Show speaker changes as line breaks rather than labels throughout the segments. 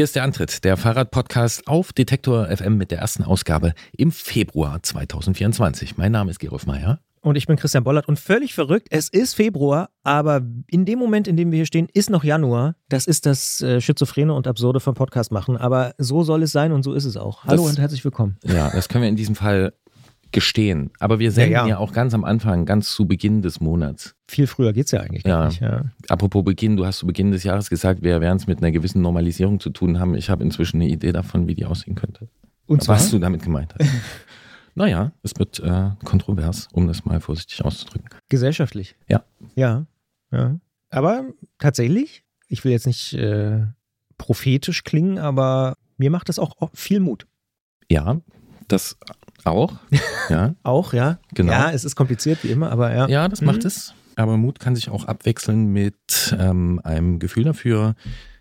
Hier ist der Antritt, der Fahrradpodcast auf Detektor FM mit der ersten Ausgabe im Februar 2024. Mein Name ist Gerolf Meyer.
Und ich bin Christian Bollert und völlig verrückt. Es ist Februar, aber in dem Moment, in dem wir hier stehen, ist noch Januar. Das ist das äh, Schizophrene und Absurde vom Podcast machen. Aber so soll es sein und so ist es auch. Hallo
Das-
und herzlich willkommen.
Ja, das können wir in diesem Fall gestehen. Aber wir senden ja,
Ja, ja.
auch ganz am Anfang, ganz zu Beginn des Monats.
Viel früher geht's ja eigentlich gar
Ja.
nicht. Ja.
Apropos Beginn, du hast zu Beginn des Jahres gesagt, wir werden es mit einer gewissen Normalisierung zu tun haben. Ich habe inzwischen eine Idee davon, wie die aussehen könnte.
Und zwar?
Was du damit gemeint hast. naja, es wird äh, kontrovers, um das mal vorsichtig auszudrücken.
Gesellschaftlich.
Ja.
Ja. ja. Aber tatsächlich, ich will jetzt nicht äh, prophetisch klingen, aber mir macht das auch viel Mut.
Ja, das auch. Ja,
Auch, ja.
Genau.
Ja, es ist kompliziert wie immer, aber ja.
ja das
Mhm.
macht es. Aber Mut kann sich auch abwechseln mit ähm, einem Gefühl dafür,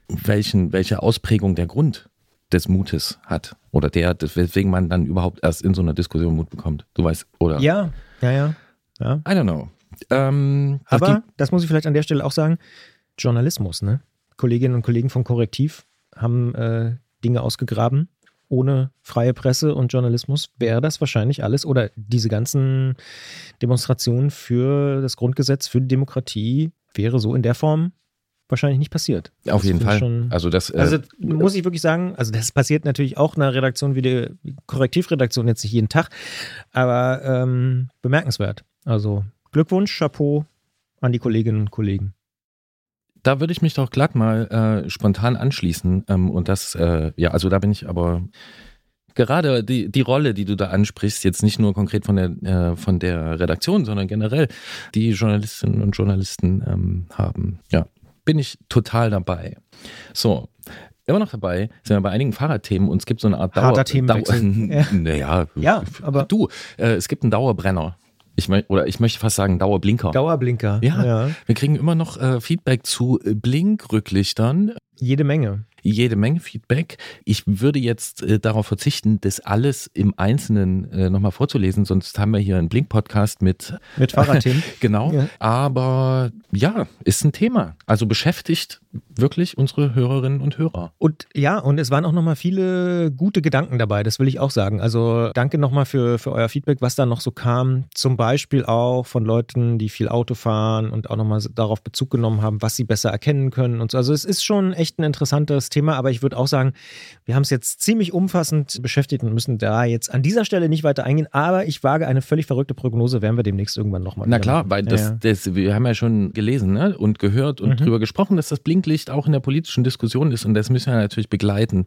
welchen, welche Ausprägung der Grund des Mutes hat. Oder der, weswegen man dann überhaupt erst in so einer Diskussion Mut bekommt. Du weißt, oder?
Ja, ja, ja. ja.
I don't know. Ähm,
Aber, das muss ich vielleicht an der Stelle auch sagen, Journalismus, ne? Kolleginnen und Kollegen von Korrektiv haben äh, Dinge ausgegraben. Ohne freie Presse und Journalismus wäre das wahrscheinlich alles oder diese ganzen Demonstrationen für das Grundgesetz, für die Demokratie wäre so in der Form wahrscheinlich nicht passiert.
auf
Das
jeden Fall.
Schon,
also das, äh,
also muss ich wirklich sagen, also das passiert natürlich auch einer Redaktion wie die Korrektivredaktion jetzt nicht jeden Tag, aber ähm, bemerkenswert. Also Glückwunsch, Chapeau an die Kolleginnen und Kollegen.
Da würde ich mich doch glatt mal äh, spontan anschließen. Ähm, und das, äh, ja, also da bin ich aber gerade die, die Rolle, die du da ansprichst, jetzt nicht nur konkret von der, äh, von der Redaktion, sondern generell die Journalistinnen und Journalisten ähm, haben. Ja, bin ich total dabei. So. Immer noch dabei sind wir bei einigen Fahrradthemen und es gibt so eine Art Dauer.
Harter Themenwechsel.
Dauer
Ja.
naja,
Ja, aber-
du, äh, es gibt einen Dauerbrenner. Ich mö oder ich möchte fast sagen Dauerblinker.
Dauerblinker.
Ja. Wir kriegen immer noch äh, Feedback zu Blinkrücklichtern.
Jede Menge.
Jede Menge Feedback. Ich würde jetzt äh, darauf verzichten, das alles im Einzelnen äh, nochmal vorzulesen, sonst haben wir hier einen Blink-Podcast mit,
Mit Fahrradthemen.
genau.
Ja.
Aber ja, ist ein Thema. Also beschäftigt wirklich unsere Hörerinnen und Hörer.
Und ja, und es waren auch nochmal viele gute Gedanken dabei, das will ich auch sagen. Also danke nochmal für, für euer Feedback, was da noch so kam. Zum Beispiel auch von Leuten, die viel Auto fahren und auch nochmal darauf Bezug genommen haben, was sie besser erkennen können und so. Also es ist schon echt ein interessantes Thema, aber ich würde auch sagen, wir haben es jetzt ziemlich umfassend beschäftigt und müssen da jetzt an dieser Stelle nicht weiter eingehen. Aber ich wage eine völlig verrückte Prognose, werden wir demnächst irgendwann nochmal.
Na klar, weil das,
Ja,
das, wir haben ja schon gelesen ne? und gehört und
Mhm.
drüber gesprochen, dass das Blinklicht auch in der politischen Diskussion ist und das müssen wir natürlich begleiten.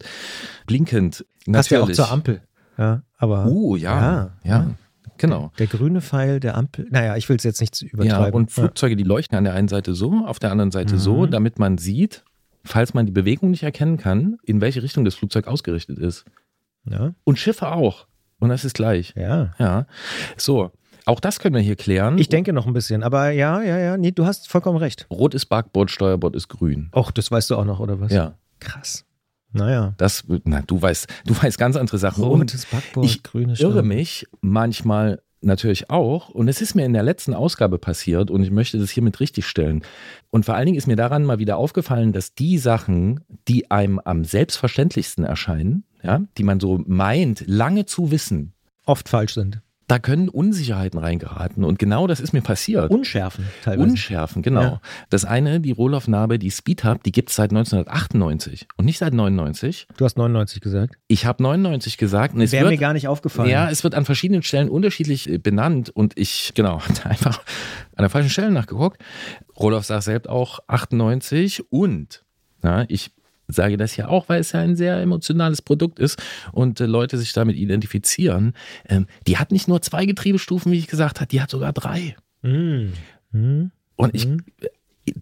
Blinkend.
Passt ja auch
natürlich.
zur Ampel. Ja, aber
Uh, ja. Ja,
Ja,
genau.
der grüne Pfeil der Ampel. Naja, ich will es jetzt nicht zu
Ja,
übertreiben.
und Flugzeuge, die leuchten an der einen Seite so, auf der anderen Seite
Mhm.
so, damit man sieht, falls man die Bewegung nicht erkennen kann, in welche Richtung das Flugzeug ausgerichtet ist.
Ja,
Und Schiffe auch. Und das ist gleich.
ja.
Ja. So, auch das können wir hier klären.
Ich denke noch ein bisschen, aber ja, ja, ja, nee, du hast vollkommen recht.
Rot ist Backbord, Steuerbord ist grün.
Och, das weißt du auch noch, oder was?
Ja,
Krass. Naja.
das, na, du weißt, du weißt ganz andere Sachen. Und
Rotes Backboard,
ich
grüne
irre
Stern.
mich manchmal natürlich auch und es ist mir in der letzten Ausgabe passiert und ich möchte das hiermit richtigstellen. Und vor allen Dingen ist mir daran mal wieder aufgefallen, dass die Sachen, die einem am selbstverständlichsten erscheinen, ja, die man so meint, lange zu wissen,
Oft falsch sind.
Da können Unsicherheiten reingeraten und genau das ist mir passiert.
Unschärfen teilweise.
Unschärfen, genau.
Ja.
Das eine, die Rohloff-Narbe, die Speedhub, die gibt es seit 1998 und nicht seit 99.
du hast 99 gesagt.
Ich habe 99 gesagt und es
Wäre mir gar nicht aufgefallen.
ja, es wird an verschiedenen Stellen unterschiedlich äh, benannt und ich, genau, einfach an der falschen Stelle nachgeguckt. Roloff sagt selbst auch 98 und na, ich sage das ja auch, weil es ja ein sehr emotionales Produkt ist und äh, Leute sich damit identifizieren. Ähm, die hat nicht nur zwei Getriebestufen, wie ich gesagt habe, die hat sogar drei.
Hm. Hm.
Und ich,
Mhm.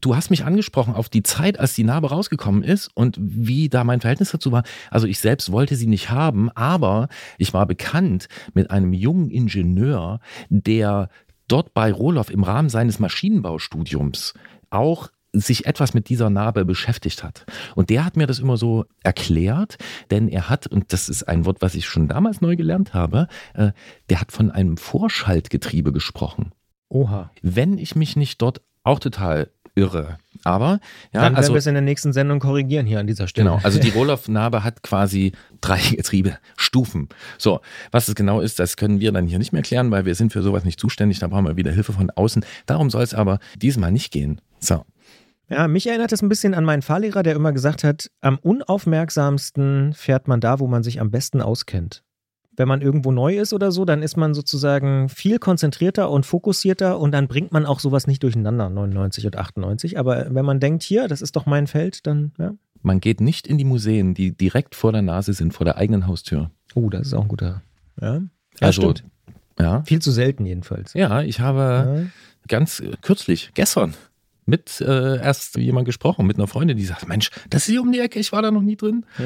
du hast mich angesprochen auf die Zeit, als die Narbe rausgekommen ist und wie da mein Verhältnis dazu war. Also ich selbst wollte sie nicht haben, aber ich war bekannt mit einem jungen Ingenieur, der dort bei Rohloff im Rahmen seines Maschinenbaustudiums auch sich etwas mit dieser Narbe beschäftigt hat. Und der hat mir das immer so erklärt, denn er hat, und das ist ein Wort, was ich schon damals neu gelernt habe, äh, der hat von einem Vorschaltgetriebe gesprochen
Oha.
wenn ich mich nicht dort auch total irre. Aber ja,
Dann werden
also
wir es in der nächsten Sendung korrigieren hier an dieser Stelle.
Genau, also die Rohloff-Narbe hat quasi drei Getriebe, Stufen. So, was es genau ist, das können wir dann hier nicht mehr klären, weil wir sind für sowas nicht zuständig, da brauchen wir wieder Hilfe von außen. Darum soll es aber diesmal nicht gehen. So.
Ja, mich erinnert es ein bisschen an meinen Fahrlehrer, der immer gesagt hat, am unaufmerksamsten fährt man da, wo man sich am besten auskennt. Wenn man irgendwo neu ist oder so, dann ist man sozusagen viel konzentrierter und fokussierter und dann bringt man auch sowas nicht durcheinander, 99 und 98. Aber wenn man denkt, hier, das ist doch mein Feld, dann, ja.
Man geht nicht in die Museen, die direkt vor der Nase sind, vor der eigenen Haustür.
Oh, das ist auch ein guter. Ja, ja
Also,
stimmt.
Ja,
Viel zu selten jedenfalls.
ja ich habe
Ja.
ganz kürzlich, gestern, mit äh, erst jemand gesprochen, mit einer Freundin, die sagt, Mensch, das ist hier um die Ecke, ich war da noch nie drin.
Ja.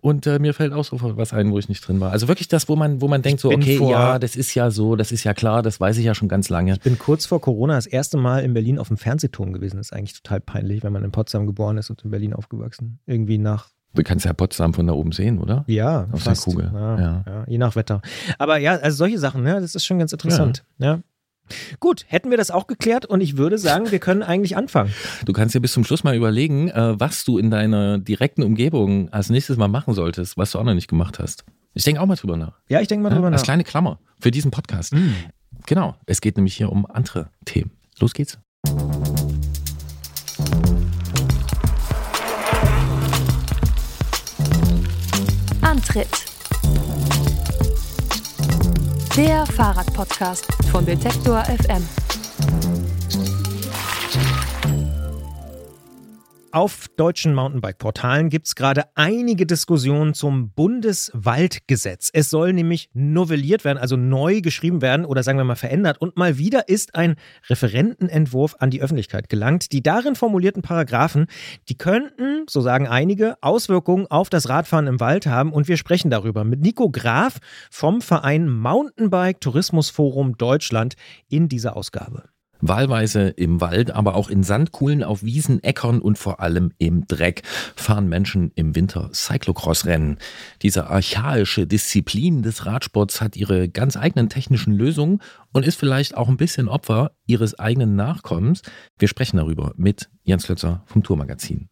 Und äh, mir fällt auch so was ein, wo ich nicht drin war. Also wirklich das, wo man, wo man denkt, so, okay,
vor-
ja, das ist ja so, das ist ja klar, das weiß ich ja schon ganz lange.
Ich bin kurz vor Corona das erste Mal in Berlin auf dem Fernsehturm gewesen. Das ist eigentlich total peinlich, wenn man in Potsdam geboren ist und in Berlin aufgewachsen. Irgendwie nach,
Du kannst ja Potsdam von da oben sehen, oder?
ja,
Auf der
fast.
Kugel,
Ja,
ja.
ja, je nach Wetter. Aber ja, also solche Sachen, ne, das ist schon ganz interessant. Ja. Gut, hätten wir das auch geklärt und ich würde sagen, wir können eigentlich anfangen.
Du kannst dir bis zum Schluss mal überlegen, äh, was du in deiner direkten Umgebung als nächstes mal machen solltest, was du auch noch nicht gemacht hast. Ich denke auch mal drüber nach.
Ja, ich denke mal
Ja,
drüber
als
nach.
kleine Klammer für diesen Podcast.
Mm.
Genau, es geht nämlich hier um andere Themen. Los geht's.
Antritt. Der Fahrradpodcast von Detektor FM.
Auf deutschen Mountainbike-Portalen gibt es gerade einige Diskussionen zum Bundeswaldgesetz. Es soll nämlich novelliert werden, also neu geschrieben werden oder sagen wir mal verändert. Und mal wieder ist ein Referentenentwurf an die Öffentlichkeit gelangt. Die darin formulierten Paragraphen, die könnten, so sagen einige, Auswirkungen auf das Radfahren im Wald haben. Und wir sprechen darüber mit Nico Graf vom Verein Mountainbike Tourismusforum Deutschland in dieser Ausgabe.
Wahlweise im Wald, aber auch in Sandkuhlen, auf Wiesen, Äckern und vor allem im Dreck fahren Menschen im Winter Cyclocross-Rennen. Diese archaische Disziplin des Radsports hat ihre ganz eigenen technischen Lösungen und ist vielleicht auch ein bisschen Opfer ihres eigenen Nachkommens. Wir sprechen darüber mit Jens Klötzer vom Tourmagazin.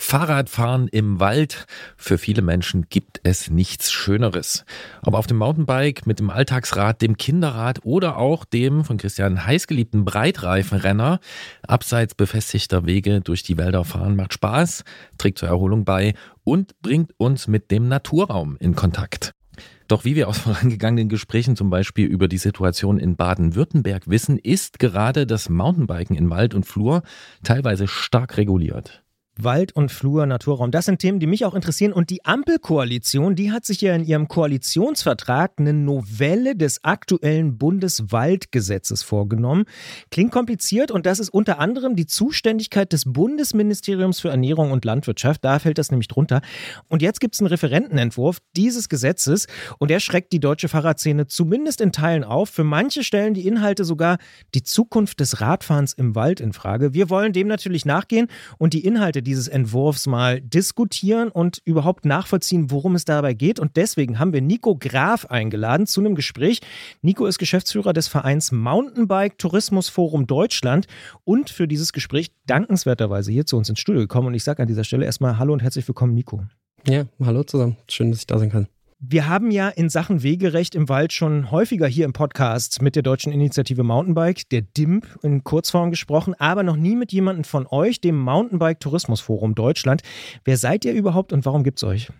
Fahrradfahren im Wald. Für viele Menschen gibt es nichts Schöneres. Ob auf dem Mountainbike, mit dem Alltagsrad, dem Kinderrad oder auch dem von Christian heißgeliebten Breitreifenrenner. Abseits befestigter Wege durch die Wälder fahren macht Spaß, trägt zur Erholung bei und bringt uns mit dem Naturraum in Kontakt. Doch wie wir aus vorangegangenen Gesprächen zum Beispiel über die Situation in Baden-Württemberg wissen, ist gerade das Mountainbiken in Wald und Flur teilweise stark reguliert.
Wald und Flur, Naturraum, das sind Themen, die mich auch interessieren. Und die Ampelkoalition, die hat sich ja in ihrem Koalitionsvertrag eine Novelle des aktuellen Bundeswaldgesetzes vorgenommen. Klingt kompliziert und das ist unter anderem die Zuständigkeit des Bundesministeriums für Ernährung und Landwirtschaft. Da fällt das nämlich drunter. Und jetzt gibt es einen Referentenentwurf dieses Gesetzes und der schreckt die deutsche Fahrradszene zumindest in Teilen auf. Für manche stellen die Inhalte sogar die Zukunft des Radfahrens im Wald in Frage. Wir wollen dem natürlich nachgehen und die Inhalte dieses Entwurfs mal diskutieren und überhaupt nachvollziehen, worum es dabei geht. Und deswegen haben wir Nico Graf eingeladen zu einem Gespräch. Nico ist Geschäftsführer des Vereins Mountainbike Tourismusforum Deutschland und für dieses Gespräch dankenswerterweise hier zu uns ins Studio gekommen. Und ich sage an dieser Stelle erstmal Hallo und herzlich willkommen, Nico.
Ja, hallo zusammen. Schön, dass ich da sein kann.
Wir haben ja in Sachen Wegerecht im Wald schon häufiger hier im Podcast mit der deutschen Initiative Mountainbike, der DIMP, in Kurzform gesprochen, aber noch nie mit jemandem von euch, dem Mountainbike Tourismusforum Deutschland. Wer seid ihr überhaupt und warum gibt's euch?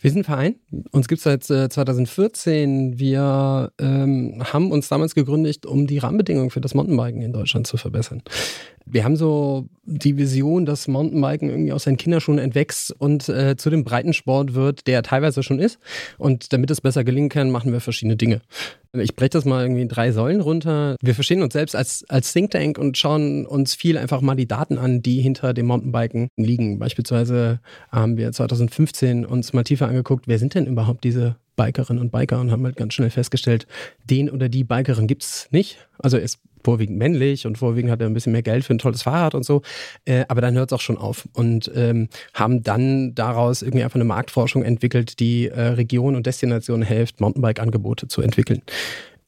Wir sind ein Verein. Uns gibt es seit äh, 2014. Wir ähm, haben uns damals gegründet, um die Rahmenbedingungen für das Mountainbiken in Deutschland zu verbessern. Wir haben so die Vision, dass Mountainbiken irgendwie aus seinen Kinderschuhen entwächst und äh, zu dem Breitensport wird, der teilweise schon ist. Und damit es besser gelingen kann, machen wir verschiedene Dinge. Ich breche das mal irgendwie in drei Säulen runter. Wir verstehen uns selbst als, als Think Tank und schauen uns viel einfach mal die Daten an, die hinter dem Mountainbiken liegen. Beispielsweise haben wir 2015 uns mal tiefer angeguckt, wer sind denn überhaupt diese Bikerinnen und Biker und haben halt ganz schnell festgestellt, den oder die Bikerin gibt's nicht. Also ist vorwiegend männlich und vorwiegend hat er ein bisschen mehr Geld für ein tolles Fahrrad und so. Äh, aber dann hört es auch schon auf und ähm, haben dann daraus irgendwie einfach eine Marktforschung entwickelt, die äh, Regionen und Destinationen hilft, Mountainbike-Angebote zu entwickeln.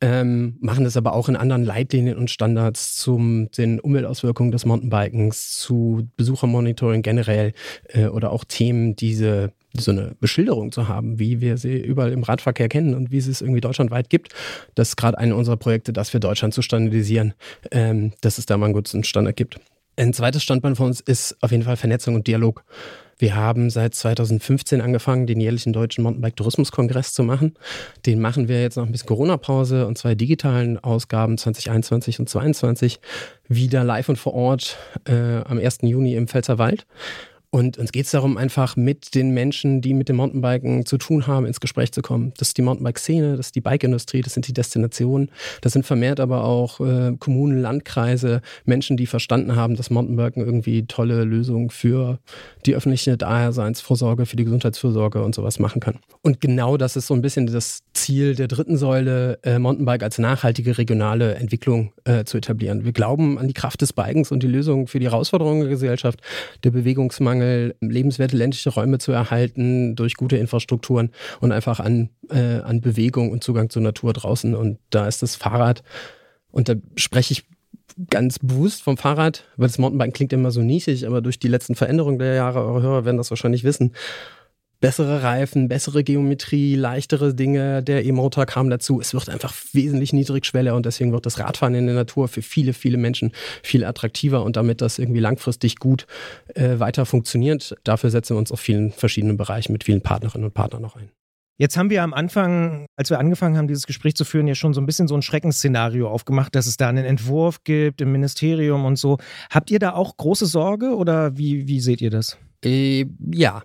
ähm, machen das aber auch in anderen Leitlinien und Standards zum den Umweltauswirkungen des Mountainbikens, zu Besuchermonitoring generell äh, oder auch Themen, diese so eine Beschilderung zu haben, wie wir sie überall im Radverkehr kennen und wie es es irgendwie deutschlandweit gibt. Das ist gerade eine unserer Projekte, das für Deutschland zu standardisieren, ähm, dass es da mal einen guten Standard gibt. Ein zweites Standbein von uns ist auf jeden Fall Vernetzung und Dialog. Wir haben seit 2015 angefangen, den jährlichen deutschen Mountainbike-Tourismus-Kongress zu machen. Den machen wir jetzt nach ein bisschen Corona-Pause und zwei digitalen Ausgaben 2021 und 2022 wieder live und vor Ort äh, am 1. Juni im Pfälzerwald. Und uns geht es darum, einfach mit den Menschen, die mit dem Mountainbiken zu tun haben, ins Gespräch zu kommen. Das ist die Mountainbike-Szene, das ist die Bike-Industrie, das sind die Destinationen. Das sind vermehrt aber auch äh, Kommunen, Landkreise, Menschen, die verstanden haben, dass Mountainbiken irgendwie tolle Lösungen für die öffentliche Daseinsvorsorge, für die Gesundheitsvorsorge und sowas machen kann. Und genau das ist so ein bisschen das Ziel der dritten Säule, äh, Mountainbike als nachhaltige regionale Entwicklung äh, zu etablieren. Wir glauben an die Kraft des Bikens und die Lösungen für die Herausforderungen der Gesellschaft, der Bewegungsmangel, Mangel, lebenswerte ländliche Räume zu erhalten durch gute Infrastrukturen und einfach an, äh, an Bewegung und Zugang zur Natur draußen. Und da ist das Fahrrad, und da spreche ich ganz bewusst vom Fahrrad, weil das Mountainbiken klingt immer so niedlich, aber durch die letzten Veränderungen der Jahre, eure Hörer werden das wahrscheinlich wissen, bessere Reifen, bessere Geometrie, leichtere Dinge. Der E-Motor kam dazu. Es wird einfach wesentlich niedrigschwelliger und deswegen wird das Radfahren in der Natur für viele, viele Menschen viel attraktiver und damit das irgendwie langfristig gut äh, weiter funktioniert. Dafür setzen wir uns auf vielen verschiedenen Bereichen mit vielen Partnerinnen und Partnern noch ein.
Jetzt haben wir am Anfang, als wir angefangen haben, dieses Gespräch zu führen, ja schon so ein bisschen so ein Schreckensszenario aufgemacht, dass es da einen Entwurf gibt im Ministerium und so. Habt ihr da auch große Sorge oder wie, wie seht ihr das?
Äh, ja,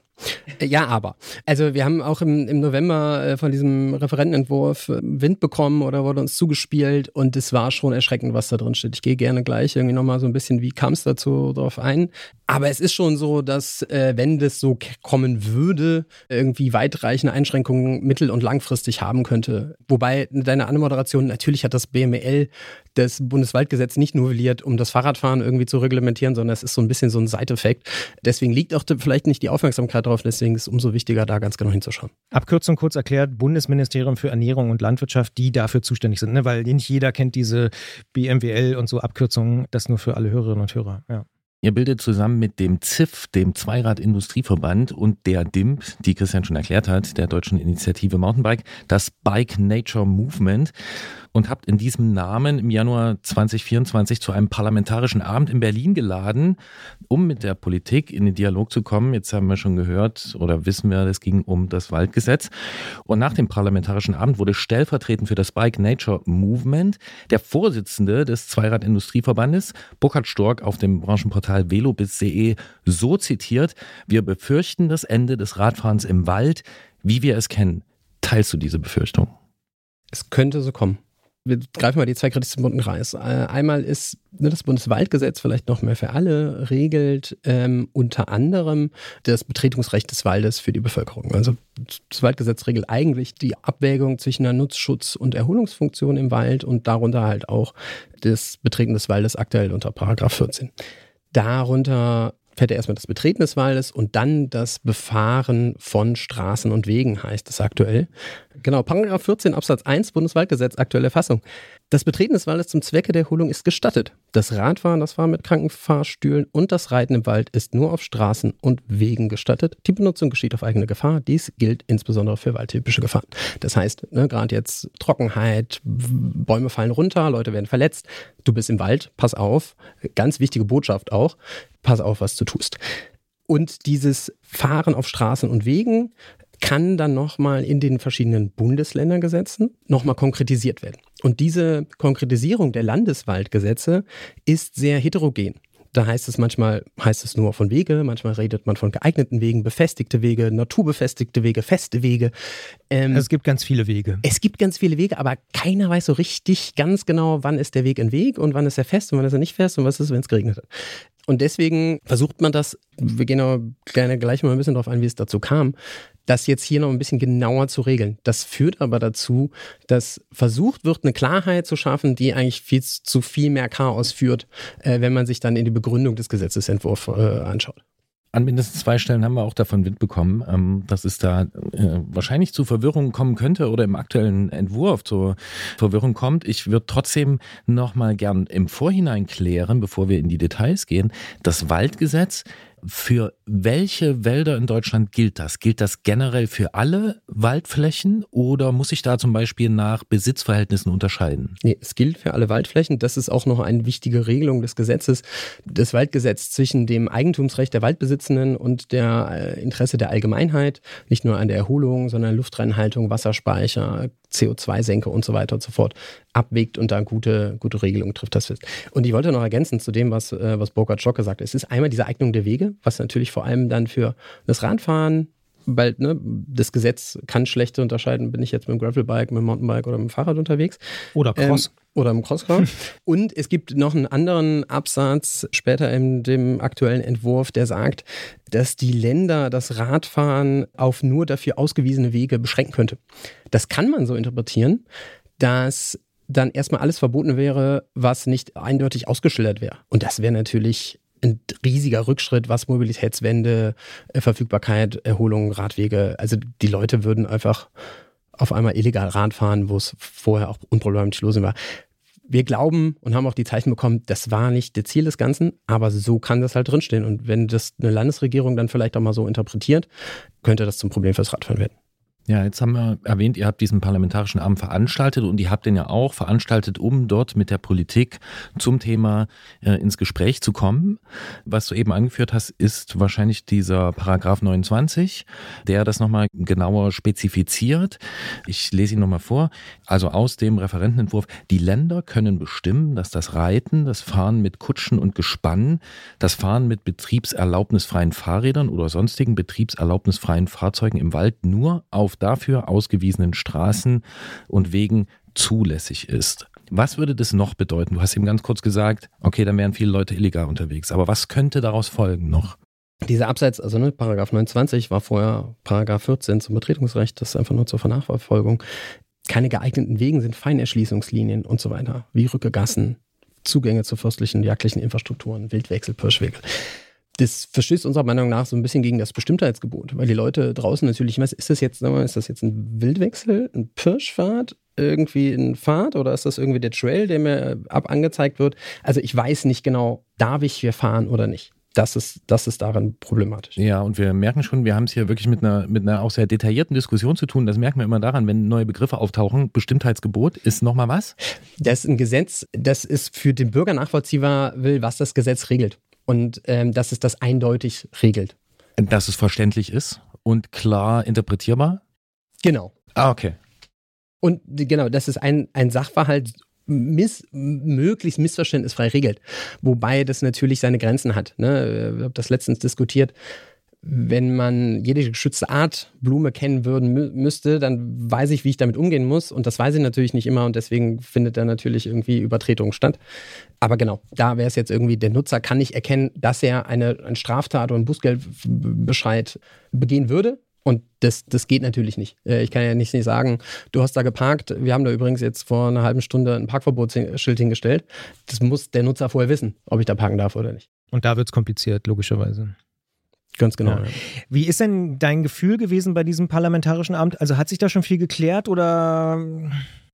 ja, aber. Also wir haben auch im, im November äh, von diesem Referentenentwurf äh, Wind bekommen oder wurde uns zugespielt und es war schon erschreckend, was da drin steht. Ich gehe gerne gleich irgendwie nochmal so ein bisschen, wie kam es dazu drauf ein. Aber es ist schon so, dass äh, wenn das so kommen würde, irgendwie weitreichende Einschränkungen mittel- und langfristig haben könnte. Wobei deine Anmoderation, natürlich hat das BML das Bundeswaldgesetz nicht novelliert, um das Fahrradfahren irgendwie zu reglementieren, sondern es ist so ein bisschen so ein Seiteffekt. Deswegen liegt auch vielleicht nicht die Aufmerksamkeit drauf, deswegen ist es umso wichtiger, da ganz genau hinzuschauen.
Abkürzung kurz erklärt, Bundesministerium für Ernährung und Landwirtschaft, die dafür zuständig sind, ne? weil nicht jeder kennt diese BMWL und so Abkürzungen, das nur für alle Hörerinnen und Hörer. Ja.
Ihr bildet zusammen mit dem ZIF, dem Zweirad-Industrieverband und der DIMP, die Christian schon erklärt hat, der deutschen Initiative Mountainbike, das Bike Nature Movement und habt in diesem Namen im Januar 2024 zu einem parlamentarischen Abend in Berlin geladen, um mit der Politik in den Dialog zu kommen. Jetzt haben wir schon gehört oder wissen wir, es ging um das Waldgesetz. Und nach dem parlamentarischen Abend wurde stellvertretend für das Bike Nature Movement der Vorsitzende des Zweirad-Industrieverbandes, Burkhard Stork, auf dem Branchenportal velobis.de so zitiert, wir befürchten das Ende des Radfahrens im Wald, wie wir es kennen. Teilst du diese Befürchtung?
Es könnte so kommen wir greifen mal die zwei kritischsten Punkte rein. Äh, einmal ist ne, das Bundeswaldgesetz vielleicht noch mehr für alle, regelt ähm, unter anderem das Betretungsrecht des Waldes für die Bevölkerung. Also das Waldgesetz regelt eigentlich die Abwägung zwischen einer Nutzschutz- und Erholungsfunktion im Wald und darunter halt auch das Betreten des Waldes aktuell unter Paragraph 14. Darunter fährt er erstmal das Betreten des Waldes und dann das Befahren von Straßen und Wegen, heißt es aktuell. Genau, Paragraph 14 Absatz 1 Bundeswaldgesetz, aktuelle Fassung. Das Betreten des Waldes zum Zwecke der Erholung ist gestattet. Das Radfahren, das Fahren mit Krankenfahrstühlen und das Reiten im Wald ist nur auf Straßen und Wegen gestattet. Die Benutzung geschieht auf eigene Gefahr. Dies gilt insbesondere für waldtypische Gefahren. Das heißt, ne, gerade jetzt Trockenheit, Bäume fallen runter, Leute werden verletzt. Du bist im Wald, pass auf. Ganz wichtige Botschaft auch. Pass auf, was du tust. Und dieses Fahren auf Straßen und Wegen kann dann nochmal in den verschiedenen Bundesländergesetzen nochmal konkretisiert werden. Und diese Konkretisierung der Landeswaldgesetze ist sehr heterogen. Da heißt es manchmal, heißt es nur von Wege, manchmal redet man von geeigneten Wegen, befestigte Wege, naturbefestigte Wege, feste Wege.
Ähm, es gibt ganz viele Wege.
Es gibt ganz viele Wege, aber keiner weiß so richtig ganz genau, wann ist der Weg ein Weg und wann ist er fest und wann ist er nicht fest und was ist, wenn es geregnet hat. Und deswegen versucht man das, wir gehen aber gerne gleich mal ein bisschen darauf ein, wie es dazu kam, das jetzt hier noch ein bisschen genauer zu regeln. Das führt aber dazu, dass versucht wird, eine Klarheit zu schaffen, die eigentlich viel zu viel mehr Chaos führt, äh, wenn man sich dann in die Begründung des Gesetzesentwurfs äh, anschaut.
an mindestens zwei Stellen haben wir auch davon Wind bekommen, ähm, dass es da äh, wahrscheinlich zu Verwirrung kommen könnte oder im aktuellen Entwurf zur Verwirrung kommt. Ich würde trotzdem noch mal gern im Vorhinein klären, bevor wir in die Details gehen. Das Waldgesetz für welche Wälder in Deutschland gilt das? Gilt das generell für alle Waldflächen oder muss ich da zum Beispiel nach Besitzverhältnissen unterscheiden?
Nee, es gilt für alle Waldflächen. Das ist auch noch eine wichtige Regelung des Gesetzes. Das Waldgesetz zwischen dem Eigentumsrecht der Waldbesitzenden und der äh, Interesse der Allgemeinheit, nicht nur an der Erholung, sondern Luftreinhaltung, Wasserspeicher, CO2-Senke und so weiter und so fort abwägt und da gute, gute Regelungen trifft. Das fest. Und ich wollte noch ergänzen zu dem, was, äh, was Burkhard Schock gesagt hat. Es ist einmal diese Eignung der Wege, was natürlich vor allem dann für das Radfahren, weil ne, das Gesetz kann schlecht unterscheiden, bin ich jetzt mit dem Gravelbike, mit dem Mountainbike oder mit dem Fahrrad unterwegs.
Oder Cross.
Ähm, oder im Crosscar. und es gibt noch einen anderen Absatz später in dem aktuellen Entwurf, der sagt, dass die Länder das Radfahren auf nur dafür ausgewiesene Wege beschränken könnte. Das kann man so interpretieren, dass dann erstmal alles verboten wäre, was nicht eindeutig ausgeschildert wäre. Und das wäre natürlich ein riesiger Rückschritt, was Mobilitätswende, äh, Verfügbarkeit, Erholung, Radwege, also die Leute würden einfach auf einmal illegal Rad fahren, wo es vorher auch unproblematisch los war. Wir glauben und haben auch die Zeichen bekommen, das war nicht das Ziel des Ganzen, aber so kann das halt drinstehen. Und wenn das eine Landesregierung dann vielleicht auch mal so interpretiert, könnte das zum Problem fürs Radfahren werden.
Ja, jetzt haben wir erwähnt, ihr habt diesen parlamentarischen Abend veranstaltet und ihr habt den ja auch veranstaltet, um dort mit der Politik zum Thema äh, ins Gespräch zu kommen. Was du eben angeführt hast, ist wahrscheinlich dieser Paragraph 29, der das nochmal genauer spezifiziert. Ich lese ihn nochmal vor. Also aus dem Referentenentwurf, die Länder können bestimmen, dass das Reiten, das Fahren mit Kutschen und Gespannen, das Fahren mit betriebserlaubnisfreien Fahrrädern oder sonstigen betriebserlaubnisfreien Fahrzeugen im Wald nur auf dafür ausgewiesenen Straßen und Wegen zulässig ist. Was würde das noch bedeuten? Du hast eben ganz kurz gesagt, okay, dann wären viele Leute illegal unterwegs. Aber was könnte daraus folgen noch?
Dieser Absatz, also ne, Paragraph 29 war vorher Paragraph 14 zum Betretungsrecht, das ist einfach nur zur Vernachverfolgung. Keine geeigneten Wegen sind Feinerschließungslinien und so weiter, wie Rückegassen, Zugänge zu fürstlichen, jagdlichen Infrastrukturen, Wildwechsel, Pirschwege das verstößt unserer Meinung nach so ein bisschen gegen das Bestimmtheitsgebot, weil die Leute draußen natürlich, was ist das jetzt, ist das jetzt ein Wildwechsel, ein Pirschfahrt, irgendwie ein Pfad oder ist das irgendwie der Trail, der mir ab angezeigt wird? Also ich weiß nicht genau, darf ich hier fahren oder nicht. Das ist, das ist daran problematisch.
Ja, und wir merken schon, wir haben es hier wirklich mit einer, mit einer auch sehr detaillierten Diskussion zu tun. Das merken wir immer daran, wenn neue Begriffe auftauchen. Bestimmtheitsgebot ist nochmal was?
Das ist ein Gesetz, das ist für den Bürger nachvollziehbar will, was das Gesetz regelt und ähm, dass es das eindeutig regelt.
Dass es verständlich ist und klar interpretierbar?
Genau.
Ah, okay.
Und genau, dass es ein, ein Sachverhalt miss, möglichst missverständnisfrei regelt. Wobei das natürlich seine Grenzen hat. Ne? Ich habe das letztens diskutiert wenn man jede geschützte Art Blume kennen würden mü müsste, dann weiß ich, wie ich damit umgehen muss. Und das weiß ich natürlich nicht immer und deswegen findet da natürlich irgendwie Übertretung statt. Aber genau, da wäre es jetzt irgendwie, der Nutzer kann nicht erkennen, dass er eine, eine Straftat oder einen Bußgeldbescheid begehen würde. Und das, das geht natürlich nicht. Äh, ich kann ja nicht sagen, du hast da geparkt. Wir haben da übrigens jetzt vor einer halben Stunde ein Parkverbotsschild hingestellt. Das muss der Nutzer vorher wissen, ob ich da parken darf oder nicht.
Und da wird es kompliziert, logischerweise.
Ganz genau. Ja.
Wie ist denn dein Gefühl gewesen bei diesem parlamentarischen Amt? Also hat sich da schon viel geklärt oder?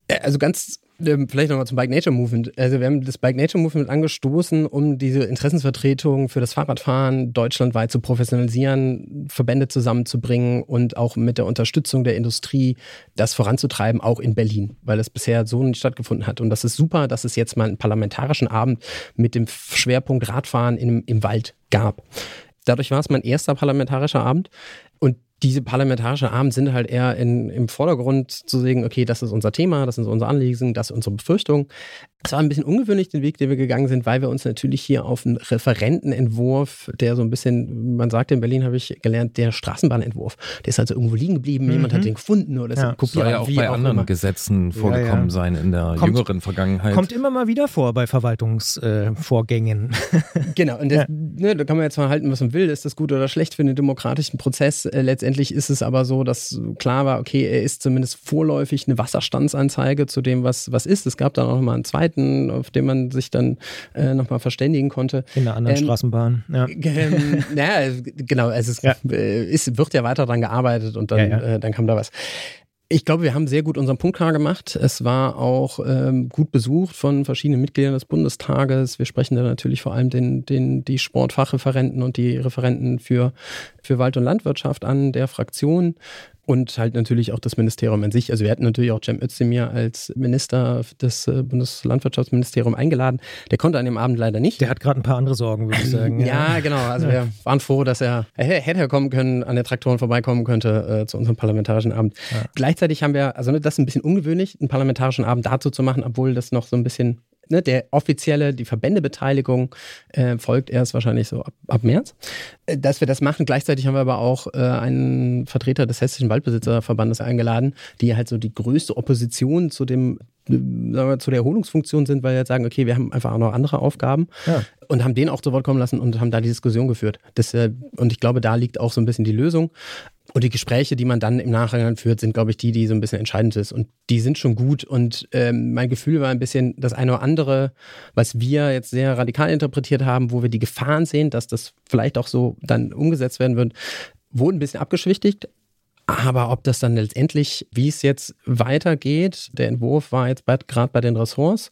Äh, also ganz, ähm, vielleicht nochmal zum Bike Nature Movement. Also wir haben das Bike Nature Movement angestoßen, um diese Interessensvertretung für das Fahrradfahren deutschlandweit zu professionalisieren, Verbände zusammenzubringen und auch mit der Unterstützung der Industrie das voranzutreiben, auch in Berlin, weil das bisher so nicht stattgefunden hat. Und das ist super, dass es jetzt mal einen parlamentarischen Abend mit dem Schwerpunkt Radfahren im, im Wald gab. Dadurch war es mein erster parlamentarischer Abend. Und diese parlamentarischen Abend sind halt eher in, im Vordergrund zu sehen, okay, das ist unser Thema, das sind unsere Anliegen, das ist unsere Befürchtung. Es war ein bisschen ungewöhnlich, den Weg, den wir gegangen sind, weil wir uns natürlich hier auf einen Referentenentwurf, der so ein bisschen, man sagt in Berlin, habe ich gelernt, der Straßenbahnentwurf. Der ist also irgendwo liegen geblieben, mhm. jemand hat den gefunden oder ist
ja. Kopiert. Soll ja auch bei auch anderen immer. Gesetzen vorgekommen ja, ja. sein in der kommt, jüngeren Vergangenheit.
Kommt immer mal wieder vor bei Verwaltungsvorgängen.
Äh, genau, und das, ne, da kann man jetzt mal halten, was man will, ist das gut oder schlecht für den demokratischen Prozess. Äh, letztendlich ist es aber so, dass klar war, okay, er ist zumindest vorläufig eine Wasserstandsanzeige zu dem, was, was ist. Es gab dann auch noch mal einen zweiten Zeiten, auf denen man sich dann äh, nochmal verständigen konnte.
In einer anderen
Ähm,
Straßenbahn. Ja.
Ähm, naja, genau, es ist,
Ja.
ist, wird ja weiter dran gearbeitet und dann,
Ja, ja.
Äh, dann kam da was. Ich glaube, wir haben sehr gut unseren Punkt klar gemacht. Es war auch ähm, gut besucht von verschiedenen Mitgliedern des Bundestages. Wir sprechen da natürlich vor allem den, den, die Sportfachreferenten und die Referenten für, für Wald- und Landwirtschaft an der Fraktion und halt natürlich auch das Ministerium an sich. Also wir hatten natürlich auch Cem Özdemir als Minister des äh, Bundeslandwirtschaftsministeriums eingeladen. Der konnte an dem Abend leider nicht.
Der hat gerade ein paar andere Sorgen, würde ich sagen.
Ja, genau. Also wir waren froh, dass er, er hätte kommen können, an den Traktoren vorbeikommen könnte äh, zu unserem parlamentarischen Abend.
Ja.
Gleichzeitig haben wir, also ne, das ist ein bisschen ungewöhnlich, einen parlamentarischen Abend dazu zu machen, obwohl das noch so ein bisschen, ne, der offizielle, die Verbändebeteiligung äh, folgt erst wahrscheinlich so ab, ab März. Äh, dass wir das machen. Gleichzeitig haben wir aber auch äh, einen Vertreter des Hessischen Waldbesitzerverbandes eingeladen, die halt so die größte Opposition zu dem äh, sagen wir, zu der Erholungsfunktion sind, weil wir jetzt sagen, okay, wir haben einfach auch noch andere Aufgaben
Ja.
und haben den auch zu Wort kommen lassen und haben da die Diskussion geführt. Das, äh, und ich glaube, da liegt auch so ein bisschen die Lösung. Und die Gespräche, die man dann im Nachhinein führt, sind, glaube ich, die, die so ein bisschen entscheidend ist. Und die sind schon gut. Und ähm, mein Gefühl war ein bisschen das eine oder andere, was wir jetzt sehr radikal interpretiert haben, wo wir die Gefahren sehen, dass das vielleicht auch so dann umgesetzt werden wird, wurden ein bisschen abgeschwichtigt. Aber ob das dann letztendlich, wie es jetzt weitergeht, der Entwurf war jetzt gerade bei den Ressorts,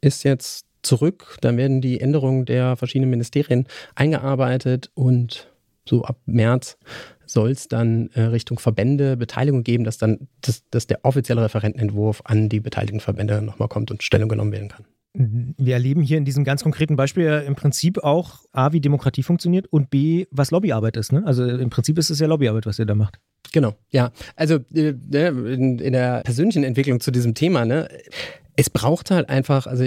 ist jetzt zurück. Dann werden die Änderungen der verschiedenen Ministerien eingearbeitet und so ab März soll es dann äh, Richtung Verbände Beteiligung geben, dass dann dass, dass der offizielle Referentenentwurf an die beteiligten Verbände nochmal kommt und Stellung genommen werden kann.
Wir erleben hier in diesem ganz konkreten Beispiel ja im Prinzip auch A, wie Demokratie funktioniert und B, was Lobbyarbeit ist. Ne? Also im Prinzip ist es ja Lobbyarbeit, was ihr da macht.
Genau, ja. Also äh, ne, in, in der persönlichen Entwicklung zu diesem Thema, ne, es braucht halt einfach, also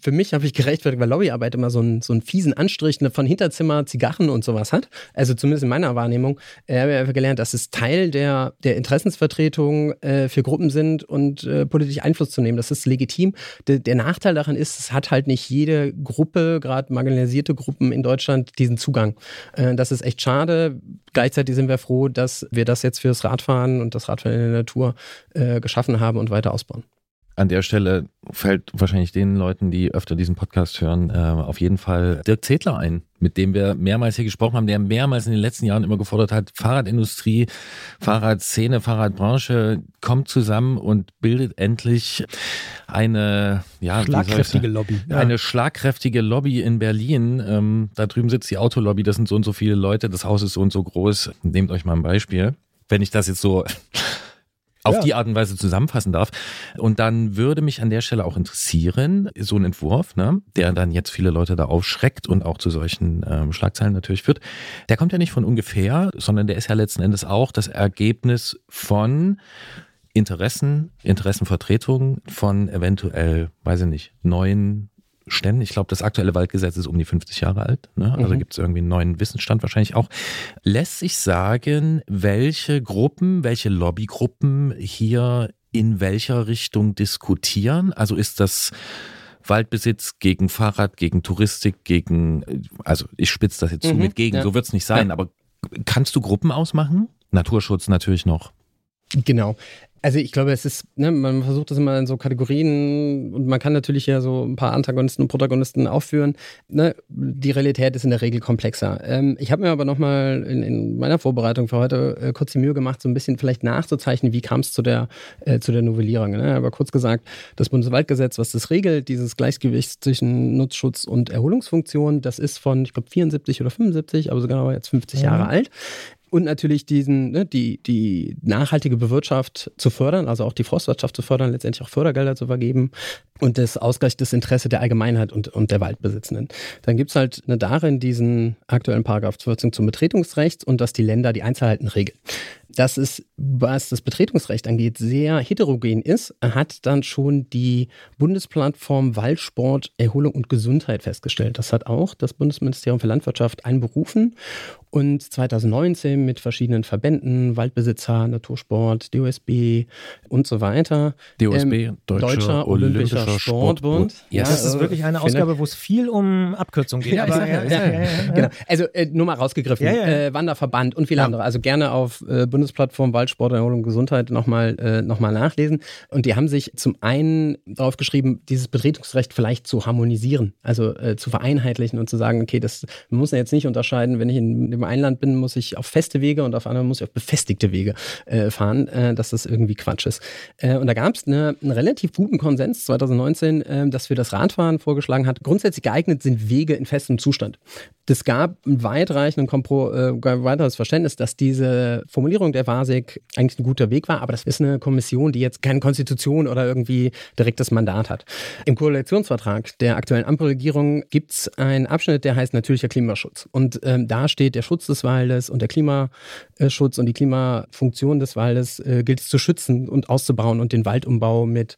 für mich habe ich gerechtfertigt, weil Lobbyarbeit immer so einen, so einen fiesen Anstrich ne, von Hinterzimmer, Zigarren und sowas hat. Also zumindest in meiner Wahrnehmung. Äh, habe ich gelernt, dass es Teil der, der Interessensvertretung äh, für Gruppen sind und äh, politisch Einfluss zu nehmen. Das ist legitim. Der, der Nachteil daran ist, es hat halt nicht jede Gruppe, gerade marginalisierte Gruppen in Deutschland, diesen Zugang. Äh, das ist echt schade. Gleichzeitig sind wir froh, dass wir das jetzt fürs Radfahren und das Radfahren in der Natur äh, geschaffen haben und weiter ausbauen.
An der Stelle fällt wahrscheinlich den Leuten, die öfter diesen Podcast hören, äh, auf jeden Fall Dirk Zedler ein, mit dem wir mehrmals hier gesprochen haben, der mehrmals in den letzten Jahren immer gefordert hat, Fahrradindustrie, Fahrradszene, Fahrradbranche kommt zusammen und bildet endlich eine ja,
Schlagkräftige? Lobby.
Eine schlagkräftige Lobby in Berlin. Ähm, da drüben sitzt die Autolobby, das sind so und so viele Leute, das Haus ist so und so groß. Nehmt euch mal ein Beispiel. Wenn ich das jetzt so auf
Ja.
die Art und Weise zusammenfassen darf. Und dann würde mich an der Stelle auch interessieren, so ein Entwurf, ne, der dann jetzt viele Leute da aufschreckt und auch zu solchen ähm, Schlagzeilen natürlich führt, der kommt ja nicht von ungefähr, sondern der ist ja letzten Endes auch das Ergebnis von Interessen, Interessenvertretungen von eventuell, weiß ich nicht, neuen Ständen. Ich glaube, das aktuelle Waldgesetz ist um die 50 Jahre alt. Ne? Also
Mhm.
gibt es irgendwie einen neuen Wissensstand wahrscheinlich auch. Lässt sich sagen, welche Gruppen, welche Lobbygruppen hier in welcher Richtung diskutieren? Also ist das Waldbesitz gegen Fahrrad, gegen Touristik, gegen, also ich spitze das jetzt zu
Mhm,
mit gegen,
ja.
so wird es nicht sein,
Ja.
aber kannst du Gruppen ausmachen? Naturschutz natürlich noch.
Genau. Also ich glaube, es ist, ne, man versucht das immer in so Kategorien und man kann natürlich ja so ein paar Antagonisten und Protagonisten aufführen. Ne? Die Realität ist in der Regel komplexer. Ähm, ich habe mir aber nochmal in, in meiner Vorbereitung für heute äh, kurz die Mühe gemacht, so ein bisschen vielleicht nachzuzeichnen, wie kam es zu der, äh, zu der Novellierung. Ne? Aber kurz gesagt, das Bundeswaldgesetz, was das regelt, dieses Gleichgewicht zwischen Nutzschutz und Erholungsfunktion, das ist von, ich glaube, 74 oder 75, aber sogar jetzt 50
Mhm.
Jahre alt. Und natürlich diesen, ne, die, die nachhaltige Bewirtschaft zu fördern, also auch die Forstwirtschaft zu fördern, letztendlich auch Fördergelder zu vergeben und das Ausgleich des Interesse der Allgemeinheit und, und der Waldbesitzenden. Dann gibt's halt ne, darin diesen aktuellen Paragraph 14 zum Betretungsrecht und dass die Länder die Einzelheiten regeln. Das ist, was das Betretungsrecht angeht, sehr heterogen ist, hat dann schon die Bundesplattform Waldsport, Erholung und Gesundheit festgestellt. Das hat auch das Bundesministerium für Landwirtschaft einberufen und 2019 mit verschiedenen Verbänden, Waldbesitzer, Natursport, DOSB und so weiter.
DOSB,
Ähm,
Deutscher,
Deutscher
Olympischer,
Olympischer
Sportbund.
Sportbund.
Yes.
Das ist wirklich eine
finde-
Ausgabe, wo es viel um Abkürzungen geht.
Ja,
aber,
ja-
ja,
ja-
ja, ja, ja.
Genau. Also äh, nur mal rausgegriffen.
Ja, ja.
Äh, Wanderverband und viele
Ja.
andere. Also gerne auf äh, Bundesplattform Waldsport, Erholung, Gesundheit nochmal äh, noch nachlesen. Und die haben sich zum einen darauf geschrieben, dieses Betretungsrecht vielleicht zu harmonisieren, also äh, zu vereinheitlichen und zu sagen, okay, das man muss ja jetzt nicht unterscheiden, wenn ich in dem einen Land bin, muss ich auf feste Wege und auf anderen muss ich auf befestigte Wege äh, fahren, äh, dass das irgendwie Quatsch ist. Äh, und da gab es eine, einen relativ guten Konsens 2019, äh, dass für das Radfahren vorgeschlagen hat. Grundsätzlich geeignet sind Wege in festem Zustand. Es gab ein weitreichenden Kompro, äh, weiteres Verständnis, dass diese Formulierung der WASIG eigentlich ein guter Weg war, aber das ist eine Kommission, die jetzt keine Konstitution oder irgendwie direktes Mandat hat. Im Koalitionsvertrag der aktuellen Ampelregierung gibt es einen Abschnitt, der heißt natürlicher Klimaschutz. Und ähm, da steht der Schutz des Waldes und der Klimaschutz und die Klimafunktion des Waldes äh, gilt es zu schützen und auszubauen und den Waldumbau mit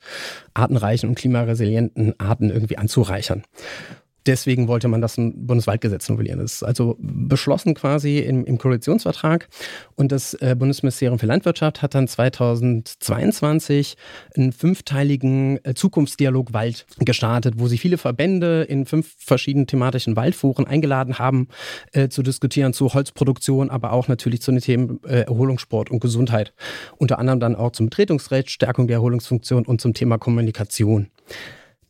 artenreichen und klimaresilienten Arten irgendwie anzureichern. Deswegen wollte man das Bundeswaldgesetz novellieren. Das ist also beschlossen quasi im, im Koalitionsvertrag. Und das äh, Bundesministerium für Landwirtschaft hat dann 2022 einen fünfteiligen äh, Zukunftsdialog Wald gestartet, wo sie viele Verbände in fünf verschiedenen thematischen Waldforen eingeladen haben, äh, zu diskutieren zu Holzproduktion, aber auch natürlich zu den Themen äh, Erholungssport und Gesundheit. Unter anderem dann auch zum Betretungsrecht, Stärkung der Erholungsfunktion und zum Thema Kommunikation.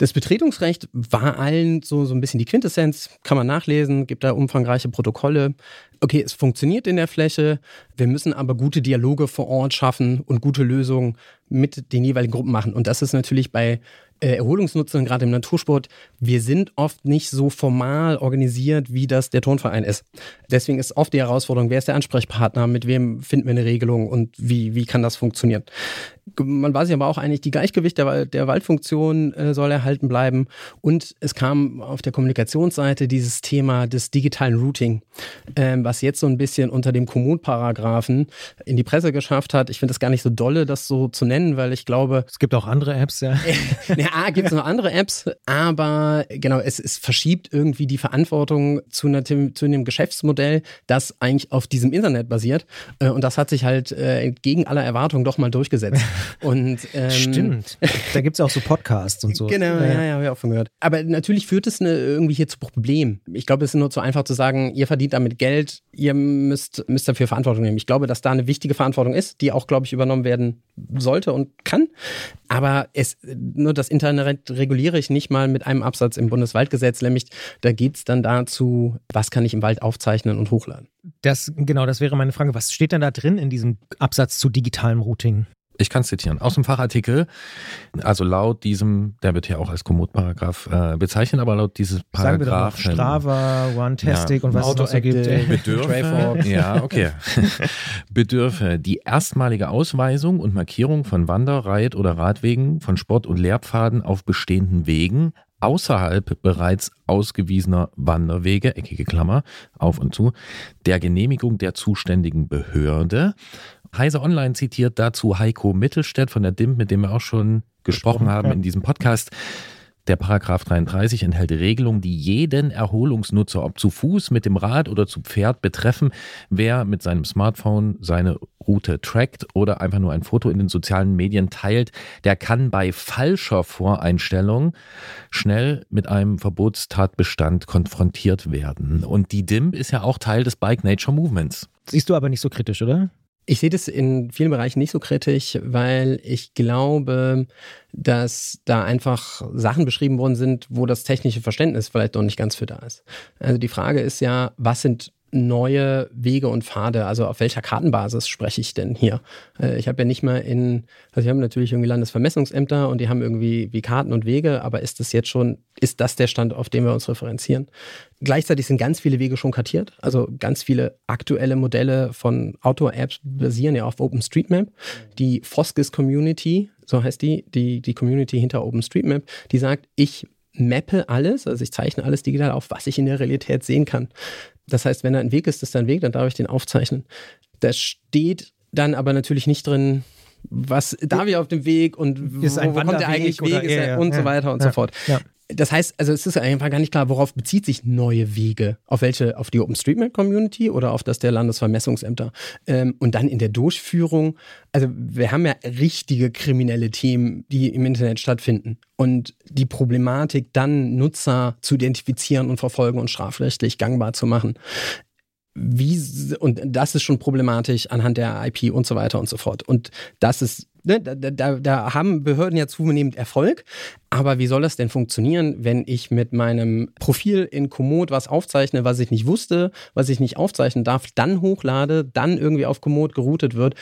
Das Betretungsrecht war allen so, so ein bisschen die Quintessenz, kann man nachlesen, gibt da umfangreiche Protokolle. Okay, es funktioniert in der Fläche, wir müssen aber gute Dialoge vor Ort schaffen und gute Lösungen mit den jeweiligen Gruppen machen. Und das ist natürlich bei äh, Erholungsnutzern, gerade im Natursport, wir sind oft nicht so formal organisiert, wie das der Turnverein ist. Deswegen ist oft die Herausforderung, wer ist der Ansprechpartner, mit wem finden wir eine Regelung und wie, wie kann das funktionieren. Man war sich aber auch einig, die Gleichgewicht der, der Waldfunktion äh, soll erhalten bleiben. Und es kam auf der Kommunikationsseite dieses Thema des digitalen Routing, äh, was jetzt so ein bisschen unter dem Kommunparagraphen in die Presse geschafft hat. Ich finde es gar nicht so dolle, das so zu nennen, weil ich glaube.
Es gibt auch andere Apps, ja.
ja, gibt es noch andere Apps, aber genau, es, es verschiebt irgendwie die Verantwortung zu, einer, zu einem Geschäftsmodell, das eigentlich auf diesem Internet basiert. Äh, und das hat sich halt äh, entgegen aller Erwartungen doch mal durchgesetzt. Und,
ähm, Stimmt. Da gibt es auch so Podcasts und so.
Genau, ja, ja, ja habe ich auch von gehört. Aber natürlich führt es eine, irgendwie hier zu Problemen. Ich glaube, es ist nur zu einfach zu sagen, ihr verdient damit Geld, ihr müsst, müsst dafür Verantwortung nehmen. Ich glaube, dass da eine wichtige Verantwortung ist, die auch, glaube ich, übernommen werden sollte und kann. Aber es, nur das Internet reguliere ich nicht mal mit einem Absatz im Bundeswaldgesetz, nämlich da geht es dann dazu, was kann ich im Wald aufzeichnen und hochladen.
Das, genau, das wäre meine Frage. Was steht denn da drin in diesem Absatz zu digitalem Routing?
Ich kann es zitieren. Aus dem Fachartikel, also laut diesem, der wird ja auch als Komoot-Paragraph äh, bezeichnet, aber laut dieses Paragraphen.
Strava, OneTastic ja, und was es noch so gibt.
Bedürfe, ja, okay. Bedürfe die erstmalige Ausweisung und Markierung von Wander-, Reit- oder Radwegen, von Sport- und Lehrpfaden auf bestehenden Wegen außerhalb bereits ausgewiesener Wanderwege, eckige Klammer, auf und zu, der Genehmigung der zuständigen Behörde Heise Online zitiert dazu Heiko Mittelstädt von der DIMP, mit dem wir auch schon gesprochen haben ja. in diesem Podcast. Der Paragraph 33 enthält Regelungen, die jeden Erholungsnutzer, ob zu Fuß, mit dem Rad oder zu Pferd betreffen. Wer mit seinem Smartphone seine Route trackt oder einfach nur ein Foto in den sozialen Medien teilt, der kann bei falscher Voreinstellung schnell mit einem Verbotstatbestand konfrontiert werden. Und die DIMP ist ja auch Teil des Bike Nature Movements.
Siehst du aber nicht so kritisch, oder?
Ich sehe das in vielen Bereichen nicht so kritisch, weil ich glaube, dass da einfach Sachen beschrieben worden sind, wo das technische Verständnis vielleicht noch nicht ganz für da ist. Also die Frage ist ja, was sind neue Wege und Pfade? Also auf welcher Kartenbasis spreche ich denn hier? Äh, ich habe ja nicht mal in, also wir haben natürlich irgendwie Landesvermessungsämter und die haben irgendwie wie Karten und Wege, aber ist das jetzt schon, ist das der Stand, auf dem wir uns referenzieren? Gleichzeitig sind ganz viele Wege schon kartiert. Also ganz viele aktuelle Modelle von Outdoor-Apps basieren ja auf OpenStreetMap. Die Foskis Community, so heißt die, die, die Community hinter OpenStreetMap, die sagt, ich mappe alles, also ich zeichne alles digital auf, was ich in der Realität sehen kann. Das heißt, wenn da ein Weg ist, ist da ein Weg, dann darf ich den aufzeichnen. Da steht dann aber natürlich nicht drin, was darf ich auf dem Weg und wo, wo kommt der eigentlich Weg ja, und ja, so weiter und so fort das heißt, also es ist einfach gar nicht klar, worauf bezieht sich neue Wege? Auf welche? Auf die OpenStreetMap-Community oder auf das der Landesvermessungsämter? Ähm, und dann in der Durchführung, also wir haben ja richtige kriminelle Themen, die im Internet stattfinden. Und die Problematik, dann Nutzer zu identifizieren und verfolgen und strafrechtlich gangbar zu machen, wie, und das ist schon problematisch anhand der IP und so weiter und so fort. Und das ist, ne, da, da, da haben Behörden ja zunehmend Erfolg. Aber wie soll das denn funktionieren, wenn ich mit meinem Profil in Komoot was aufzeichne, was ich nicht wusste, was ich nicht aufzeichnen darf, dann hochlade, dann irgendwie auf Komoot geroutet wird?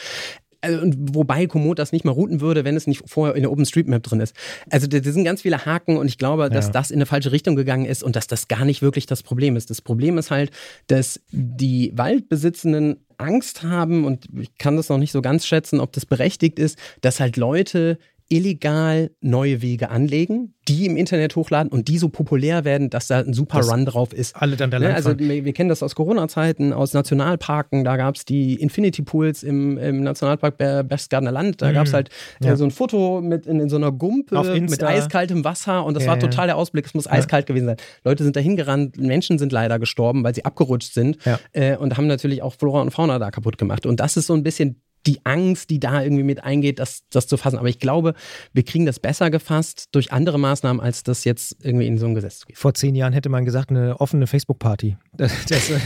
Also, wobei Komoot das nicht mal routen würde, wenn es nicht vorher in der OpenStreetMap drin ist. Also da, sind ganz viele Haken und ich glaube, dass ja. das in eine falsche Richtung gegangen ist und dass das gar nicht wirklich das Problem ist. Das Problem ist halt, dass die Waldbesitzenden Angst haben und ich kann das noch nicht so ganz schätzen, ob das berechtigt ist, dass halt Leute illegal neue Wege anlegen, die im Internet hochladen und die so populär werden, dass da ein super das Run drauf ist.
Alle dann da
ne? Also wir, wir, kennen das aus Corona-Zeiten, aus Nationalparken, da gab es die Infinity Pools im, im Nationalpark Berchtesgadener Land, da mhm. gab es halt äh, ja. so ein Foto mit in, in so einer Gumpe mit eiskaltem Wasser und das ja, war total der Ausblick, es muss ja. eiskalt gewesen sein. Leute sind da hingerannt, Menschen sind leider gestorben, weil sie abgerutscht sind äh, und haben natürlich auch Flora und Fauna da kaputt gemacht und das ist so ein bisschen die Angst, die da irgendwie mit eingeht, das, das zu fassen. Aber ich glaube, wir kriegen das besser gefasst durch andere Maßnahmen, als das jetzt irgendwie in so ein Gesetz geht.
Vor zehn Jahren hätte man gesagt, eine offene Facebook-Party.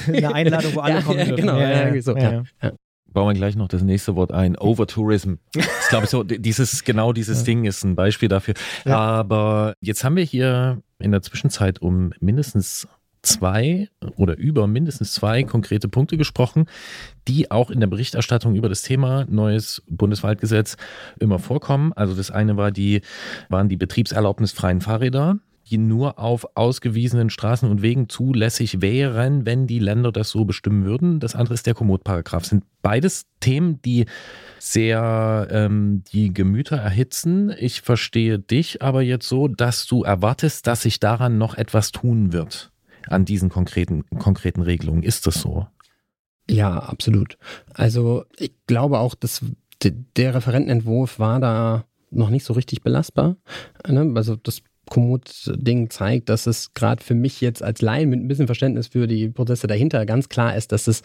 Eine Einladung, wo alle ja, kommen ja,
Genau, ja, ja, so, ja,
Bauen wir gleich noch das nächste Wort ein. Overtourism. Ich glaube so, dieses, genau dieses Ding ist ein Beispiel dafür. Aber jetzt haben wir hier in der Zwischenzeit um mindestens zwei oder über mindestens zwei konkrete Punkte gesprochen, die auch in der Berichterstattung über das Thema neues Bundeswaldgesetz immer vorkommen. Also das eine war die, waren die betriebserlaubnisfreien Fahrräder die nur auf ausgewiesenen Straßen und Wegen zulässig wären, wenn die Länder das so bestimmen würden. Das andere ist der Komoot-Paragraph. Sind beides Themen, die sehr ähm, die Gemüter erhitzen. Ich verstehe dich aber jetzt so, dass du erwartest, dass sich daran noch etwas tun wird an diesen konkreten, konkreten Regelungen. Ist das so?
Ja, absolut. Also ich glaube auch, dass der Referentenentwurf war da noch nicht so richtig belastbar. Ne? Also das Komoot-Ding zeigt, dass es gerade für mich jetzt als Laien mit ein bisschen Verständnis für die Prozesse dahinter ganz klar ist, dass es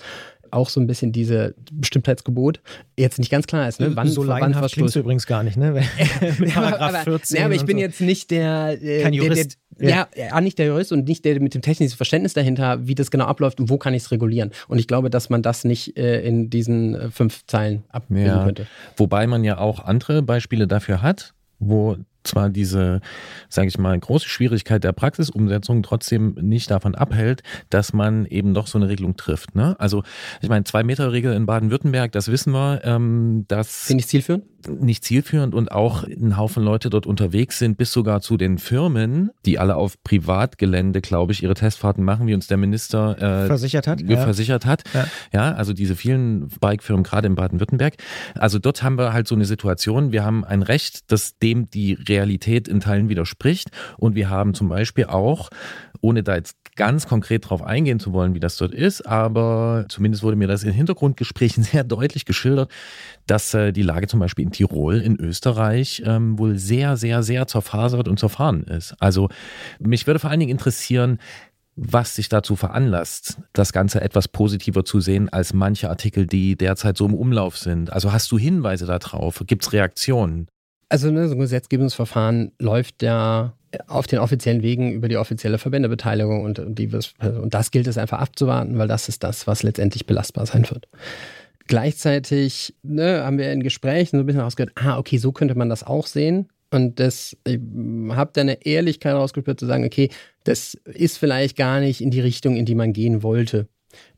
auch so ein bisschen diese Bestimmtheitsgebot jetzt nicht ganz klar ist. Ne?
Wann, so wann klingt übrigens gar nicht, ne?
Paragraph 14. Ja, aber ich bin so. jetzt nicht der,
äh, Kein Jurist.
Der, der, ja. ja, nicht der Jurist und nicht der mit dem technischen Verständnis dahinter, wie das genau abläuft und wo kann ich es regulieren. Und ich glaube, dass man das nicht äh, in diesen äh, fünf Zeilen abbilden ja. könnte.
Wobei man ja auch andere Beispiele dafür hat, wo zwar diese, sage ich mal, große Schwierigkeit der Praxisumsetzung trotzdem nicht davon abhält, dass man eben doch so eine Regelung trifft. Ne? Also ich meine, Zwei-Meter-Regel in Baden-Württemberg, das wissen wir. Ähm, das
Sind nicht zielführend?
Nicht zielführend und auch ein Haufen Leute dort unterwegs sind, bis sogar zu den Firmen, die alle auf Privatgelände, glaube ich, ihre Testfahrten machen, wie uns der Minister
äh, versichert hat.
Ja. Versichert hat. Ja. ja, also diese vielen Bike-Firmen, gerade in Baden-Württemberg. Also dort haben wir halt so eine Situation, wir haben ein Recht, das dem die Realität in Teilen widerspricht. Und wir haben zum Beispiel auch, ohne da jetzt ganz konkret drauf eingehen zu wollen, wie das dort ist, aber zumindest wurde mir das in Hintergrundgesprächen sehr deutlich geschildert, dass äh, die Lage zum Beispiel in Tirol, in Österreich, ähm, wohl sehr, sehr, sehr zerfasert und zerfahren ist. Also mich würde vor allen Dingen interessieren, was sich dazu veranlasst, das Ganze etwas positiver zu sehen als manche Artikel, die derzeit so im Umlauf sind. Also hast du Hinweise darauf? Gibt es Reaktionen?
Also ne, so ein Gesetzgebungsverfahren läuft ja auf den offiziellen Wegen über die offizielle Verbändebeteiligung und, die, und das gilt es einfach abzuwarten, weil das ist das, was letztendlich belastbar sein wird. Gleichzeitig ne, haben wir in Gesprächen so ein bisschen rausgehört, ah, okay, so könnte man das auch sehen. Und das, ich habe da eine Ehrlichkeit rausgespürt, zu sagen, okay, das ist vielleicht gar nicht in die Richtung, in die man gehen wollte.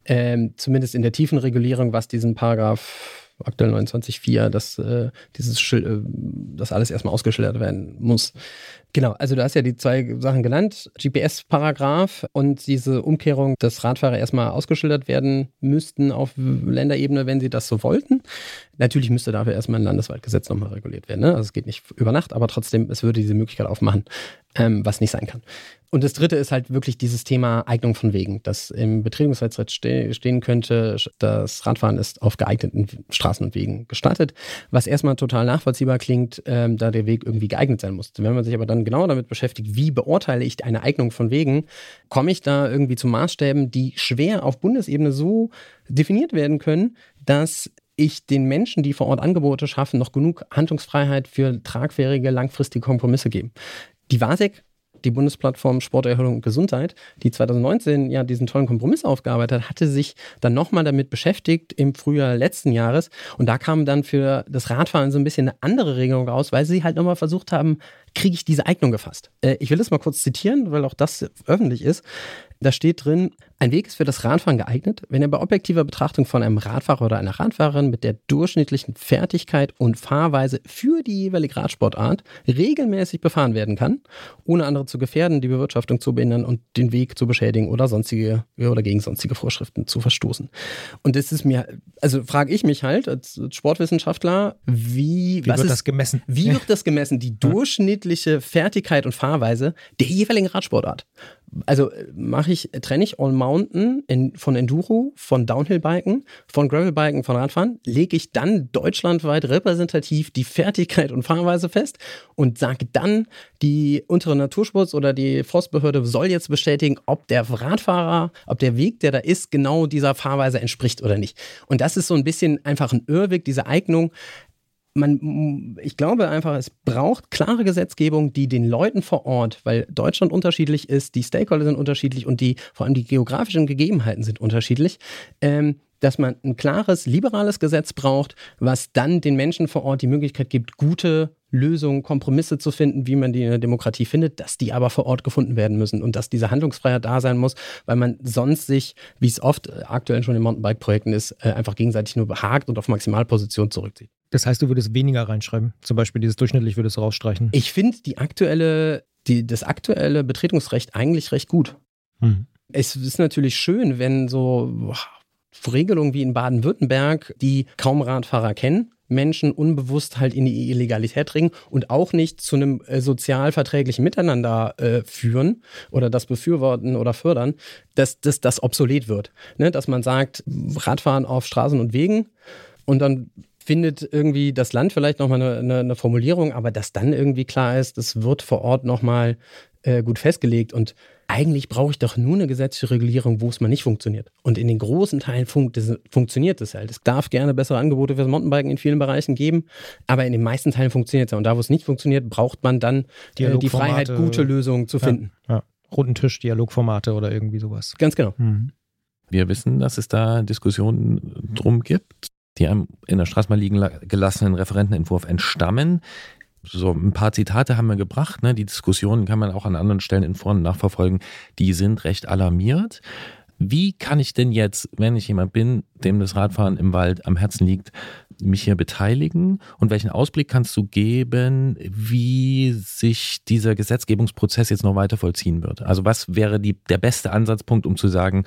Ähm, zumindest in der tiefen Regulierung, was diesen Paragraph aktuell 29.4, dass äh, dieses Schild, äh, das alles erstmal ausgeschildert werden muss. Genau, also du hast ja die zwei Sachen genannt, GPS-Paragraph und diese Umkehrung, dass Radfahrer erstmal ausgeschildert werden müssten auf Länderebene, wenn sie das so wollten. Natürlich müsste dafür erstmal ein Landeswaldgesetz nochmal reguliert werden. Ne? Also es geht nicht über Nacht, aber trotzdem, es würde diese Möglichkeit aufmachen, ähm, was nicht sein kann. Und das dritte ist halt wirklich dieses Thema Eignung von Wegen, dass im Betretungsrechtsrecht ste stehen könnte, das Radfahren ist auf geeigneten Straßen und Wegen gestartet, was erstmal total nachvollziehbar klingt, ähm, da der Weg irgendwie geeignet sein muss. Wenn man sich aber dann genau damit beschäftigt, wie beurteile ich eine Eignung von Wegen, komme ich da irgendwie zu Maßstäben, die schwer auf Bundesebene so definiert werden können, dass ich den Menschen, die vor Ort Angebote schaffen, noch genug Handlungsfreiheit für tragfähige, langfristige Kompromisse geben. Die WASEC die Bundesplattform Sporterholung und Gesundheit, die 2019 ja diesen tollen Kompromiss aufgearbeitet hat, hatte sich dann nochmal damit beschäftigt im Frühjahr letzten Jahres. Und da kam dann für das Radfahren so ein bisschen eine andere Regelung raus, weil sie halt nochmal versucht haben, kriege ich diese Eignung gefasst. Äh, ich will das mal kurz zitieren, weil auch das öffentlich ist. Da steht drin, ein Weg ist für das Radfahren geeignet, wenn er bei objektiver Betrachtung von einem Radfahrer oder einer Radfahrerin mit der durchschnittlichen Fertigkeit und Fahrweise für die jeweilige Radsportart regelmäßig befahren werden kann, ohne andere zu gefährden, die Bewirtschaftung zu behindern und den Weg zu beschädigen oder sonstige oder gegen sonstige Vorschriften zu verstoßen. Und das ist mir, also frage ich mich halt als Sportwissenschaftler, wie,
Wie wird
ist,
das gemessen?
wie wird das gemessen, die durchschnittliche Fertigkeit und Fahrweise der jeweiligen Radsportart? Also äh, mache ich, trenne ich All Mountain in, von Enduro, von Downhill-Biken, von Gravel-Biken, von Radfahren, lege ich dann deutschlandweit repräsentativ die Fertigkeit und Fahrweise fest und sage dann, die untere Naturschutz oder die Forstbehörde soll jetzt bestätigen, ob der Radfahrer, ob der Weg, der da ist, genau dieser Fahrweise entspricht oder nicht. Und das ist so ein bisschen einfach ein Irrweg, diese Eignung man, ich glaube einfach, es braucht klare Gesetzgebung, die den Leuten vor Ort, weil Deutschland unterschiedlich ist, die Stakeholder sind unterschiedlich und die vor allem die geografischen Gegebenheiten sind unterschiedlich, ähm, dass man ein klares, liberales Gesetz braucht, was dann den Menschen vor Ort die Möglichkeit gibt, gute Lösungen, Kompromisse zu finden, wie man die in der Demokratie findet, dass die aber vor Ort gefunden werden müssen und dass diese Handlungsfreiheit da sein muss, weil man sonst sich, wie es oft aktuell schon in Mountainbike-Projekten ist, äh, einfach gegenseitig nur behagt und auf Maximalposition zurückzieht.
Das heißt, du würdest weniger reinschreiben. Zum Beispiel dieses durchschnittlich würdest du rausstreichen.
Ich finde die aktuelle, die, das aktuelle Betretungsrecht eigentlich recht gut.
Hm.
Es ist natürlich schön, wenn so boah, Regelungen wie in Baden-Württemberg, die kaum Radfahrer kennen, Menschen unbewusst halt in die Illegalität bringen und auch nicht zu einem äh, sozialverträglichen Miteinander äh, führen oder das befürworten oder fördern, dass das dass obsolet wird. Ne? Dass man sagt, Radfahren auf Straßen und Wegen und dann findet irgendwie das Land vielleicht nochmal eine, eine, eine Formulierung, aber dass dann irgendwie klar ist, das wird vor Ort nochmal äh, gut festgelegt und eigentlich brauche ich doch nur eine gesetzliche Regulierung, wo es mal nicht funktioniert. Und in den großen Teilen funkt es, funktioniert es halt. Es darf gerne bessere Angebote für das Mountainbiken in vielen Bereichen geben, aber in den meisten Teilen funktioniert es ja. Und da, wo es nicht funktioniert, braucht man dann äh, die Freiheit, gute Lösungen zu
Ja.
finden.
Ja. Runden Tisch, Dialogformate oder irgendwie sowas.
Ganz genau.
Mhm.
Wir wissen, dass es da Diskussionen drum gibt, die einem in der Straße mal liegen la- gelassenen Referentenentwurf entstammen. So ein paar Zitate haben wir gebracht. Ne? Die Diskussionen kann man auch an anderen Stellen in Foren nachverfolgen. Die sind recht alarmiert. Wie kann ich denn jetzt, wenn ich jemand bin, dem das Radfahren im Wald am Herzen liegt, mich hier beteiligen? Und welchen Ausblick kannst du geben, wie sich dieser Gesetzgebungsprozess jetzt noch weiter vollziehen wird? Also was wäre die, der beste Ansatzpunkt, um zu sagen,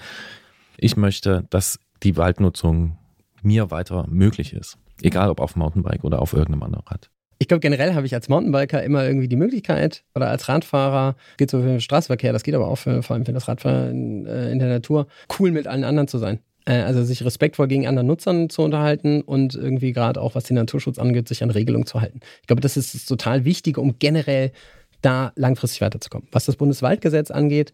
ich möchte, dass die Waldnutzung mir weiter möglich ist. Egal ob auf Mountainbike oder auf irgendeinem anderen Rad.
Ich glaube, generell habe ich als Mountainbiker immer irgendwie die Möglichkeit oder als Radfahrer, geht so für den Straßenverkehr, das geht aber auch für, vor allem für das Radfahren in, äh, in der Natur, cool mit allen anderen zu sein. Äh, Also sich respektvoll gegen andere Nutzern zu unterhalten und irgendwie gerade auch, was den Naturschutz angeht, sich an Regelungen zu halten. Ich glaube, das ist das total Wichtige, um generell da langfristig weiterzukommen. Was das Bundeswaldgesetz angeht,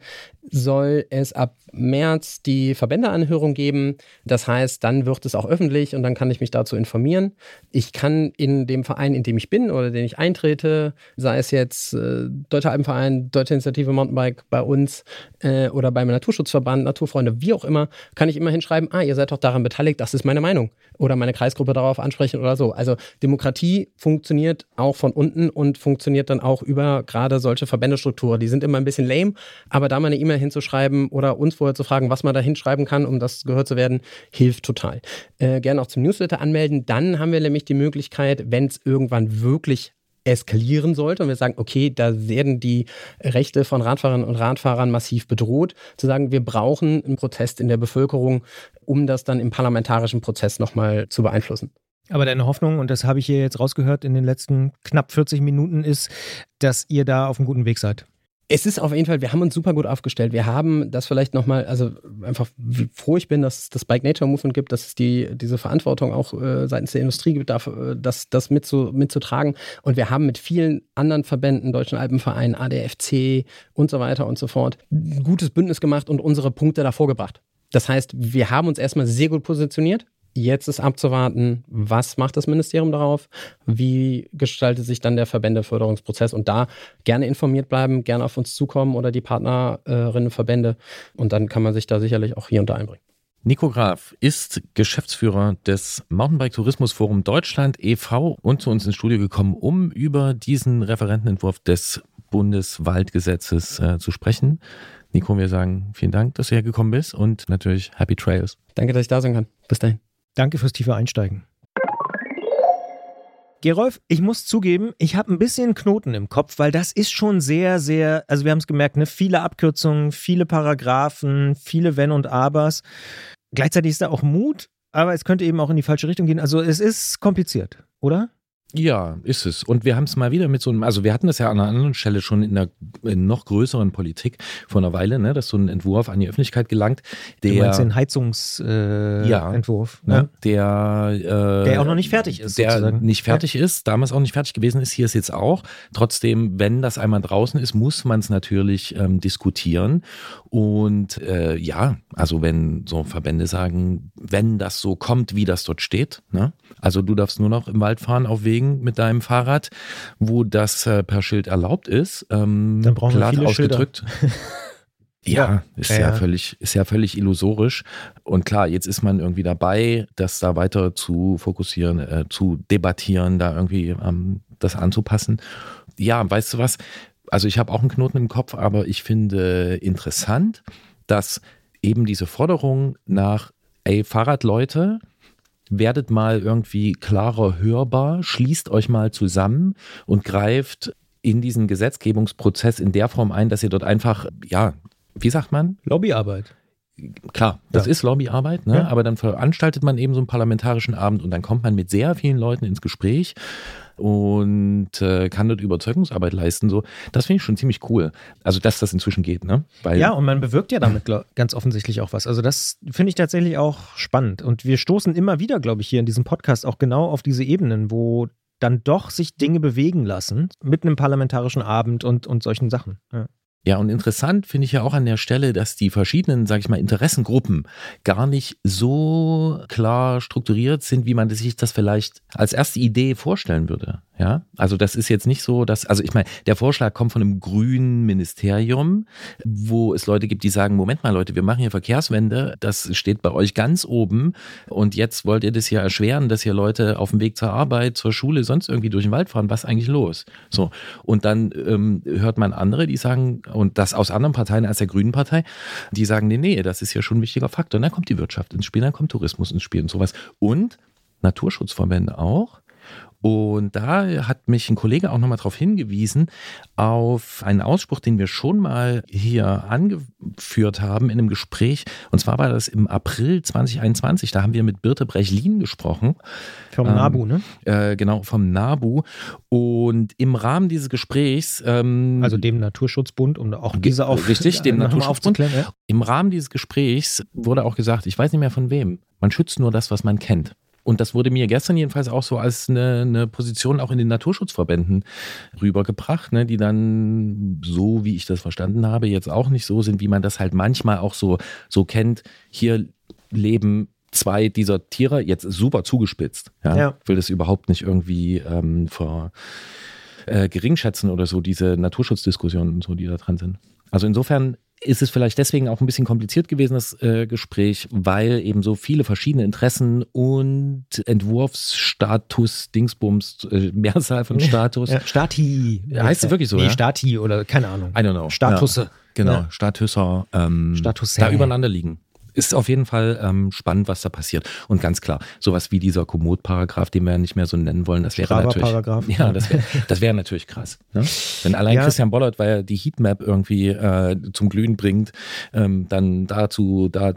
soll es ab März die Verbändeanhörung geben. Das heißt, dann wird es auch öffentlich und dann kann ich mich dazu informieren. Ich kann in dem Verein, in dem ich bin oder den ich eintrete, sei es jetzt äh, Deutscher Alpenverein, Deutsche Initiative Mountainbike bei uns äh, oder beim Naturschutzverband, Naturfreunde, wie auch immer, kann ich immer hinschreiben, ah, ihr seid doch daran beteiligt, das ist meine Meinung. Oder meine Kreisgruppe darauf ansprechen oder so. Also Demokratie funktioniert auch von unten und funktioniert dann auch über gerade solche Verbändestrukturen. Die sind immer ein bisschen lame, aber da mal eine E-Mail hinzuschreiben oder uns vorher zu fragen, was man da hinschreiben kann, um das gehört zu werden, hilft total. Äh, gerne auch zum Newsletter anmelden. Dann haben wir nämlich die Möglichkeit, wenn es irgendwann wirklich eskalieren sollte und wir sagen, okay, da werden die Rechte von Radfahrerinnen und Radfahrern massiv bedroht, zu sagen, wir brauchen einen Protest in der Bevölkerung, um das dann im parlamentarischen Prozess nochmal zu beeinflussen.
Aber deine Hoffnung, und das habe ich hier jetzt rausgehört in den letzten knapp 40 Minuten, ist, dass ihr da auf einem guten Weg seid.
Es ist auf jeden Fall, wir haben uns super gut aufgestellt. Wir haben das vielleicht nochmal, also einfach, wie froh ich bin, dass es das Bike Nature Movement gibt, dass es die, diese Verantwortung auch äh, seitens der Industrie gibt, dafür, äh, das, das mitzu, mitzutragen. Und wir haben mit vielen anderen Verbänden, Deutschen Alpenverein, ADFC und so weiter und so fort, ein gutes Bündnis gemacht und unsere Punkte davor gebracht. Das heißt, wir haben uns erstmal sehr gut positioniert. Jetzt ist abzuwarten, was macht das Ministerium darauf? Wie gestaltet sich dann der Verbändeförderungsprozess? Und da gerne informiert bleiben, gerne auf uns zukommen oder die Partnerinnenverbände. Und dann kann man sich da sicherlich auch hier und da einbringen.
Nico Graf ist Geschäftsführer des Mountainbike Tourismus Forum Deutschland e.V. und zu uns ins Studio gekommen, um über diesen Referentenentwurf des Bundeswaldgesetzes äh, zu sprechen. Nico, wir sagen vielen Dank, dass du hergekommen bist und natürlich Happy Trails.
Danke, dass ich da sein kann. Bis dahin.
Danke fürs tiefe Einsteigen. Gerolf, ich muss zugeben, ich habe ein bisschen Knoten im Kopf, weil das ist schon sehr, sehr, also wir haben es gemerkt, ne, viele Abkürzungen, viele Paragraphen, viele Wenn und Abers. Gleichzeitig ist da auch Mut, aber es könnte eben auch in die falsche Richtung gehen. Also es ist kompliziert, oder?
Ja, ist es. Und wir haben es mal wieder mit so einem, also wir hatten das ja an einer anderen Stelle schon in einer in noch größeren Politik vor einer Weile, ne, dass so ein Entwurf an die Öffentlichkeit gelangt.
Der, du meinst den Heizungsentwurf,
äh,
ja,
ne, der, äh,
der auch noch nicht fertig ist.
Der
sozusagen.
nicht fertig ja. ist, damals auch nicht fertig gewesen ist, hier ist jetzt auch. Trotzdem, wenn das einmal draußen ist, muss man es natürlich ähm, diskutieren. Und äh, ja, also wenn so Verbände sagen, wenn das so kommt, wie das dort steht, ne? also du darfst nur noch im Wald fahren auf Wegen mit deinem Fahrrad, wo das äh, per Schild erlaubt ist, ähm,
Dann brauchen wir viele
ausgedrückt. Ja,
Ja.
ist
Ja,
ja,
ja.
völlig, ist ja völlig illusorisch. Und klar, jetzt ist man irgendwie dabei, das da weiter zu fokussieren, äh, zu debattieren, da irgendwie ähm, das anzupassen. Ja, weißt du was? Also ich habe auch einen Knoten im Kopf, aber ich finde interessant, dass eben diese Forderung nach, ey, Fahrradleute, werdet mal irgendwie klarer hörbar, schließt euch mal zusammen und greift in diesen Gesetzgebungsprozess in der Form ein, dass ihr dort einfach, ja, wie sagt man?
Lobbyarbeit.
Klar, das
Ja.
ist Lobbyarbeit, ne?
Ja.
aber dann veranstaltet man eben so einen parlamentarischen Abend und dann kommt man mit sehr vielen Leuten ins Gespräch und äh, kann dort Überzeugungsarbeit leisten. So, das finde ich schon ziemlich cool. Also, dass das inzwischen geht, ne? Weil,
Ja, und man bewirkt ja damit ganz offensichtlich auch was. Also das finde ich tatsächlich auch spannend. Und wir stoßen immer wieder, glaube ich, hier in diesem Podcast auch genau auf diese Ebenen, wo dann doch sich Dinge bewegen lassen mit einem parlamentarischen Abend und, und solchen Sachen. Ja.
Ja, und interessant finde ich ja auch an der Stelle, dass die verschiedenen, sage ich mal, Interessengruppen gar nicht so klar strukturiert sind, wie man sich das vielleicht als erste Idee vorstellen würde. Ja, also das ist jetzt nicht so, dass, also ich meine, der Vorschlag kommt von einem grünen Ministerium, wo es Leute gibt, die sagen, Moment mal Leute, wir machen hier Verkehrswende, das steht bei euch ganz oben und jetzt wollt ihr das hier erschweren, dass hier Leute auf dem Weg zur Arbeit, zur Schule, sonst irgendwie durch den Wald fahren, was ist eigentlich los? So, und dann ähm, hört man andere, die sagen, und das aus anderen Parteien als der Grünen Partei, die sagen, nee, nee, das ist ja schon ein wichtiger Faktor. Und dann kommt die Wirtschaft ins Spiel, dann kommt Tourismus ins Spiel und sowas. Und Naturschutzverbände auch. Und da hat mich ein Kollege auch nochmal darauf hingewiesen, auf einen Ausspruch, den wir schon mal hier angeführt haben in einem Gespräch. Und zwar war das im April 2021. Da haben wir mit Birte Brechlin gesprochen.
Vom
Ähm,
NABU, ne?
Äh, genau, vom NABU. Und im Rahmen dieses Gesprächs. Ähm,
Also dem Naturschutzbund, um auch diese auf
richtig, dem Naturschutzbund.
Ja.
Im Rahmen dieses Gesprächs wurde auch gesagt, ich weiß nicht mehr von wem. Man schützt nur das, was man kennt. Und das wurde mir gestern jedenfalls auch so als eine, eine Position auch in den Naturschutzverbänden rübergebracht, ne, die dann, so wie ich das verstanden habe, jetzt auch nicht so sind, wie man das halt manchmal auch so, so kennt. Hier leben zwei dieser Tiere, jetzt super zugespitzt. Ja?
Ja.
Ich will das überhaupt nicht irgendwie ähm, ver, äh, geringschätzen oder so, diese Naturschutzdiskussionen und so, die da dran sind. Also insofern ist es vielleicht deswegen auch ein bisschen kompliziert gewesen, das äh, Gespräch, weil eben so viele verschiedene Interessen und Entwurfsstatus, Dingsbums, äh, Mehrzahl von Status.
Ja, Stati.
Heißt es wirklich so,
Nee,
ja?
Stati oder keine Ahnung.
I don't know.
Statusse.
Ja, genau,
Ja.
Statüsser, ähm,
Statusse.
da übereinander liegen. Ist auf jeden Fall ähm, spannend, was da passiert. Und ganz klar, sowas wie dieser Komoot-Paragraph, den wir ja nicht mehr so nennen wollen, das wäre natürlich. Ja, das wäre das wär natürlich krass. Ne? Wenn allein
Ja.
Christian Bollert, weil er die Heatmap irgendwie äh, zum Glühen bringt, ähm, dann dazu da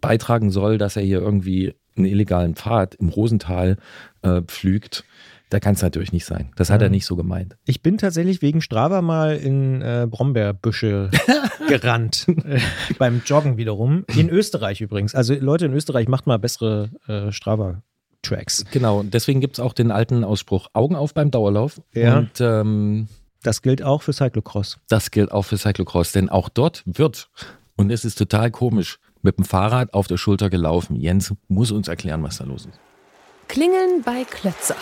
beitragen soll, dass er hier irgendwie einen illegalen Pfad im Rosental äh, pflügt, da kann es natürlich nicht sein. Das hat er
Ja.
nicht so gemeint.
Ich bin tatsächlich wegen Strava mal in äh, Brombeerbüsche gerannt. Äh, beim Joggen wiederum. In Österreich übrigens. Also Leute in Österreich, macht mal bessere äh, Strava-Tracks.
Genau, und deswegen gibt es auch den alten Ausspruch, Augen auf beim Dauerlauf.
Ja.
Und ähm,
Das gilt auch für Cyclocross.
das gilt auch für Cyclocross, denn auch dort wird, und es ist total komisch, mit dem Fahrrad auf der Schulter gelaufen. Jens muss uns erklären, was da los ist.
Klingeln bei Klötzer.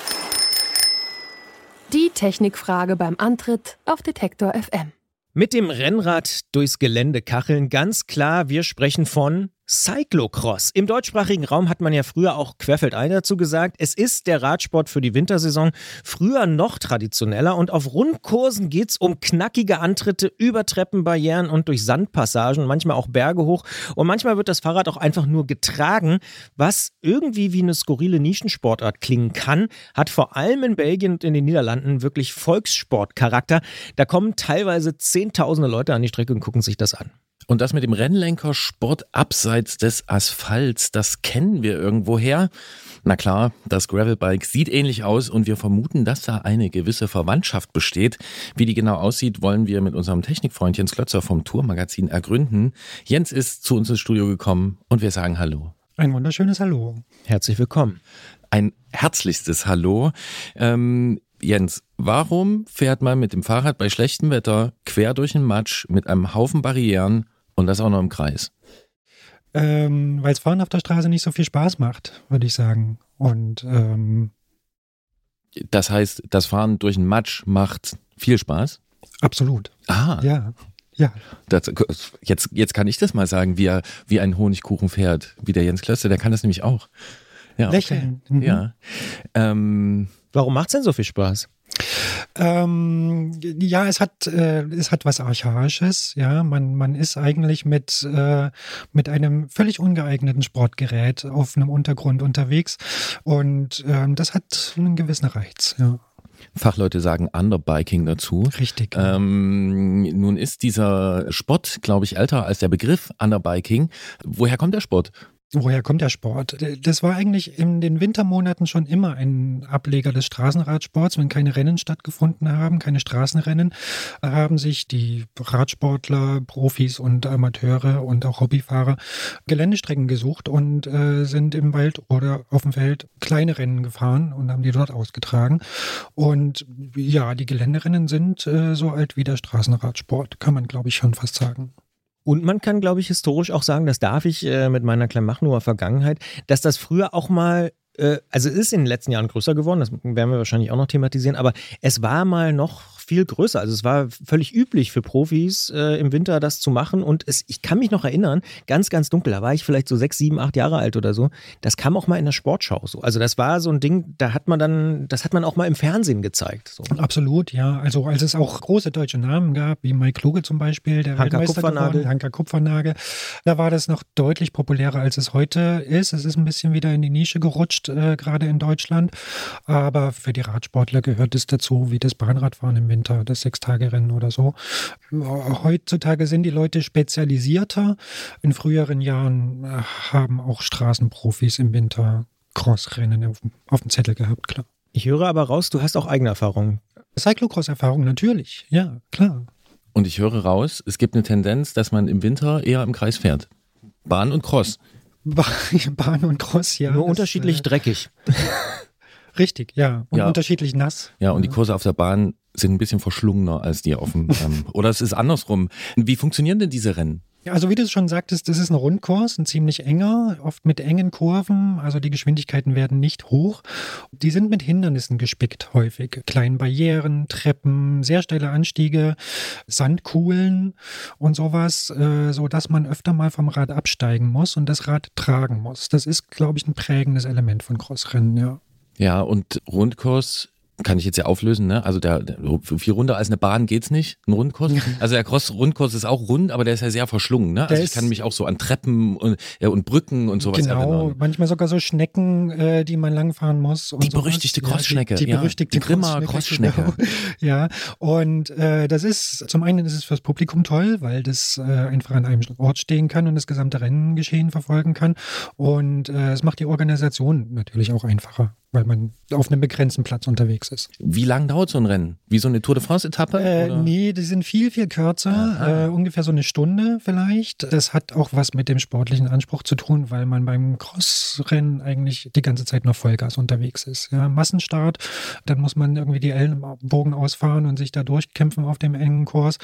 Die Technikfrage beim Antritt auf Detektor FM.
Mit dem Rennrad durchs Gelände kacheln, ganz klar, wir sprechen von Cyclocross. Im deutschsprachigen Raum hat man ja früher auch querfeldein dazu gesagt, es ist der Radsport für die Wintersaison. Früher noch traditioneller und auf Rundkursen geht es um knackige Antritte über Treppenbarrieren und durch Sandpassagen, manchmal auch Berge hoch. Und manchmal wird das Fahrrad auch einfach nur getragen, was irgendwie wie eine skurrile Nischensportart klingen kann, hat vor allem in Belgien und in den Niederlanden wirklich Volkssportcharakter. Da kommen teilweise zehntausende Leute an die Strecke und gucken sich das an.
Und das mit dem Rennlenkersport abseits des Asphalts, das kennen wir irgendwoher. Na klar, das Gravelbike sieht ähnlich aus und wir vermuten, dass da eine gewisse Verwandtschaft besteht. Wie die genau aussieht, wollen wir mit unserem Technikfreund Jens Klötzer vom Tourmagazin ergründen. Jens ist zu uns ins Studio gekommen und wir sagen Hallo.
Ein wunderschönes Hallo.
Herzlich willkommen.
Ein herzlichstes Hallo. Ähm, Jens, warum fährt man mit dem Fahrrad bei schlechtem Wetter quer durch den Matsch mit einem Haufen Barrieren und das auch noch im Kreis.
Ähm, Weil es Fahren auf der Straße nicht so viel Spaß macht, würde ich sagen. Und ähm,
das heißt, das Fahren durch den Matsch macht viel Spaß?
Absolut.
Ah.
Ja. Ja.
Das, jetzt, jetzt kann ich das mal sagen, wie, er, wie ein Honigkuchen fährt, wie der Jens Klöster, der kann das nämlich auch.
Ja, Lächeln.
Okay. Mhm. Ja. Ähm,
Warum macht es denn so viel Spaß?
Ähm, ja, es hat, äh, es hat was Archaisches. Ja, man, man ist eigentlich mit, äh, mit einem völlig ungeeigneten Sportgerät auf einem Untergrund unterwegs und ähm, das hat einen gewissen Reiz. Ja.
Fachleute sagen Underbiking dazu.
Richtig.
Ähm, nun ist dieser Sport, glaube ich, älter als der Begriff Underbiking. Woher kommt der Sport?
Woher kommt der Sport? Das war eigentlich in den Wintermonaten schon immer ein Ableger des Straßenradsports. Wenn keine Rennen stattgefunden haben, keine Straßenrennen, haben sich die Radsportler, Profis und Amateure und auch Hobbyfahrer Geländestrecken gesucht und äh, sind im Wald oder auf dem Feld kleine Rennen gefahren und haben die dort ausgetragen. Und ja, die Geländerennen sind äh, so alt wie der Straßenradsport, kann man glaube ich schon fast sagen.
Und man kann, glaube ich, historisch auch sagen, das darf ich äh, mit meiner Kleinmachnower Vergangenheit, dass das früher auch mal äh, also es ist in den letzten Jahren größer geworden, das werden wir wahrscheinlich auch noch thematisieren, aber es war mal noch viel größer. Also es war völlig üblich für Profis äh, im Winter das zu machen. Und es, ich kann mich noch erinnern, ganz, ganz dunkel, da war ich vielleicht so sechs, sieben, acht Jahre alt oder so. Das kam auch mal in der Sportschau so. Also das war so ein Ding, da hat man dann, das hat man auch mal im Fernsehen gezeigt. So.
Absolut, ja. Also als es auch große deutsche Namen gab, wie Mike Kluge zum Beispiel, der
Hanka Kupfernagel.
Geworden, Hanka Kupfernagel, da war das noch deutlich populärer, als es heute ist. Es ist ein bisschen wieder in die Nische gerutscht, äh, gerade in Deutschland. Aber für die Radsportler gehört es dazu, wie das Bahnradfahren im Winter, das Sechstagerennen oder so. Heutzutage sind die Leute spezialisierter. In früheren Jahren äh, haben auch Straßenprofis im Winter Crossrennen auf, auf dem Zettel gehabt, klar.
Ich höre aber raus, du hast auch eigene Erfahrungen.
Cyclocross-Erfahrung natürlich, ja, klar.
Und ich höre raus, es gibt eine Tendenz, dass man im Winter eher im Kreis fährt. Bahn und Cross.
Bahn und Cross, ja.
Nur unterschiedlich äh, dreckig.
Richtig, ja. Und ja. unterschiedlich nass.
Ja, und die Kurse auf der Bahn sind ein bisschen verschlungener als die auf dem. Ähm, oder es ist andersrum. Wie funktionieren denn diese Rennen?
Ja, also wie du es schon sagtest, das ist ein Rundkurs, ein ziemlich enger, oft mit engen Kurven. Also die Geschwindigkeiten werden nicht hoch. Die sind mit Hindernissen gespickt häufig. Kleinen Barrieren, Treppen, sehr steile Anstiege, Sandkuhlen und sowas, äh, so dass man öfter mal vom Rad absteigen muss und das Rad tragen muss. Das ist, glaube ich, ein prägendes Element von Crossrennen, ja.
Ja, und Rundkurs kann ich jetzt ja auflösen, ne? Also der, der viel runder als eine Bahn geht's nicht, ein Rundkurs. Also der Cross Rundkurs ist auch rund, aber der ist ja sehr verschlungen, ne? Also ich kann mich auch so an Treppen und, ja, und Brücken und sowas
genau,
erinnern.
manchmal sogar so Schnecken, äh, die man langfahren muss.
die berüchtigte Crossschnecke.
Ja, die, die
ja,
berüchtigte
die Grimmer Crossschnecke.
Genau. Ja, und äh, das ist, zum einen ist es fürs Publikum toll, weil das äh, einfach an einem Ort stehen kann und das gesamte Rennengeschehen verfolgen kann. Und äh, es macht die Organisation natürlich auch einfacher weil man auf einem begrenzten Platz unterwegs ist.
Wie lang dauert so ein Rennen? Wie so eine Tour de France-Etappe?
Äh, nee, die sind viel, viel kürzer, äh, ungefähr so eine Stunde vielleicht. Das hat auch was mit dem sportlichen Anspruch zu tun, weil man beim Crossrennen eigentlich die ganze Zeit noch Vollgas unterwegs ist. Ja, Massenstart, dann muss man irgendwie die Ellenbogen ausfahren und sich da durchkämpfen auf dem engen Kurs.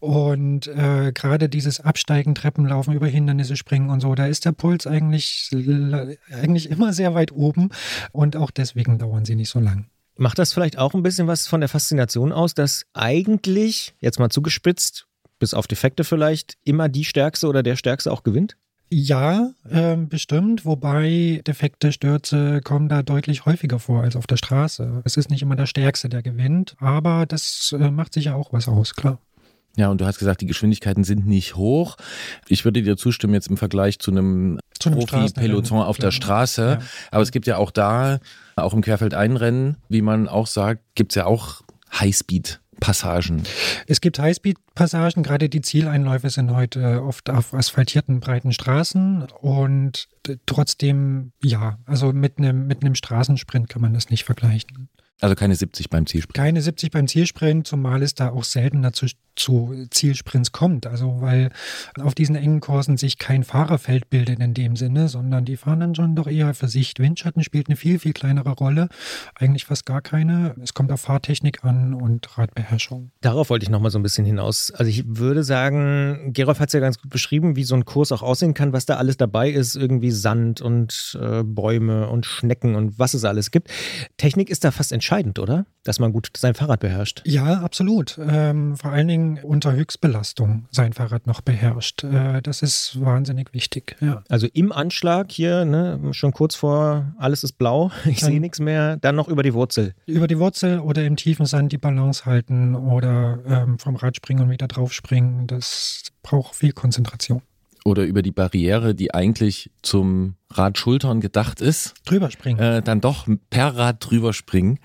Und äh, gerade dieses Absteigen, Treppenlaufen, über Hindernisse springen und so, da ist der Puls eigentlich, eigentlich immer sehr weit oben und auch deswegen dauern sie nicht so lang.
Macht das vielleicht auch ein bisschen was von der Faszination aus, dass eigentlich, jetzt mal zugespitzt, bis auf Defekte vielleicht, immer die Stärkste oder der Stärkste auch gewinnt?
Ja, äh, bestimmt, wobei defekte Stürze kommen da deutlich häufiger vor als auf der Straße. Es ist nicht immer der Stärkste, der gewinnt, aber das äh, macht sicher auch was aus, klar.
Ja, und du hast gesagt, die Geschwindigkeiten sind nicht hoch. Ich würde dir zustimmen jetzt im Vergleich zu einem,
Zu einem
Profi-Peloton auf der. Straße.
Ja.
Aber es gibt ja auch da, auch im Querfeldeinrennen, wie man auch sagt, gibt es ja auch Highspeed-Passagen.
Es gibt Highspeed-Passagen, gerade die Zieleinläufe sind heute oft auf asphaltierten breiten Straßen und äh, trotzdem, ja, also mit einem, mit einem Straßensprint kann man das nicht vergleichen.
Also keine 70 beim Zielsprint.
Keine 70 beim Zielsprint, zumal es da auch seltener zu, zu Zielsprints kommt. Also weil auf diesen engen Kursen sich kein Fahrerfeld bildet in dem Sinne, sondern die fahren dann schon doch eher für sich. Windschatten spielt eine viel, viel kleinere Rolle. Eigentlich fast gar keine. Es kommt auf Fahrtechnik an und Radbeherrschung.
Darauf wollte ich nochmal so ein bisschen hinaus. Also ich würde sagen, Gerolf hat es ja ganz gut beschrieben, wie so ein Kurs auch aussehen kann, was da alles dabei ist. Irgendwie Sand und äh, Bäume und Schnecken und was es alles gibt. Technik ist da fast entscheidend, oder? Dass man gut sein Fahrrad beherrscht.
Ja, absolut. Ähm, vor allen Dingen unter Höchstbelastung sein Fahrrad noch beherrscht. Äh, das ist wahnsinnig wichtig. Ja.
Also im Anschlag hier, ne, schon kurz vor, alles ist blau, ich sehe nichts mehr, dann noch über die Wurzel.
Über die Wurzel oder im tiefen Sand die Balance halten oder ähm, vom Rad springen und wieder draufspringen, das braucht viel Konzentration.
Oder über die Barriere, die eigentlich zum Radschultern gedacht ist,
Drüber springen.
äh, dann doch per Rad drüber springen.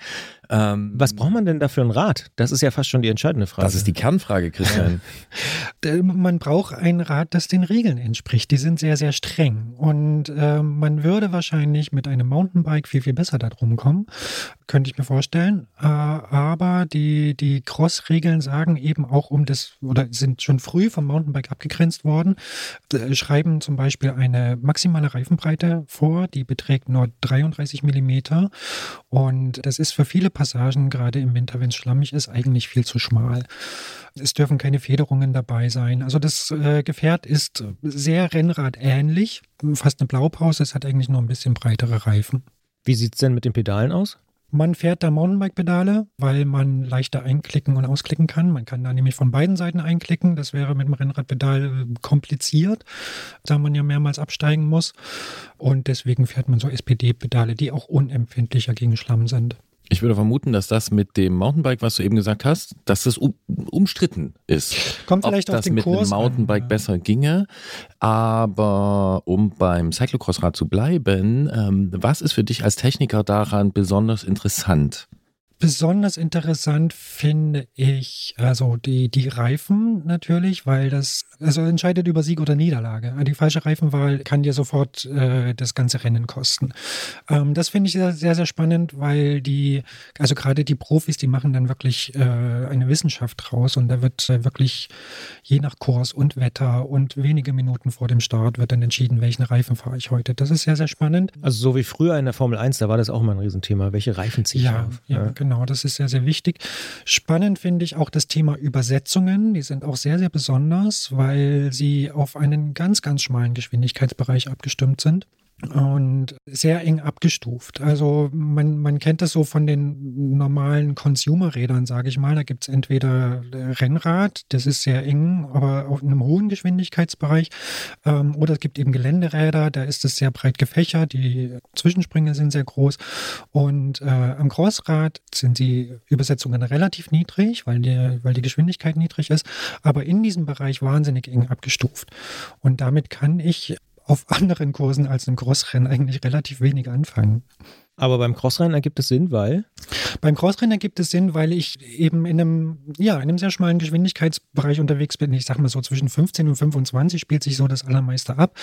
Ähm,
Was braucht man denn da für ein Rad? Das ist ja fast schon die entscheidende Frage.
Das ist die Kernfrage, Christian.
Äh, Man braucht ein Rad, das den Regeln entspricht. Die sind sehr, sehr streng. Und äh, man würde wahrscheinlich mit einem Mountainbike viel, viel besser da drum kommen. Könnte ich mir vorstellen. Äh, aber die, die Cross-Regeln sagen eben auch um das, oder sind schon früh vom Mountainbike abgegrenzt worden, äh, schreiben zum Beispiel eine maximale Reifenbreite vor, die beträgt nur 33 Millimeter. Und das ist für viele Passagen, gerade im Winter, wenn es schlammig ist, eigentlich viel zu schmal. Es dürfen keine Federungen dabei sein. Also das äh, Gefährt ist sehr Rennradähnlich, fast eine Blaupause. Es hat eigentlich nur ein bisschen breitere Reifen.
Wie sieht es denn mit den Pedalen aus?
Man fährt da Mountainbike-Pedale, weil man leichter einklicken und ausklicken kann. Man kann da nämlich von beiden Seiten einklicken. Das wäre mit dem Rennradpedal äh, kompliziert, da man ja mehrmals absteigen muss. Und deswegen fährt man so SPD-Pedale, die auch unempfindlicher gegen Schlamm sind.
Ich würde vermuten, dass das mit dem Mountainbike, was du eben gesagt hast, dass das um, umstritten ist.
Kommt vielleicht
Ob
auf
das
den
mit
Kurs
einem
an,
Mountainbike
ja.
besser ginge. Aber um beim Cyclocross-Rad zu bleiben, ähm, was ist für dich als Techniker daran besonders interessant?
Besonders interessant finde ich also die, die Reifen natürlich, weil das also entscheidet über Sieg oder Niederlage. Die falsche Reifenwahl kann dir sofort äh, das ganze Rennen kosten. Ähm, das finde ich sehr, sehr, sehr spannend, weil die, also gerade die Profis, die machen dann wirklich äh, eine Wissenschaft draus und da wird äh, wirklich je nach Kurs und Wetter und wenige Minuten vor dem Start wird dann entschieden, welchen Reifen fahre ich heute. Das ist sehr, sehr spannend.
Also so wie früher in der Formel 1, da war das auch mal ein Riesenthema. Welche Reifen ziehe ich
Ja,
auf?
ja, genau, das ist sehr, sehr wichtig. Spannend finde ich auch das Thema Übersetzungen. Die sind auch sehr, sehr besonders, weil sie auf einen ganz, ganz schmalen Geschwindigkeitsbereich abgestimmt sind. Und sehr eng abgestuft. Also man, man kennt das so von den normalen Consumer-Rädern, sage ich mal. Da gibt es entweder äh, Rennrad, das ist sehr eng, aber auf einem hohen Geschwindigkeitsbereich. Ähm, oder es gibt eben Geländeräder, da ist es sehr breit gefächert, die Zwischensprünge sind sehr groß. Und äh, am Crossrad sind die Übersetzungen relativ niedrig, weil die, weil die Geschwindigkeit niedrig ist, aber in diesem Bereich wahnsinnig eng abgestuft. Und damit kann ich auf anderen Kursen als im Crossrennen eigentlich relativ wenig anfangen.
Aber beim Crossrennen ergibt es Sinn, weil?
Beim Crossrennen ergibt es Sinn, weil ich eben in einem, ja, in einem sehr schmalen Geschwindigkeitsbereich unterwegs bin. Ich sag mal so zwischen 15 und 25 spielt sich so das Allermeiste ab.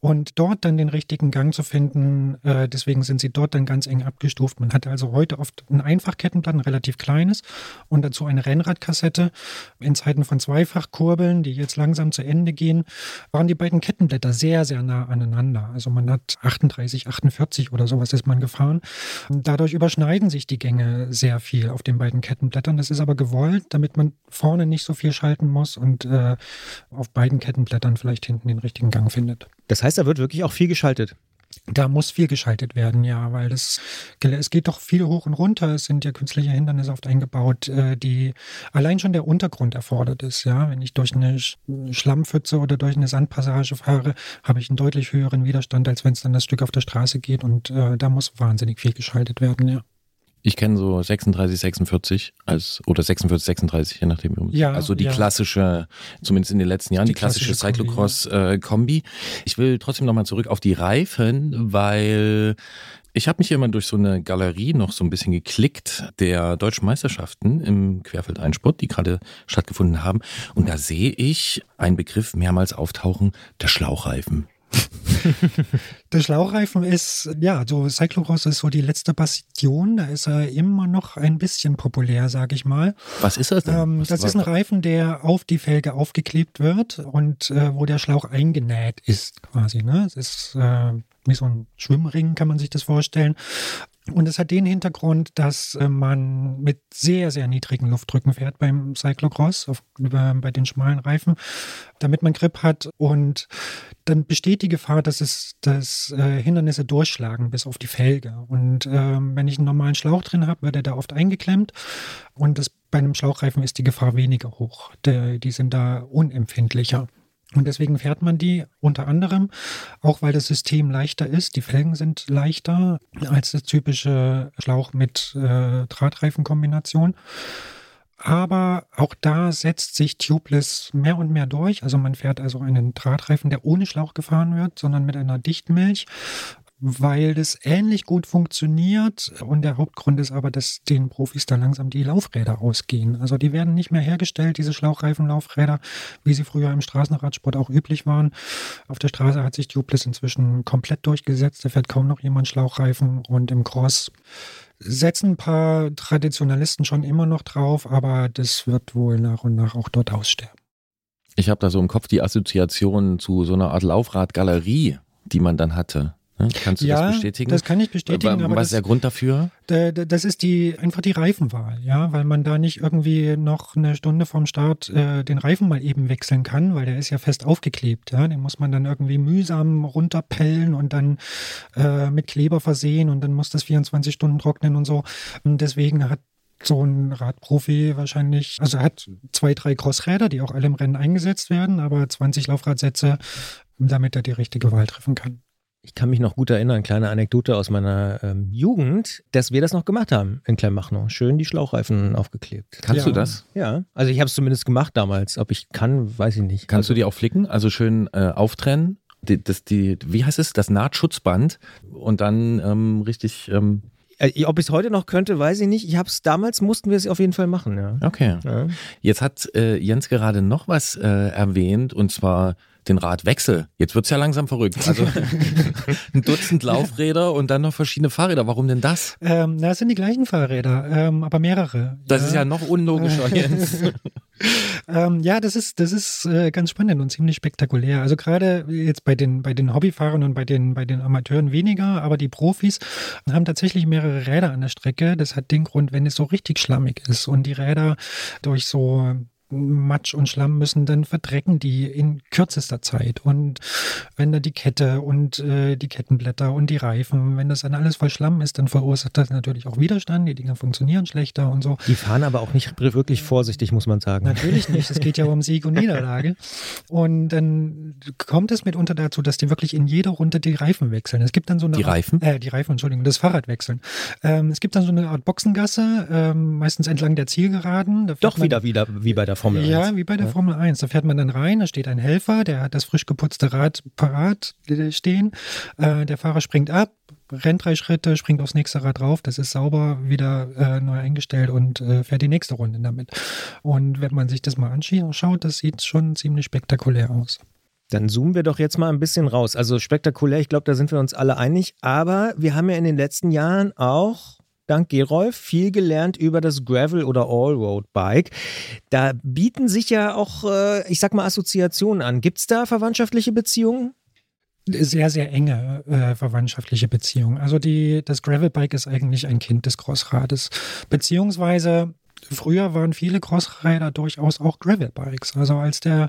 Und dort dann den richtigen Gang zu finden, äh, deswegen sind sie dort dann ganz eng abgestuft. Man hat also heute oft ein Einfachkettenblatt, ein relativ kleines und dazu eine Rennradkassette. In Zeiten von Zweifachkurbeln, die jetzt langsam zu Ende gehen, waren die beiden Kettenblätter sehr, sehr nah aneinander. Also man hat 38, 48 oder sowas ist man gefahren. Dadurch überschneiden sich die Gänge sehr viel auf den beiden Kettenblättern. Das ist aber gewollt, damit man vorne nicht so viel schalten muss und äh, auf beiden Kettenblättern vielleicht hinten den richtigen Gang findet.
Das heißt, da wird wirklich auch viel geschaltet.
Da muss viel geschaltet werden, ja, weil das, es geht doch viel hoch und runter. Es sind ja künstliche Hindernisse oft eingebaut, äh, die allein schon der Untergrund erfordert ist. Ja, wenn ich durch eine Schlammpfütze oder durch eine Sandpassage fahre, habe ich einen deutlich höheren Widerstand, als wenn es dann das Stück auf der Straße geht. Und äh, da muss wahnsinnig viel geschaltet werden, ja.
Ich kenne so 36, 46 als oder 46, 36, je nachdem. Ja, also die ja. klassische, zumindest in den letzten Jahren, die, die klassische, klassische Cyclocross-Kombi. Äh, ich will trotzdem nochmal zurück auf die Reifen, weil ich habe mich hier mal durch so eine Galerie noch so ein bisschen geklickt der deutschen Meisterschaften im Querfeldeinsport, die gerade stattgefunden haben. Und da sehe ich einen Begriff mehrmals auftauchen, der Schlauchreifen.
Der Schlauchreifen ist, ja, so Cyclocross ist so die letzte Bastion. Da ist er immer noch ein bisschen populär, sag ich mal.
Was ist das denn?
Ähm, das ist ein Reifen, der auf die Felge aufgeklebt wird und äh, wo der Schlauch eingenäht ist, quasi. Ne? Es ist äh, wie so ein Schwimmring, kann man sich das vorstellen. Und es hat den Hintergrund, dass äh, man mit sehr, sehr niedrigen Luftdrücken fährt beim Cyclocross, auf, bei den schmalen Reifen, damit man Grip hat. Und dann besteht die Gefahr, dass es dass, äh, Hindernisse durchschlagen bis auf die Felge. Und äh, wenn ich einen normalen Schlauch drin habe, wird er da oft eingeklemmt. Und das, bei einem Schlauchreifen ist die Gefahr weniger hoch. Der, die sind da unempfindlicher. Und deswegen fährt man die unter anderem, auch weil das System leichter ist. Die Felgen sind leichter als das typische Schlauch mit äh, Drahtreifenkombination. Aber auch da setzt sich Tubeless mehr und mehr durch. Also man fährt also einen Drahtreifen, der ohne Schlauch gefahren wird, sondern mit einer Dichtmilch weil das ähnlich gut funktioniert. Und der Hauptgrund ist aber, dass den Profis da langsam die Laufräder ausgehen. Also die werden nicht mehr hergestellt, diese Schlauchreifenlaufräder, wie sie früher im Straßenradsport auch üblich waren. Auf der Straße hat sich Tubeless inzwischen komplett durchgesetzt. Da fährt kaum noch jemand Schlauchreifen und im Cross setzen ein paar Traditionalisten schon immer noch drauf, aber das wird wohl nach und nach auch dort aussterben.
Ich habe da so im Kopf die Assoziation zu so einer Art Laufradgalerie, die man dann hatte. Ne? Kannst du
ja,
das bestätigen?
Das kann ich bestätigen.
Aber, aber was ist der Grund dafür?
Das ist die einfach die Reifenwahl, ja, weil man da nicht irgendwie noch eine Stunde vorm Start äh, den Reifen mal eben wechseln kann, weil der ist ja fest aufgeklebt, ja. Den muss man dann irgendwie mühsam runterpellen und dann äh, mit Kleber versehen und dann muss das 24 Stunden trocknen und so. Und deswegen hat so ein Radprofi wahrscheinlich, also er hat zwei, drei Crossräder, die auch alle im Rennen eingesetzt werden, aber 20 Laufradsätze, damit er die richtige Wahl treffen kann.
Ich kann mich noch gut erinnern, kleine Anekdote aus meiner ähm, Jugend, dass wir das noch gemacht haben in Kleinmachnow. Schön die Schlauchreifen aufgeklebt.
Kannst
ja.
du das?
Ja, also ich habe es zumindest gemacht damals. Ob ich kann, weiß ich nicht.
Kannst
also,
du die auch flicken? Also schön äh, auftrennen? Die, das, die, wie heißt es? Das Nahtschutzband und dann ähm, richtig ähm
äh, ob ich es heute noch könnte, weiß ich nicht. Ich habe es damals mussten wir es auf jeden Fall machen. Ja.
Okay. Ja. Jetzt hat äh, Jens gerade noch was äh, erwähnt und zwar den Radwechsel. Jetzt wird's ja langsam verrückt. Also ein Dutzend Laufräder und dann noch verschiedene Fahrräder. Warum denn das?
Ähm, das sind die gleichen Fahrräder, ähm, aber mehrere.
Das ja. ist ja noch unlogischer, Jens.
ähm, ja, das ist, das ist äh, ganz spannend und ziemlich spektakulär. Also gerade jetzt bei den, bei den Hobbyfahrern und bei den, bei den Amateuren weniger, aber die Profis haben tatsächlich mehrere Räder an der Strecke. Das hat den Grund, wenn es so richtig schlammig ist und die Räder durch so Matsch und Schlamm müssen dann verdrecken die in kürzester Zeit. Und wenn da die Kette und äh, die Kettenblätter und die Reifen, wenn das dann alles voll Schlamm ist, dann verursacht das natürlich auch Widerstand. Die Dinger funktionieren schlechter und so.
Die fahren aber auch nicht wirklich vorsichtig, muss man sagen.
Natürlich nicht. Es geht ja um Sieg und Niederlage. Und dann kommt es mitunter dazu, dass die wirklich in jeder Runde die Reifen wechseln. Es gibt dann so eine
die Reifen?
Äh, die Reifen, Entschuldigung, das Fahrrad wechseln. Ähm, es gibt dann so eine Art Boxengasse, ähm, meistens entlang der Zielgeraden.
Doch wieder, wieder wie bei der Formel 1.
Ja, wie bei der ja. Formel 1. Da fährt man dann rein, da steht ein Helfer, der hat das frisch geputzte Rad parat stehen. Äh, der Fahrer springt ab, rennt drei Schritte, springt aufs nächste Rad drauf, das ist sauber, wieder äh, neu eingestellt und äh, fährt die nächste Runde damit. Und wenn man sich das mal anschaut, das sieht schon ziemlich spektakulär aus.
Dann zoomen wir doch jetzt mal ein bisschen raus. Also spektakulär, ich glaube, da sind wir uns alle einig. Aber wir haben ja in den letzten Jahren auch dank Gerolf viel gelernt über das Gravel- oder Allroad-Bike. Da bieten sich ja auch, äh, ich sag mal, Assoziationen an. Gibt es da verwandtschaftliche Beziehungen?
sehr, sehr enge äh, verwandtschaftliche Beziehungen. Also die, das Gravelbike ist eigentlich ein Kind des Crossrades. Beziehungsweise Früher waren viele Crossrider durchaus auch Gravelbikes. Also als der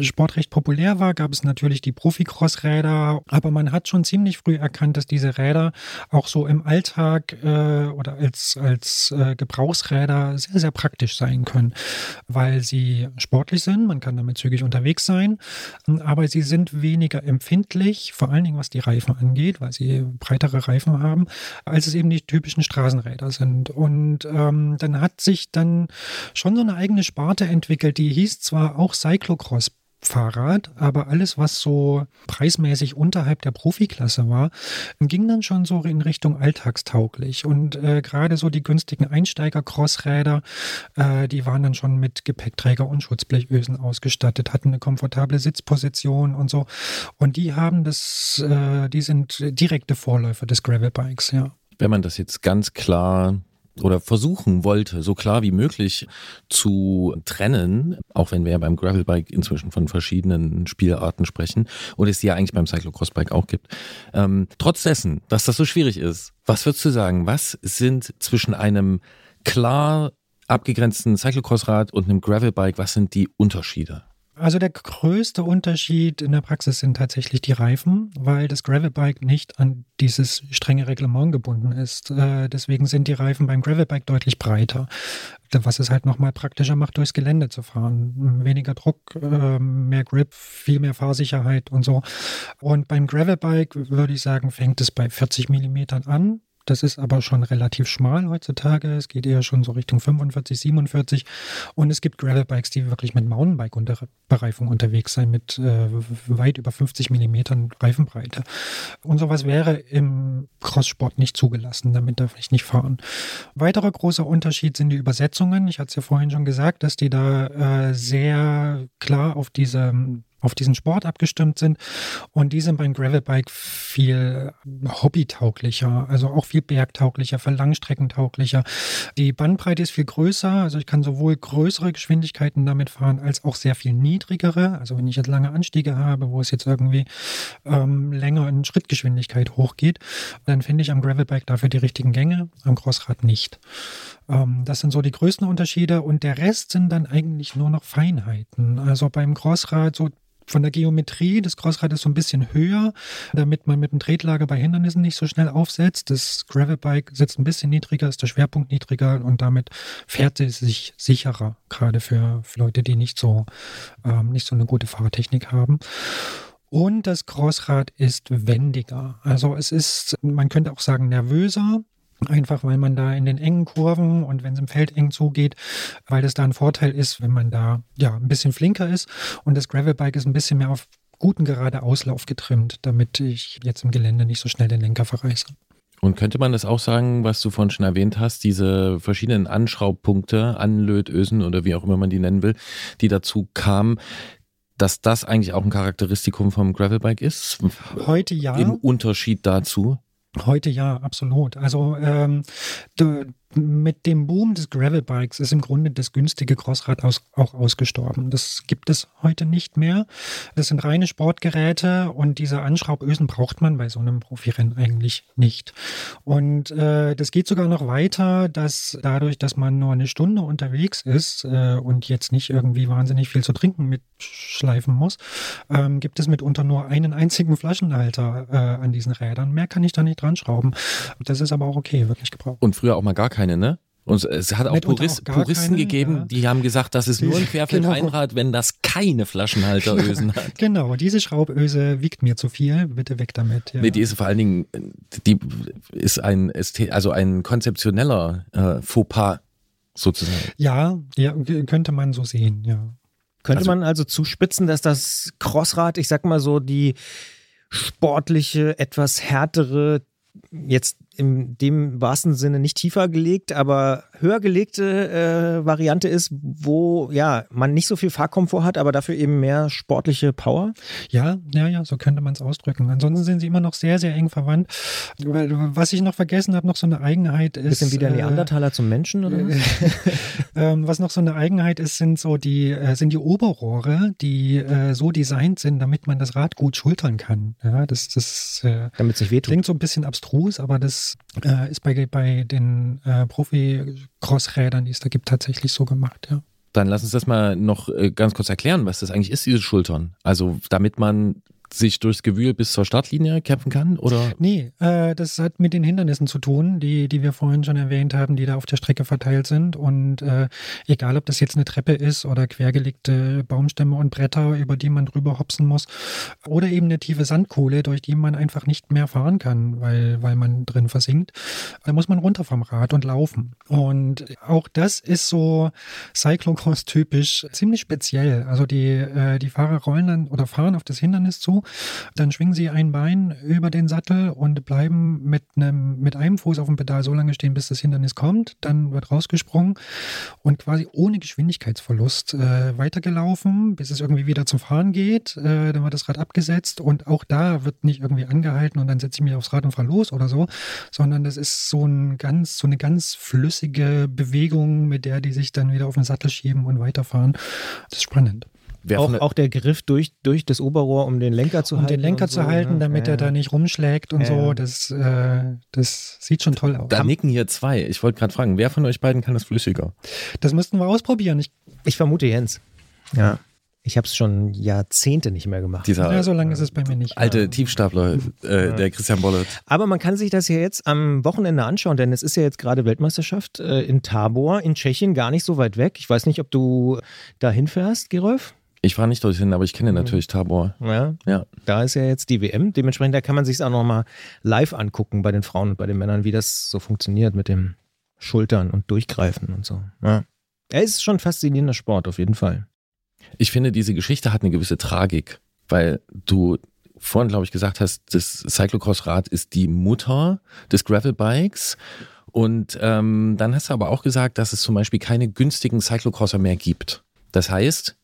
Sport recht populär war, gab es natürlich die Profi-Crossräder, aber man hat schon ziemlich früh erkannt, dass diese Räder auch so im Alltag äh, oder als, als äh, Gebrauchsräder sehr, sehr praktisch sein können, weil sie sportlich sind, man kann damit zügig unterwegs sein, aber sie sind weniger empfindlich, vor allen Dingen was die Reifen angeht, weil sie breitere Reifen haben, als es eben die typischen Straßenräder sind. Und ähm, dann hat sich dann schon so eine eigene Sparte entwickelt, die hieß zwar auch Cyclocross Fahrrad, aber alles, was so preismäßig unterhalb der Profiklasse war, ging dann schon so in Richtung alltagstauglich. Und äh, gerade so die günstigen Einsteiger-Crossräder, äh, die waren dann schon mit Gepäckträger und Schutzblechösen ausgestattet, hatten eine komfortable Sitzposition und so. Und die haben das, äh, die sind direkte Vorläufer des Gravelbikes, ja.
Wenn man das jetzt ganz klar oder versuchen wollte, so klar wie möglich zu trennen, auch wenn wir ja beim Gravelbike inzwischen von verschiedenen Spielarten sprechen und es die ja eigentlich beim Cyclocrossbike auch gibt. Ähm, trotz dessen, dass das so schwierig ist, was würdest du sagen, was sind zwischen einem klar abgegrenzten Cyclocrossrad und einem Gravelbike, was sind die Unterschiede?
Also der größte Unterschied in der Praxis sind tatsächlich die Reifen, weil das Gravelbike nicht an dieses strenge Reglement gebunden ist. Äh, deswegen sind die Reifen beim Gravelbike deutlich breiter, was es halt nochmal praktischer macht, durchs Gelände zu fahren. Weniger Druck, äh, mehr Grip, viel mehr Fahrsicherheit und so. Und beim Gravelbike würde ich sagen, fängt es bei 40 Millimetern an das ist aber schon relativ schmal heutzutage. Es geht eher schon so Richtung 45, 47. Und es gibt Gravelbikes, die wirklich mit Mountainbike-Bereifung unterwegs sind, mit äh, weit über 50 Millimetern Reifenbreite. Und sowas wäre im Crosssport nicht zugelassen. Damit darf ich nicht fahren. Weiterer großer Unterschied sind die Übersetzungen. Ich hatte es ja vorhin schon gesagt, dass die da äh, sehr klar auf diese auf diesen Sport abgestimmt sind. Und die sind beim Gravelbike viel hobbytauglicher, also auch viel bergtauglicher, für Langstreckentauglicher. Die Bandbreite ist viel größer, also ich kann sowohl größere Geschwindigkeiten damit fahren, als auch sehr viel niedrigere. Also wenn ich jetzt lange Anstiege habe, wo es jetzt irgendwie ähm, länger in Schrittgeschwindigkeit hochgeht, dann finde ich am Gravelbike dafür die richtigen Gänge, am Crossrad nicht. Ähm, das sind so die größten Unterschiede und der Rest sind dann eigentlich nur noch Feinheiten. Also beim Crossrad so von der Geometrie des Crossrades so ein bisschen höher, damit man mit dem Tretlager bei Hindernissen nicht so schnell aufsetzt. Das Gravelbike sitzt ein bisschen niedriger, ist der Schwerpunkt niedriger und damit fährt es sich sicherer, gerade für, für Leute, die nicht so, ähm, nicht so eine gute Fahrtechnik haben. Und das Crossrad ist wendiger. Also es ist, man könnte auch sagen, nervöser. Einfach weil man da in den engen Kurven und wenn es im Feld eng zugeht, weil das da ein Vorteil ist, wenn man da ja ein bisschen flinker ist. Und das Gravelbike ist ein bisschen mehr auf guten gerade Auslauf getrimmt, damit ich jetzt im Gelände nicht so schnell den Lenker verreiße.
Und könnte man das auch sagen, was du vorhin schon erwähnt hast, diese verschiedenen Anschraubpunkte, Anlötösen oder wie auch immer man die nennen will, die dazu kamen, dass das eigentlich auch ein Charakteristikum vom Gravelbike ist?
Heute ja.
Im Unterschied dazu?
Heute ja, absolut. Also ähm, mit dem Boom des Gravelbikes ist im Grunde das günstige Crossrad aus, auch ausgestorben. Das gibt es heute nicht mehr. Das sind reine Sportgeräte und diese Anschraubösen braucht man bei so einem Profirennen eigentlich nicht. Und äh, das geht sogar noch weiter, dass dadurch, dass man nur eine Stunde unterwegs ist äh, und jetzt nicht irgendwie wahnsinnig viel zu trinken mitschleifen muss, ähm, gibt es mitunter nur einen einzigen Flaschenhalter äh, an diesen Rädern. Mehr kann ich da nicht dran schrauben. Das ist aber auch okay, wird nicht gebraucht.
Und früher auch mal gar keine, ne? Und es hat auch, Purist, auch Puristen keine, gegeben, ja. die haben gesagt, das ist nur ein Querfeldeinrad, genau. wenn das keine Flaschenhalterösen hat.
Genau, diese Schrauböse wiegt mir zu viel, bitte weg damit.
Ja. Nee, die ist vor allen Dingen, die ist ein, also ein konzeptioneller äh, Fauxpas sozusagen.
Ja, ja, könnte man so sehen, ja.
Könnte also, man also zuspitzen, dass das Crossrad, ich sag mal so, die sportliche, etwas härtere jetzt in dem wahrsten Sinne nicht tiefer gelegt, aber höher gelegte äh, Variante ist, wo ja man nicht so viel Fahrkomfort hat, aber dafür eben mehr sportliche Power.
Ja, ja, ja, so könnte man es ausdrücken. Ansonsten sind sie immer noch sehr, sehr eng verwandt. Was ich noch vergessen habe, noch so eine Eigenheit ist.
Bisschen wie der äh, Neandertaler äh, zum Menschen oder was?
ähm, was noch so eine Eigenheit ist, sind so die, äh, sind die Oberrohre, die äh, so designt sind, damit man das Rad gut schultern kann. Ja, das, das
damit es nicht wehtut.
Klingt so ein bisschen abstrus, aber das äh, ist bei, bei den äh, Profi-Crossrädern, die es da gibt, tatsächlich so gemacht, ja.
Dann lass uns das mal noch äh, ganz kurz erklären, was das eigentlich ist, diese Schultern. Also damit man sich durchs Gewühl bis zur Startlinie kämpfen kann? Oder?
Nee, äh, das hat mit den Hindernissen zu tun, die, die wir vorhin schon erwähnt haben, die da auf der Strecke verteilt sind. Und äh, egal, ob das jetzt eine Treppe ist oder quergelegte Baumstämme und Bretter, über die man drüber hopsen muss, oder eben eine tiefe Sandkohle, durch die man einfach nicht mehr fahren kann, weil, weil man drin versinkt, da muss man runter vom Rad und laufen. Und auch das ist so Cyclocross-typisch ziemlich speziell. Also die, äh, die Fahrer rollen dann oder fahren auf das Hindernis zu dann schwingen sie ein Bein über den Sattel und bleiben mit einem, mit einem Fuß auf dem Pedal so lange stehen, bis das Hindernis kommt. Dann wird rausgesprungen und quasi ohne Geschwindigkeitsverlust äh, weitergelaufen, bis es irgendwie wieder zum Fahren geht. Äh, dann wird das Rad abgesetzt und auch da wird nicht irgendwie angehalten und dann setze ich mich aufs Rad und fahre los oder so, sondern das ist so ein ganz, so eine ganz flüssige Bewegung, mit der die sich dann wieder auf den Sattel schieben und weiterfahren. Das ist spannend.
Auch, auch, der Griff durch, durch das Oberrohr, um den Lenker zu
um
halten.
Um den Lenker zu halten, ne? damit ja. er da nicht rumschlägt und ja. so. Das, äh, das sieht schon toll aus.
Da nicken hier zwei. Ich wollte gerade fragen, wer von euch beiden kann das flüssiger?
Das müssten wir ausprobieren.
Ich, ich vermute Jens. Ja. Ich habe es schon Jahrzehnte nicht mehr gemacht.
Dieser, ja, so lange ist es bei mir nicht.
Alte ja. Tiefstapler, äh, der Christian Bollert.
Aber man kann sich das ja jetzt am Wochenende anschauen, denn es ist ja jetzt gerade Weltmeisterschaft äh, in Tabor in Tschechien, gar nicht so weit weg. Ich weiß nicht, ob du da hinfährst, Gerolf?
Ich fahre nicht dorthin, aber ich kenne mhm. natürlich Tabor.
Ja, ja. Da ist ja jetzt die WM. Dementsprechend, da kann man sich auch nochmal live angucken bei den Frauen und bei den Männern, wie das so funktioniert mit dem Schultern und Durchgreifen und so. Ja. Er ist schon faszinierender Sport, auf jeden Fall.
Ich finde, diese Geschichte hat eine gewisse Tragik, weil du vorhin, glaube ich, gesagt hast, das Cyclocross-Rad ist die Mutter des Gravelbikes. Und ähm, dann hast du aber auch gesagt, dass es zum Beispiel keine günstigen Cyclocrosser mehr gibt. Das heißt,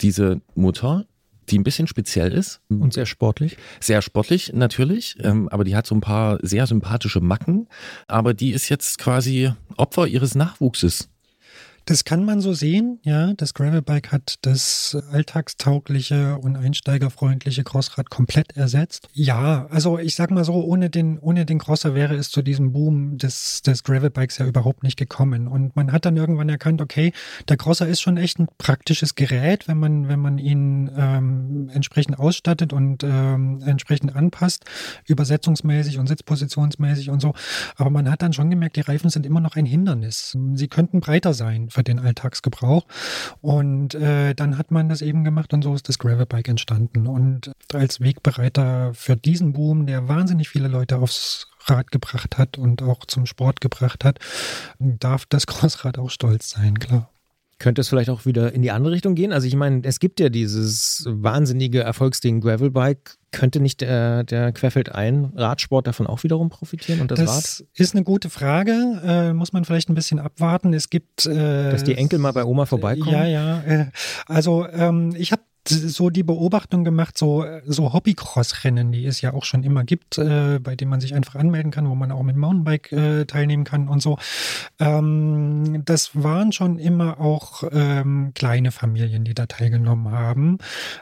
diese Mutter, die ein bisschen speziell ist.
Und sehr sportlich.
Sehr sportlich, natürlich. Ähm, aber die hat so ein paar sehr sympathische Macken. Aber die ist jetzt quasi Opfer ihres Nachwuchses.
Das kann man so sehen, ja. Das Gravelbike hat das alltagstaugliche und einsteigerfreundliche Crossrad komplett ersetzt. Ja, also ich sag mal so, ohne den, ohne den Crosser wäre es zu diesem Boom des, des Gravelbikes ja überhaupt nicht gekommen. Und man hat dann irgendwann erkannt, okay, der Crosser ist schon echt ein praktisches Gerät, wenn man, wenn man ihn ähm, entsprechend ausstattet und ähm, entsprechend anpasst, übersetzungsmäßig und sitzpositionsmäßig und so. Aber man hat dann schon gemerkt, die Reifen sind immer noch ein Hindernis. Sie könnten breiter sein für den Alltagsgebrauch. Und äh, dann hat man das eben gemacht und so ist das Gravelbike entstanden. Und als Wegbereiter für diesen Boom, der wahnsinnig viele Leute aufs Rad gebracht hat und auch zum Sport gebracht hat, darf das Crossrad auch stolz sein, klar.
Könnte es vielleicht auch wieder in die andere Richtung gehen? Also ich meine, es gibt ja dieses wahnsinnige Erfolgsding Gravelbike. Könnte nicht der, der Querfeld ein Radsport davon auch wiederum profitieren und das,
das
Rad?
ist eine gute Frage. Äh, muss man vielleicht ein bisschen abwarten. Es gibt...
Äh, Dass die Enkel mal bei Oma vorbeikommen?
Ja, ja. Äh, also ähm, ich habe so die Beobachtung gemacht, so, so Hobbycross-Rennen, die es ja auch schon immer gibt, äh, bei denen man sich einfach anmelden kann, wo man auch mit Mountainbike äh, teilnehmen kann und so. Ähm, das waren schon immer auch ähm, kleine Familien, die da teilgenommen haben.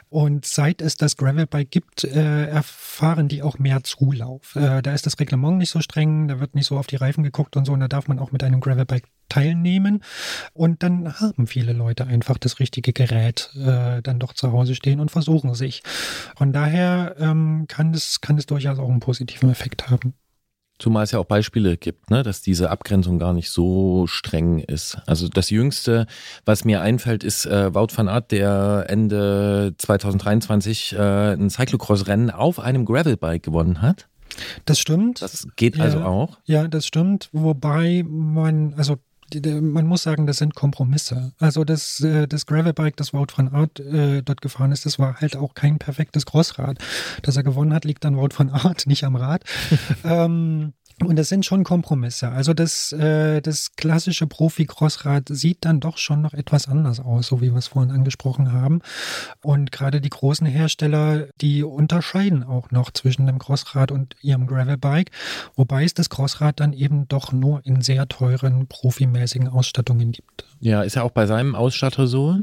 Und seit es das Gravelbike gibt, äh, erfahren die auch mehr Zulauf. Äh, da ist das Reglement nicht so streng, da wird nicht so auf die Reifen geguckt und so, und da darf man auch mit einem Gravelbike teilnehmen. Und dann haben viele Leute einfach das richtige Gerät äh, dann doch zu Hause stehen und versuchen sich. Von daher ähm, kann, es, kann es durchaus auch einen positiven Effekt haben.
Zumal es ja auch Beispiele gibt, ne, dass diese Abgrenzung gar nicht so streng ist. Also das Jüngste, was mir einfällt, ist äh, Wout van Aert, der Ende 2023 äh, ein Cyclocross-Rennen auf einem Gravelbike gewonnen hat.
Das stimmt.
Das geht also
ja,
auch.
Ja, das stimmt. Wobei man, also man muss sagen, das sind Kompromisse. Also das, äh, das Gravelbike, das Wout von Art äh, dort gefahren ist, das war halt auch kein perfektes Crossrad. Dass er gewonnen hat, liegt an Wout von Art, nicht am Rad. ähm, und das sind schon Kompromisse. Also das, äh, das klassische Profi-Crossrad sieht dann doch schon noch etwas anders aus, so wie wir es vorhin angesprochen haben. Und gerade die großen Hersteller, die unterscheiden auch noch zwischen dem Crossrad und ihrem Gravelbike, wobei es das Crossrad dann eben doch nur in sehr teuren, profimäßigen Ausstattungen gibt.
Ja, ist ja auch bei seinem Ausstatter so.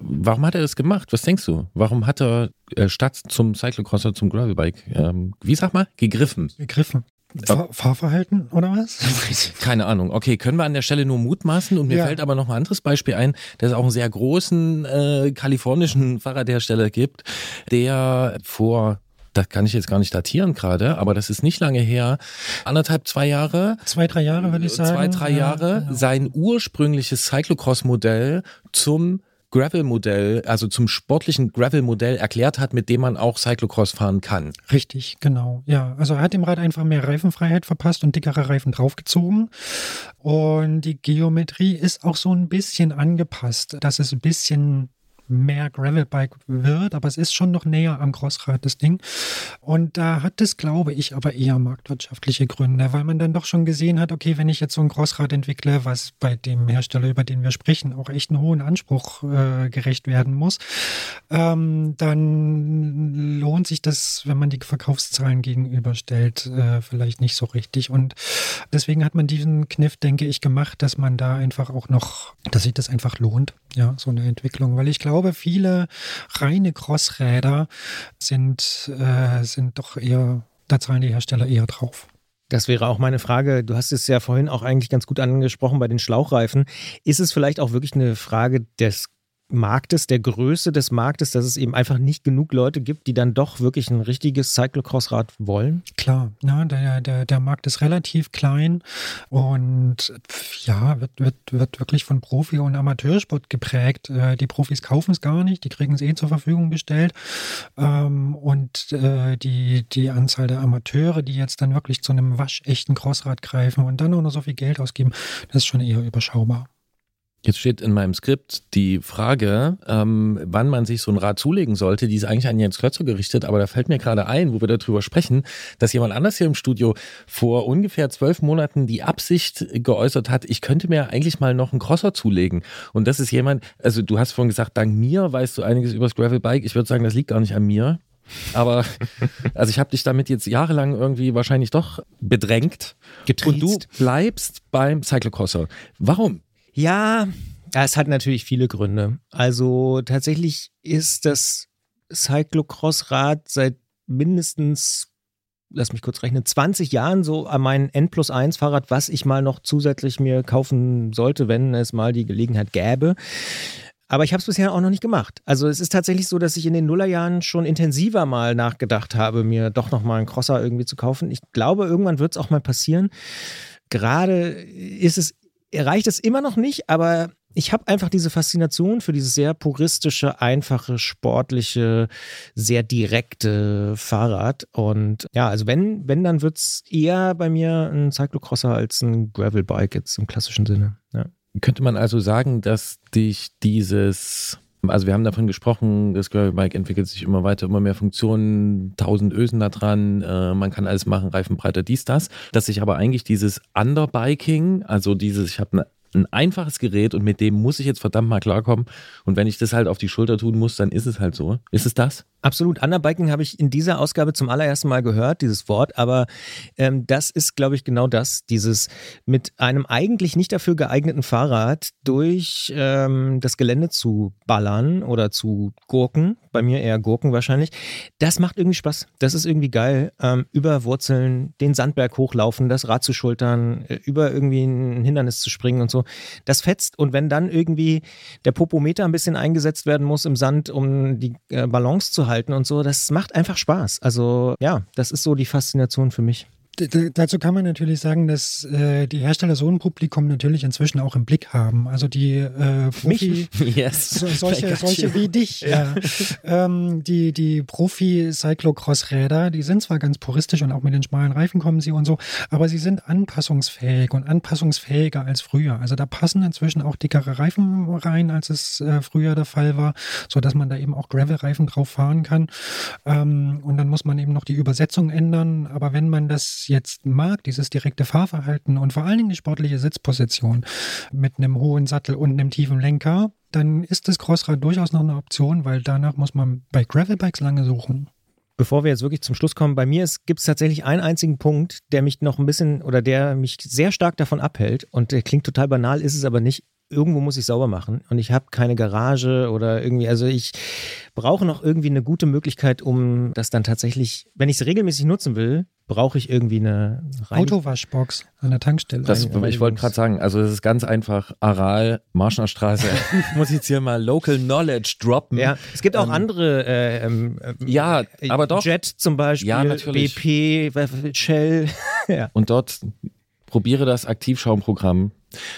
Warum hat er das gemacht? Was denkst du? Warum hat er äh, statt zum Cyclocrosser zum Gravelbike, ähm, wie sag mal, gegriffen?
Gegriffen. Fahr Fahrverhalten oder was?
Keine Ahnung. Okay, können wir an der Stelle nur mutmaßen und mir ja. fällt aber noch ein anderes Beispiel ein, dass es auch einen sehr großen äh, kalifornischen Fahrradhersteller gibt, der vor das kann ich jetzt gar nicht datieren gerade, aber das ist nicht lange her, anderthalb, zwei Jahre.
Zwei, drei Jahre würde ich sagen.
Zwei, drei Jahre, ja, genau. sein ursprüngliches Cyclocross-Modell zum Gravel-Modell, also zum sportlichen Gravel-Modell erklärt hat, mit dem man auch Cyclocross fahren kann.
Richtig, genau. Ja, also er hat dem Rad einfach mehr Reifenfreiheit verpasst und dickere Reifen draufgezogen. Und die Geometrie ist auch so ein bisschen angepasst, dass es ein bisschen mehr Gravelbike wird, aber es ist schon noch näher am Crossrad, das Ding. Und da hat es, glaube ich, aber eher marktwirtschaftliche Gründe, weil man dann doch schon gesehen hat, okay, wenn ich jetzt so ein Crossrad entwickle, was bei dem Hersteller, über den wir sprechen, auch echt einen hohen Anspruch äh, gerecht werden muss, ähm, dann lohnt sich das, wenn man die Verkaufszahlen gegenüberstellt, äh, vielleicht nicht so richtig. Und deswegen hat man diesen Kniff, denke ich, gemacht, dass man da einfach auch noch, dass sich das einfach lohnt, ja, so eine Entwicklung, weil ich glaube, viele reine Crossräder sind, äh, sind doch eher, da zahlen die Hersteller eher drauf.
Das wäre auch meine Frage. Du hast es ja vorhin auch eigentlich ganz gut angesprochen bei den Schlauchreifen. Ist es vielleicht auch wirklich eine Frage des Marktes, der Größe des Marktes, dass es eben einfach nicht genug Leute gibt, die dann doch wirklich ein richtiges Cyclocross-Rad wollen?
Klar, ja, der, der, der Markt ist relativ klein und ja, wird, wird, wird wirklich von Profi- und Amateursport geprägt. Äh, die Profis kaufen es gar nicht, die kriegen es eh zur Verfügung gestellt. Ähm, und äh, die, die Anzahl der Amateure, die jetzt dann wirklich zu einem waschechten Crossrad greifen und dann auch noch so viel Geld ausgeben, das ist schon eher überschaubar.
Jetzt steht in meinem Skript die Frage, ähm, wann man sich so ein Rad zulegen sollte. Die ist eigentlich an Jens Klötzer gerichtet, aber da fällt mir gerade ein, wo wir darüber sprechen, dass jemand anders hier im Studio vor ungefähr zwölf Monaten die Absicht geäußert hat, ich könnte mir eigentlich mal noch einen Crosser zulegen. Und das ist jemand, also du hast vorhin gesagt, dank mir weißt du einiges über das Gravelbike. Ich würde sagen, das liegt gar nicht an mir. Aber also ich habe dich damit jetzt jahrelang irgendwie wahrscheinlich doch bedrängt.
Getriezt.
Und du bleibst beim Cyclocrosser. Warum?
Ja, es hat natürlich viele Gründe. Also tatsächlich ist das Cyclocross-Rad seit mindestens, lass mich kurz rechnen, 20 Jahren so mein N plus 1 Fahrrad, was ich mal noch zusätzlich mir kaufen sollte, wenn es mal die Gelegenheit gäbe. Aber ich habe es bisher auch noch nicht gemacht. Also es ist tatsächlich so, dass ich in den Nullerjahren schon intensiver mal nachgedacht habe, mir doch nochmal einen Crosser irgendwie zu kaufen. Ich glaube, irgendwann wird es auch mal passieren. Gerade ist es erreicht es immer noch nicht, aber ich habe einfach diese Faszination für dieses sehr puristische, einfache, sportliche, sehr direkte Fahrrad. Und ja, also wenn, wenn, dann wird es eher bei mir ein Cyclocrosser als ein Gravelbike jetzt im klassischen Sinne. Ja.
Könnte man also sagen, dass dich dieses also wir haben davon gesprochen, das Gravelbike entwickelt sich immer weiter, immer mehr Funktionen, tausend Ösen da dran, äh, man kann alles machen, Reifenbreite, dies, das. Dass sich aber eigentlich dieses Underbiking, also dieses, ich habe eine ein einfaches Gerät und mit dem muss ich jetzt verdammt mal klarkommen. Und wenn ich das halt auf die Schulter tun muss, dann ist es halt so. Ist es das?
Absolut. Underbiking habe ich in dieser Ausgabe zum allerersten Mal gehört, dieses Wort. Aber ähm, das ist, glaube ich, genau das. Dieses mit einem eigentlich nicht dafür geeigneten Fahrrad durch ähm, das Gelände zu ballern oder zu gurken. Bei mir eher Gurken wahrscheinlich. Das macht irgendwie Spaß. Das ist irgendwie geil. Ähm, über Wurzeln, den Sandberg hochlaufen, das Rad zu schultern, äh, über irgendwie ein Hindernis zu springen und so. Das fetzt. Und wenn dann irgendwie der Popometer ein bisschen eingesetzt werden muss im Sand, um die äh, Balance zu halten und so, das macht einfach Spaß. Also ja, das ist so die Faszination für mich.
Dazu kann man natürlich sagen, dass äh, die Hersteller so ein Publikum natürlich inzwischen auch im Blick haben. Also die äh, Profi,
yes.
so, solche, solche wie dich, ja. ähm, die, die Profi-Cyclocross-Räder, die sind zwar ganz puristisch und auch mit den schmalen Reifen kommen sie und so, aber sie sind anpassungsfähig und anpassungsfähiger als früher. Also da passen inzwischen auch dickere Reifen rein, als es äh, früher der Fall war, so dass man da eben auch Gravel-Reifen drauf fahren kann. Ähm, und dann muss man eben noch die Übersetzung ändern. Aber wenn man das jetzt mag, dieses direkte Fahrverhalten und vor allen Dingen die sportliche Sitzposition mit einem hohen Sattel und einem tiefen Lenker, dann ist das Crossrad durchaus noch eine Option, weil danach muss man bei Gravelbikes lange suchen.
Bevor wir jetzt wirklich zum Schluss kommen, bei mir gibt es tatsächlich einen einzigen Punkt, der mich noch ein bisschen oder der mich sehr stark davon abhält und der klingt total banal, ist es aber nicht. Irgendwo muss ich sauber machen und ich habe keine Garage oder irgendwie, also ich brauche noch irgendwie eine gute Möglichkeit, um das dann tatsächlich, wenn ich es regelmäßig nutzen will, brauche ich irgendwie eine
Rein Autowaschbox an der Tankstelle.
Das, ich wollte gerade sagen, also es ist ganz einfach. Aral, Marschner Straße. muss ich jetzt hier mal Local Knowledge droppen.
Ja, es gibt auch ähm, andere. Äh, ähm,
ja, aber doch.
Jet zum Beispiel.
Ja, natürlich.
BP, Shell.
ja. Und dort probiere das Aktivschaumprogramm.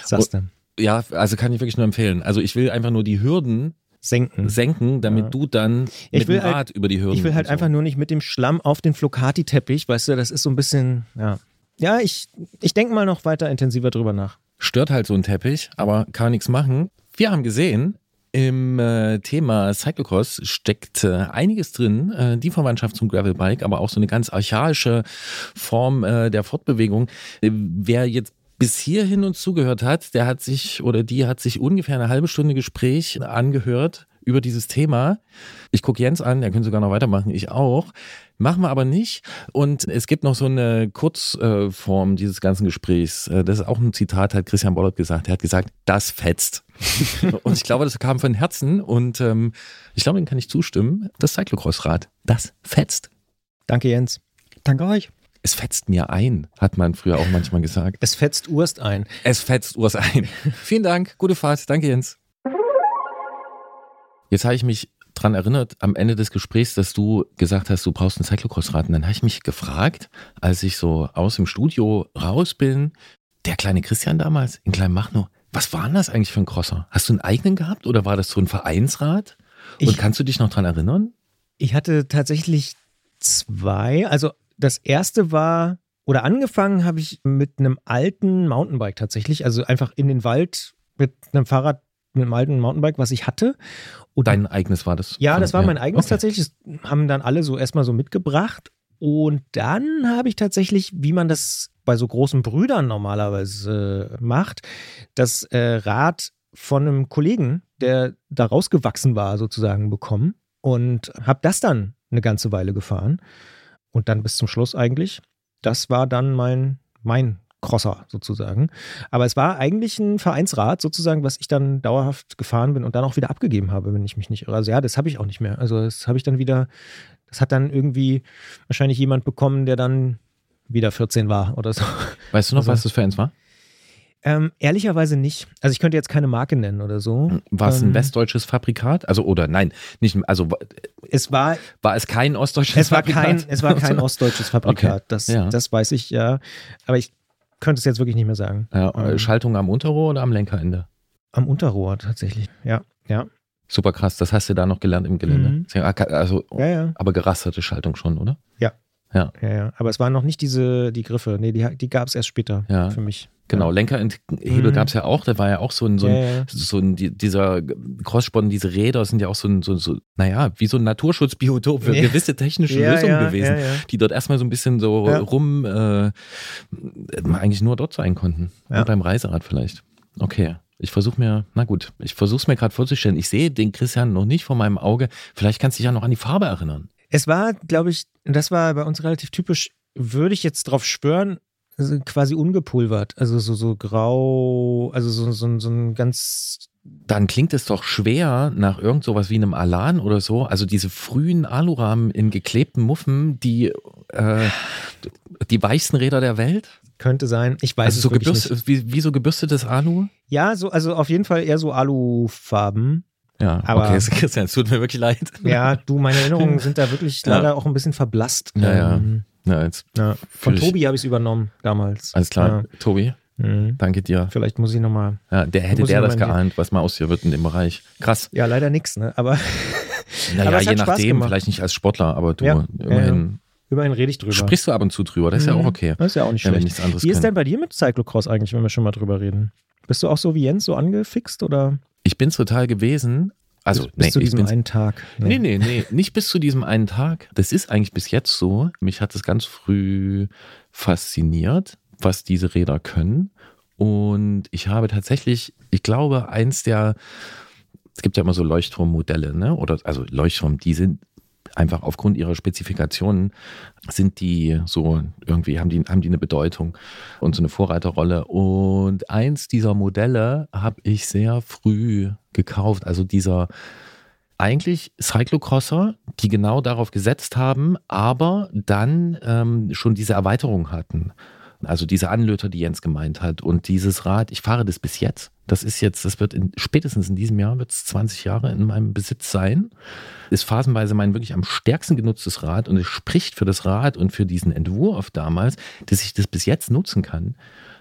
Sagst du?
Ja, also kann ich wirklich nur empfehlen. Also ich will einfach nur die Hürden
senken.
Senken, damit ja. du dann
ich
mit
will
dem Rad
halt,
über die Hürden.
Ich will halt
so.
einfach nur nicht mit dem Schlamm auf den Flocati-Teppich, weißt du, das ist so ein bisschen, ja. Ja, ich, ich denke mal noch weiter intensiver drüber nach.
Stört halt so ein Teppich, aber kann nichts machen. Wir haben gesehen, im äh, Thema Cyclocross steckt äh, einiges drin, äh, die Verwandtschaft zum Gravelbike, aber auch so eine ganz archaische Form äh, der Fortbewegung. Äh, wer jetzt bis hierhin uns zugehört hat, der hat sich oder die hat sich ungefähr eine halbe Stunde Gespräch angehört über dieses Thema. Ich gucke Jens an, der könnte sogar noch weitermachen, ich auch. Machen wir aber nicht. Und es gibt noch so eine Kurzform dieses ganzen Gesprächs. Äh, das ist auch ein Zitat, hat Christian Bollert gesagt. Er hat gesagt, das fetzt. und ich glaube, das kam von Herzen. Und ähm, ich glaube, dem kann ich zustimmen. Das Cyclocross-Rad, das fetzt.
Danke, Jens.
Danke euch.
Es fetzt mir ein, hat man früher auch manchmal gesagt.
Es fetzt Urst ein.
Es fetzt Urst ein. Vielen Dank, gute Fahrt. Danke, Jens. Jetzt habe ich mich daran erinnert, am Ende des Gesprächs, dass du gesagt hast, du brauchst ein Cyclocross-Rad. Und dann habe ich mich gefragt, als ich so aus dem Studio raus bin, der kleine Christian damals in Kleinmachnow, was war denn das eigentlich für ein Crosser? Hast du einen eigenen gehabt oder war das so ein Vereinsrad? Und ich, kannst du dich noch daran erinnern?
Ich hatte tatsächlich zwei. Also das erste war, oder angefangen habe ich mit einem alten Mountainbike tatsächlich, also einfach in den Wald mit einem Fahrrad mit einem alten Mountainbike, was ich hatte.
Und Dein eigenes war das?
Ja, das war mein eigenes okay. tatsächlich. Das haben dann alle so erstmal so mitgebracht. Und dann habe ich tatsächlich, wie man das bei so großen Brüdern normalerweise äh, macht, das äh, Rad von einem Kollegen, der da rausgewachsen war, sozusagen bekommen. Und habe das dann eine ganze Weile gefahren. Und dann bis zum Schluss eigentlich. Das war dann mein, mein Crosser sozusagen. Aber es war eigentlich ein Vereinsrad sozusagen, was ich dann dauerhaft gefahren bin und dann auch wieder abgegeben habe, wenn ich mich nicht irre. Also ja, das habe ich auch nicht mehr. Also das habe ich dann wieder, das hat dann irgendwie wahrscheinlich jemand bekommen, der dann wieder 14 war oder so.
Weißt du noch,
also,
was das für eins war?
Ähm, ehrlicherweise nicht. Also ich könnte jetzt keine Marke nennen oder so.
War es ein
ähm,
westdeutsches Fabrikat? Also oder nein, nicht also
es war
war es kein ostdeutsches
es war
Fabrikat?
kein es war kein ostdeutsches Fabrikat. Okay. Das,
ja.
das weiß ich ja. Aber ich könnte es jetzt wirklich nicht mehr sagen.
Ja, ähm, Schaltung am Unterrohr oder am Lenkerende?
Am Unterrohr tatsächlich. Ja, ja.
Super krass. Das hast du da noch gelernt im Gelände.
Mhm.
Also,
ja, ja.
aber gerasterte Schaltung schon, oder?
Ja.
Ja.
ja, ja. Aber es waren noch nicht diese die Griffe. Nee, die, die gab es erst später
ja.
für mich.
Genau, Lenkerhebel mhm. gab es ja auch, da war ja auch so ein, so ein,
Ja, ja.
so ein die- dieser Crosssport, diese Räder sind ja auch so ein, so, so, naja, wie so ein Naturschutzbiotop für
Ja.
gewisse technische Lösungen gewesen, die dort erstmal so ein bisschen so rum, äh, eigentlich nur dort sein konnten. Nur beim Reiserad vielleicht. Okay. Ich versuche mir, na gut, ich versuche es mir gerade vorzustellen. Ich sehe den Christian noch nicht vor meinem Auge. Vielleicht kannst du dich ja noch an die Farbe erinnern.
Es war, glaube ich, das war bei uns relativ typisch, würde ich jetzt drauf schwören, quasi ungepulvert. Also so, so grau, also so, so, so ein ganz.
Dann klingt es doch schwer nach irgend sowas wie einem Alan oder so. Also diese frühen Alurahmen in geklebten Muffen, die äh, die weichsten Räder der Welt.
Könnte sein. Ich weiß
Also
es
so
wirklich nicht.
wie, wie so gebürstetes Alu.
Ja, so, also auf jeden Fall eher so Alufarben.
Ja,
Aber-
okay, Christian, es tut mir wirklich leid.
Ja, du, meine Erinnerungen sind da wirklich
Ja.
leider auch ein bisschen verblasst.
Ja, ja.
Ähm,
Ja, jetzt
Ja. Von Tobi habe ich es übernommen damals.
Alles klar, Tobi.
Mhm.
danke dir.
Vielleicht muss ich nochmal.
Ja, der hätte der das geahnt, was mal aus dir wird in dem Bereich. Krass.
Ja, leider nichts, ne? Aber
Naja,
Aber
je nachdem, vielleicht nicht als Sportler, aber du,
Ja,
immerhin
immerhin rede ich drüber.
sprichst du ab und zu drüber. Das ist ja auch
Mhm.
okay.
Das ist ja auch nicht schlecht. Wie ist denn bei dir mit Cyclocross eigentlich, wenn wir schon mal drüber reden? Bist du auch so wie Jens, so angefixt oder
Ich bin's total gewesen. Also,
bis, bis
nee,
zu
ich
diesem einen Tag?
Nee, nee, nee, nicht bis zu diesem einen Tag. Das ist eigentlich bis jetzt so. Mich hat es ganz früh fasziniert, was diese Räder können. Und ich habe tatsächlich, ich glaube, eins der, es gibt ja immer so Leuchtturmmodelle, ne? Oder also Leuchtturm, die sind einfach aufgrund ihrer Spezifikationen sind die so irgendwie haben die haben die eine Bedeutung und so eine Vorreiterrolle und eins dieser Modelle habe ich sehr früh gekauft also dieser eigentlich Cyclocrosser, die genau darauf gesetzt haben, aber dann ähm, schon diese Erweiterung hatten. Also diese Anlöter, die Jens gemeint hat. Und dieses Rad, ich fahre das bis jetzt. Das ist jetzt, das wird in, spätestens in diesem Jahr, wird es 20 Jahre in meinem Besitz sein. Ist phasenweise mein wirklich am stärksten genutztes Rad und es spricht für das Rad und für diesen Entwurf damals, dass ich das bis jetzt nutzen kann.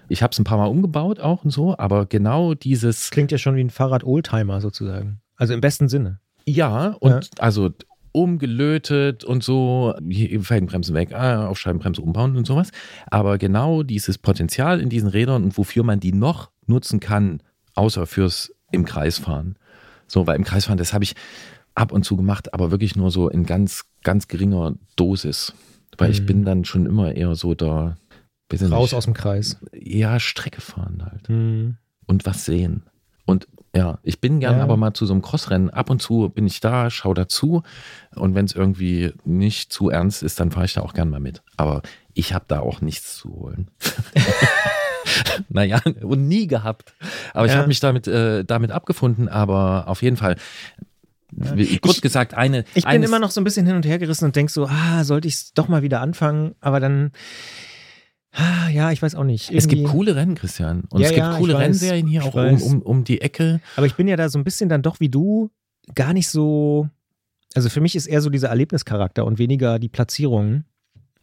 Ich habe es ein paar Mal umgebaut auch und so, aber genau dieses
Klingt ja schon wie ein Fahrrad-Oldtimer sozusagen. Also im besten Sinne.
Ja, und also umgelötet und so, hier Felgenbremsen weg, ah, auf Scheibenbremse umbauen und sowas. Aber genau dieses Potenzial in diesen Rädern und wofür man die noch nutzen kann, außer fürs im Kreis fahren. So, weil im Kreisfahren, das habe ich ab und zu gemacht, aber wirklich nur so in ganz, ganz geringer Dosis. Weil ich
Mhm.
bin dann schon immer eher so da, ich
Raus
nicht,
aus dem Kreis.
ja, Strecke fahren halt
Hm.
und was sehen. Und ja, ich bin gern
Ja.
aber mal zu so einem Crossrennen. Ab und zu bin ich da, schau dazu. Und wenn es irgendwie nicht zu ernst ist, dann fahre ich da auch gern mal mit. Aber ich habe da auch nichts zu holen. naja, und nie gehabt. Aber ich
Ja.
habe mich damit, äh, damit abgefunden. Aber auf jeden Fall, wie- kurz
Ich-
gesagt, eine.
Ich bin immer noch so ein bisschen hin und her gerissen und denk so, ah, sollte ich es doch mal wieder anfangen? Aber dann, ja, ich weiß auch nicht.
Es gibt
Irgendwie-
coole Rennen, Christian. Und
Ja,
es gibt
ja,
coole
weiß,
Rennserien hier auch um, um, um die Ecke.
Aber ich bin ja da so ein bisschen dann doch wie du gar nicht so. Also für mich ist eher so dieser Erlebnischarakter und weniger die Platzierungen.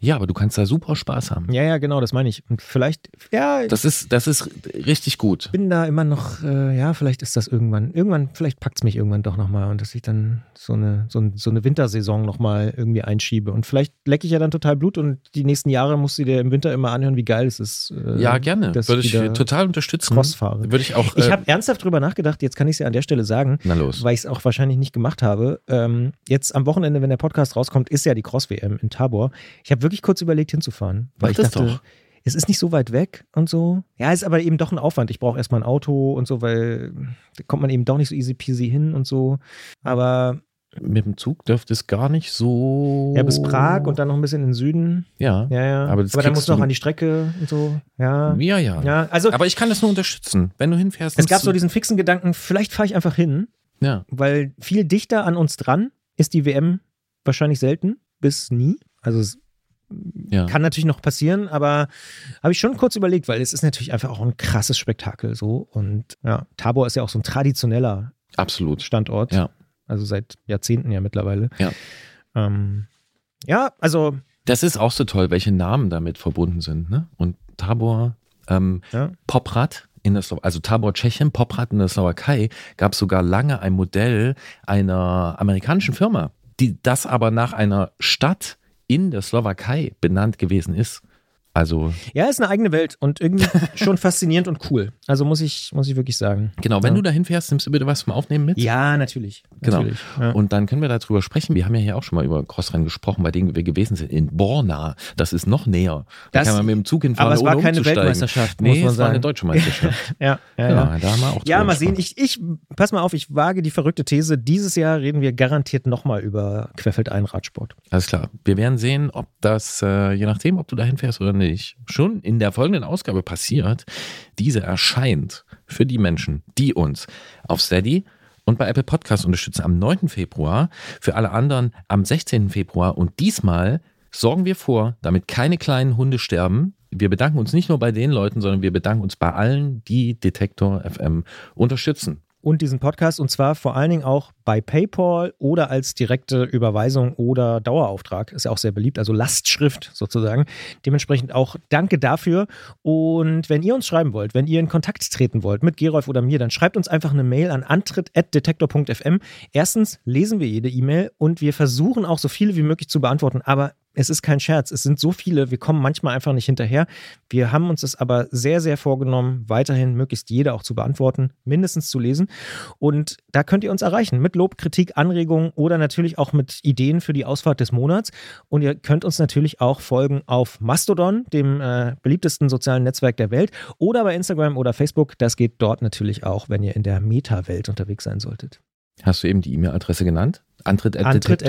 Ja, aber du kannst da super Spaß haben.
Ja, ja, genau, das meine ich. Und vielleicht, ja,
Das ist, das ist richtig gut.
ich bin da immer noch, äh, ja, vielleicht ist das irgendwann, irgendwann, vielleicht packt es mich irgendwann doch nochmal und dass ich dann so eine, so, ein, so eine Wintersaison nochmal irgendwie einschiebe. Und vielleicht lecke ich ja dann total Blut und die nächsten Jahre musst du dir im Winter immer anhören, wie geil es ist. äh,
Ja, gerne.
dass
Würde ich total unterstützen.
Cross fahre.
Würde ich auch.
Ich
äh,
habe ernsthaft drüber nachgedacht, jetzt kann ich es ja an der Stelle sagen,
na los.
weil ich es auch wahrscheinlich nicht gemacht habe. Ähm, jetzt am Wochenende, wenn der Podcast rauskommt, ist ja die Cross-WM in Tabor. Ich habe wirklich kurz überlegt, hinzufahren. Weil
Mach
ich
das
dachte,
doch.
es ist nicht so weit weg und so. Ja, ist aber eben doch ein Aufwand. Ich brauche erstmal ein Auto und so, weil da kommt man eben doch nicht so easy peasy hin und so. Aber
Mit dem Zug dürfte es gar nicht so.
ja, bis Prag und dann noch ein bisschen in den Süden.
Ja.
Ja, ja.
Aber das
dann musst du noch an die Strecke und so. Ja.
Ja, ja.
Ja, also
Aber ich kann das nur unterstützen. Wenn du hinfährst.
es gab so diesen fixen Gedanken, vielleicht fahre ich einfach hin,
Ja.
weil viel dichter an uns dran ist die WM wahrscheinlich selten bis nie. Also es
ja.
kann natürlich noch passieren, aber habe ich schon kurz überlegt, weil es ist natürlich einfach auch ein krasses Spektakel so und ja, Tabor ist ja auch so ein traditioneller
Absolut.
Standort,
Ja.
also seit Jahrzehnten ja mittlerweile.
Ja.
Ähm, ja, also
Das ist auch so toll, welche Namen damit verbunden sind. Ne? Und Tabor, ähm,
ja,
Poprad in der Slow also Tabor Tschechien, Poprad in der Slowakei, gab es sogar lange ein Modell einer amerikanischen Firma, die das aber nach einer Stadt in der Slowakei benannt gewesen ist. Also
ja, ist eine eigene Welt und irgendwie schon faszinierend und cool. Also muss ich muss ich wirklich sagen.
genau, wenn
Ja.
du da hinfährst, nimmst du bitte was zum Aufnehmen mit.
Ja, natürlich.
Genau.
natürlich. Ja.
Und dann können wir darüber sprechen. Wir haben ja hier auch schon mal über Crossrennen gesprochen, bei denen wir gewesen sind. In Borna. Das ist noch näher. Da
Das-
kann man mit dem Zug hinfahren,
aber es war keine. Weltmeisterschaft,
Nee,
muss man
es war eine
sagen.
deutsche Meisterschaft.
ja, ja,
genau,
ja.
da haben wir auch
Ja, mal sehen. Ich, ich, pass mal auf, ich wage die verrückte These. Dieses Jahr reden wir garantiert nochmal über Querfeldein Radsport.
Alles klar. Wir werden sehen, ob das, äh, je nachdem, ob du da hinfährst oder nicht, schon in der folgenden Ausgabe passiert. Diese erscheint für die Menschen, die uns auf Steady und bei Apple Podcasts unterstützen am 9. Februar, für alle anderen am 16. Februar und diesmal sorgen wir vor, damit keine kleinen Hunde sterben. Wir bedanken uns nicht nur bei den Leuten, sondern wir bedanken uns bei allen, die Detektor FM unterstützen.
Und diesen Podcast und zwar vor allen Dingen auch bei PayPal oder als direkte Überweisung oder Dauerauftrag. Ist ja auch sehr beliebt, also Lastschrift sozusagen. Dementsprechend auch danke dafür. Und wenn ihr uns schreiben wollt, wenn ihr in Kontakt treten wollt mit Gerolf oder mir, dann schreibt uns einfach eine Mail an antritt.detektor.fm. Erstens lesen wir jede E-Mail und wir versuchen auch so viele wie möglich zu beantworten, aber es ist kein Scherz. Es sind so viele, wir kommen manchmal einfach nicht hinterher. Wir haben uns es aber sehr, sehr vorgenommen, weiterhin möglichst jede auch zu beantworten, mindestens zu lesen. Und da könnt ihr uns erreichen mit Lob, Kritik, Anregungen oder natürlich auch mit Ideen für die Ausfahrt des Monats. Und ihr könnt uns natürlich auch folgen auf Mastodon, dem äh, beliebtesten sozialen Netzwerk der Welt, oder bei Instagram oder Facebook. Das geht dort natürlich auch, wenn ihr in der Meta-Welt unterwegs sein solltet.
Hast du eben die E-Mail-Adresse genannt? Antritt at
Antritt.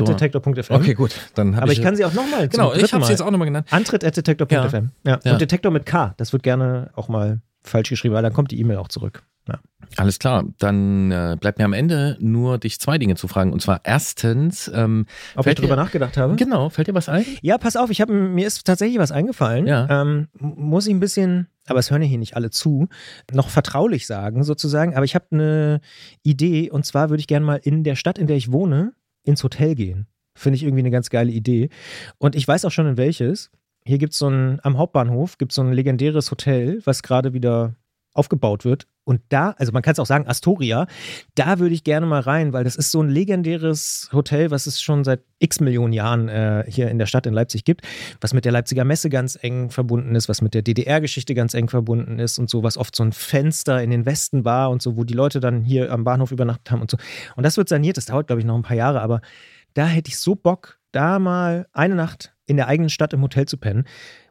Okay, gut. Dann
Aber ich, kann sie auch nochmal.
Genau, ich habe sie jetzt auch nochmal genannt.
Antritt at detektor.fm. Ja.
Ja.
Und Detektor mit K. Das wird gerne auch mal falsch geschrieben, weil dann kommt die E-Mail auch zurück. Ja.
Alles klar. Dann äh, bleibt mir am Ende nur dich zwei Dinge zu fragen. Und zwar erstens, ähm,
Ob ich drüber
dir-
nachgedacht habe?
genau, fällt dir was ein?
Ja, pass auf, ich hab, mir ist tatsächlich was eingefallen.
Ja.
Ähm, muss ich ein bisschen, aber es hören ja hier nicht alle zu, noch vertraulich sagen sozusagen. Aber ich habe eine Idee und zwar würde ich gerne mal in der Stadt, in der ich wohne, ins Hotel gehen. Finde ich irgendwie eine ganz geile Idee. Und ich weiß auch schon in welches. Hier gibt es so ein, am Hauptbahnhof gibt es so ein legendäres Hotel, was gerade wieder aufgebaut wird. Und da, also man kann es auch sagen, Astoria, da würde ich gerne mal rein, weil das ist so ein legendäres Hotel, was es schon seit x Millionen Jahren äh, hier in der Stadt in Leipzig gibt, was mit der Leipziger Messe ganz eng verbunden ist, was mit der DDR-Geschichte ganz eng verbunden ist und so, was oft so ein Fenster in den Westen war und so, wo die Leute dann hier am Bahnhof übernachtet haben und so. Und das wird saniert, das dauert, glaube ich, noch ein paar Jahre, aber da hätte ich so Bock, da mal eine Nacht in der eigenen Stadt im Hotel zu pennen,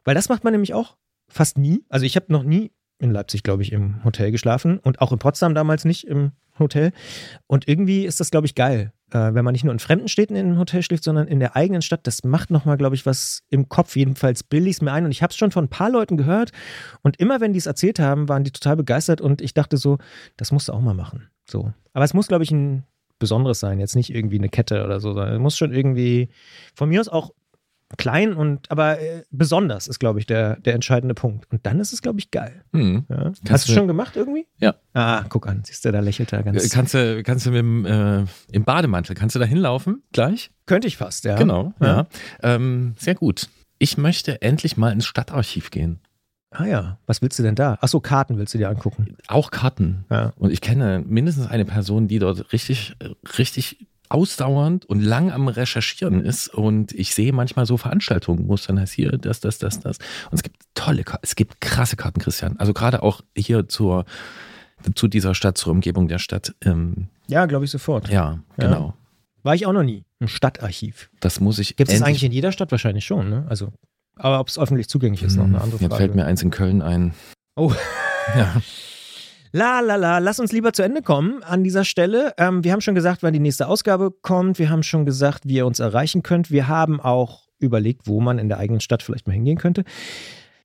weil das macht man nämlich auch fast nie. Also ich habe noch nie in Leipzig, glaube ich, im Hotel geschlafen und auch in Potsdam damals nicht im Hotel. Und irgendwie ist das, glaube ich, geil, äh, wenn man nicht nur in fremden Städten in einem Hotel schläft, sondern in der eigenen Stadt. Das macht nochmal, glaube ich, was im Kopf. Jedenfalls bilde ich es mir ein. Und ich habe es schon von ein paar Leuten gehört. Und immer, wenn die es erzählt haben, waren die total begeistert. Und ich dachte so, das musst du auch mal machen. So. Aber es muss, glaube ich, ein Besonderes sein. Jetzt nicht irgendwie eine Kette oder so, sondern es muss schon irgendwie von mir aus auch klein und aber äh, besonders ist, glaube ich, der, der entscheidende Punkt. Und dann ist es, glaube ich, geil.
Hm.
Ja. Hast du
du-
schon gemacht irgendwie?
Ja.
Ah, guck an, siehst du, da lächelt er ganz.
Äh, Kannst du, kannst du mit dem, äh, im Bademantel, kannst du da hinlaufen gleich?
Könnte ich fast, ja.
Genau, ja.
Ja.
Ähm, sehr gut. Ich möchte endlich mal ins Stadtarchiv gehen.
Ah ja, was willst du denn da? Achso, Karten willst du dir angucken.
Auch Karten.
Ja.
Und ich kenne mindestens eine Person, die dort richtig, äh, richtig ausdauernd und lang am Recherchieren ist. Und ich sehe manchmal so Veranstaltungen, wo es dann heißt, hier, das, das, das, das. Und es gibt tolle Karten, es gibt krasse Karten, Christian. Also gerade auch hier zur, zu dieser Stadt, zur Umgebung der Stadt. Ähm,
Ja, glaube ich sofort.
ja,
Ja.
genau.
War ich auch noch nie. Ein Stadtarchiv.
Das muss ich.
Gibt es eigentlich in jeder Stadt wahrscheinlich schon, ne? Also, aber ob es öffentlich zugänglich ist, noch eine andere
Jetzt
Frage.
fällt mir eins in Köln ein.
Oh.
Ja.
La la la, lass uns lieber zu Ende kommen an dieser Stelle. Ähm, wir haben schon gesagt, wann die nächste Ausgabe kommt. Wir haben schon gesagt, wie ihr uns erreichen könnt. Wir haben auch überlegt, wo man in der eigenen Stadt vielleicht mal hingehen könnte.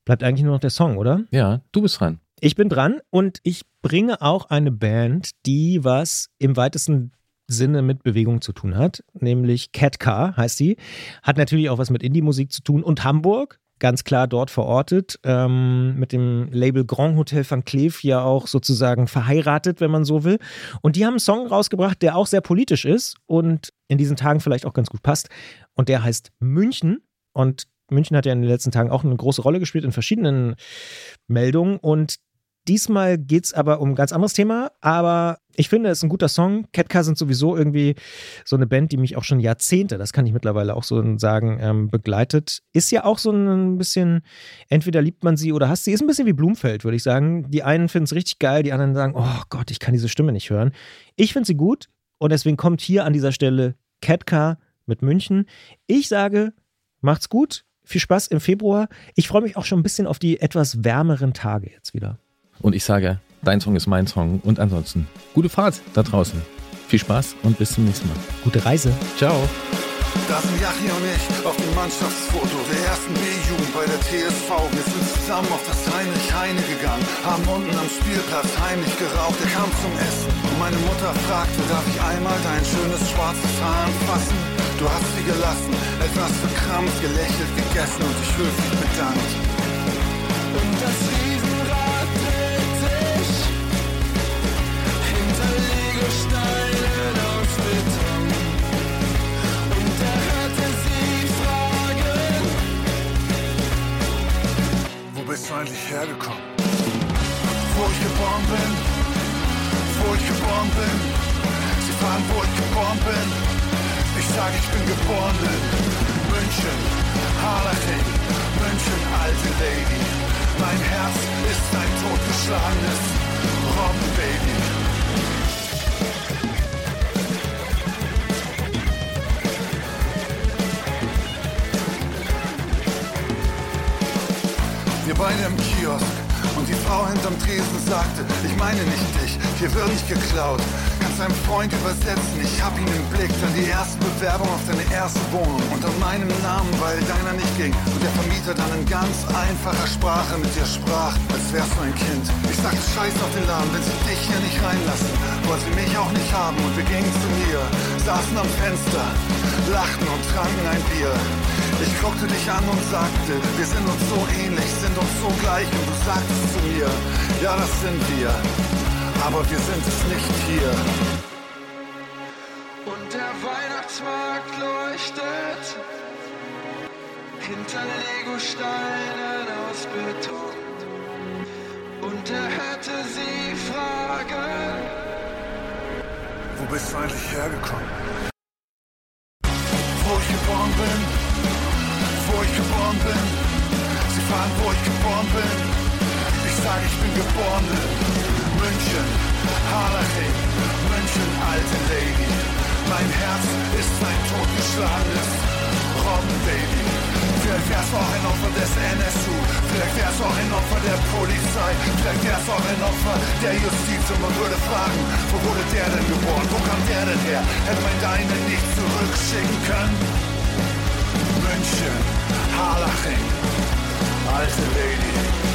Bleibt eigentlich nur noch der Song, oder?
ja, du bist dran.
Ich bin dran und ich bringe auch eine Band, die was im weitesten Sinne mit Bewegung zu tun hat, nämlich Cat Car heißt sie. Hat natürlich auch was mit Indie-Musik zu tun und Hamburg, ganz klar dort verortet, ähm, mit dem Label Grand Hotel van Cleef ja auch sozusagen verheiratet, wenn man so will. Und die haben einen Song rausgebracht, der auch sehr politisch ist und in diesen Tagen vielleicht auch ganz gut passt. Und der heißt München. Und München hat ja in den letzten Tagen auch eine große Rolle gespielt in verschiedenen Meldungen. Und diesmal geht es aber um ein ganz anderes Thema. Aber ich finde, es ist ein guter Song. Ketka sind sowieso irgendwie so eine Band, die mich auch schon Jahrzehnte, das kann ich mittlerweile auch so sagen, ähm, begleitet. Ist ja auch so ein bisschen, entweder liebt man sie oder hasst sie. Ist ein bisschen wie Blumfeld, würde ich sagen. Die einen finden es richtig geil, die anderen sagen, oh Gott, ich kann diese Stimme nicht hören. Ich finde sie gut und deswegen kommt hier an dieser Stelle Ketka mit München. Ich sage, macht's gut. Viel Spaß im Februar. Ich freue mich auch schon ein bisschen auf die etwas wärmeren Tage jetzt wieder.
Und ich sage, dein Song ist mein Song. Und ansonsten, gute Fahrt da draußen. Viel Spaß und bis zum nächsten Mal.
Gute Reise.
Ciao.
Da sind Jachi und ich auf dem Mannschaftsfoto der ersten B-Jugend bei der TSV. Wir sind zusammen auf das Heinrich Heine gegangen, haben unten am Spielplatz heimlich geraucht. Er kam zum Essen und meine Mutter fragte, darf ich einmal dein schönes schwarzes Haar anfassen? Du hast sie gelassen, etwas verkrampft, gelächelt, gegessen und dich höflich bedankt. Und das eigentlich hergekommen? Wo ich geboren bin, wo ich geboren bin. Sie fragen, wo ich geboren bin. Ich sage, ich bin geboren in München, Harlaching, München, alte Lady. Mein Herz ist ein totgeschlagenes Robbenbaby. Wir beide im Kiosk und die Frau hinterm Tresen sagte, ich meine nicht dich, hier wird nicht geklaut. Kannst deinem Freund übersetzen, ich hab ihn im Blick, dann die erste Bewerbung auf deine erste Wohnung unter meinem Namen, weil deiner nicht ging. Und der Vermieter dann in ganz einfacher Sprache mit dir sprach, als wärst du ein Kind. Ich sagte Scheiß auf den Laden, wenn sie dich hier nicht reinlassen, wollte sie mich auch nicht haben und wir gingen zu mir, saßen am Fenster, lachten und tranken ein Bier. Ich guckte dich an und sagte, wir sind uns so ähnlich, sind uns so gleich und du sagtest zu mir, ja das sind wir, aber wir sind es nicht hier.
Und der Weihnachtsmarkt leuchtet hinter Legosteinen aus Beton. Und er hörte sie fragen,
Wo bist du eigentlich hergekommen? Wo ich geboren bin, geboren bin. Sie fragen, wo ich geboren bin. Ich sage, ich bin geboren in München, Harleching, München, alte Lady. Mein Herz ist ein totgeschlagenes Robbenbaby. Vielleicht wärst du auch ein Opfer des NSU, vielleicht wärst du auch ein Opfer der Polizei, vielleicht wärst du auch ein Opfer der Justiz und man würde fragen, wo wurde der denn geboren, wo kam der denn her? Hätte man deine nicht zurückschicken können? München, Harlaching, alte Lady.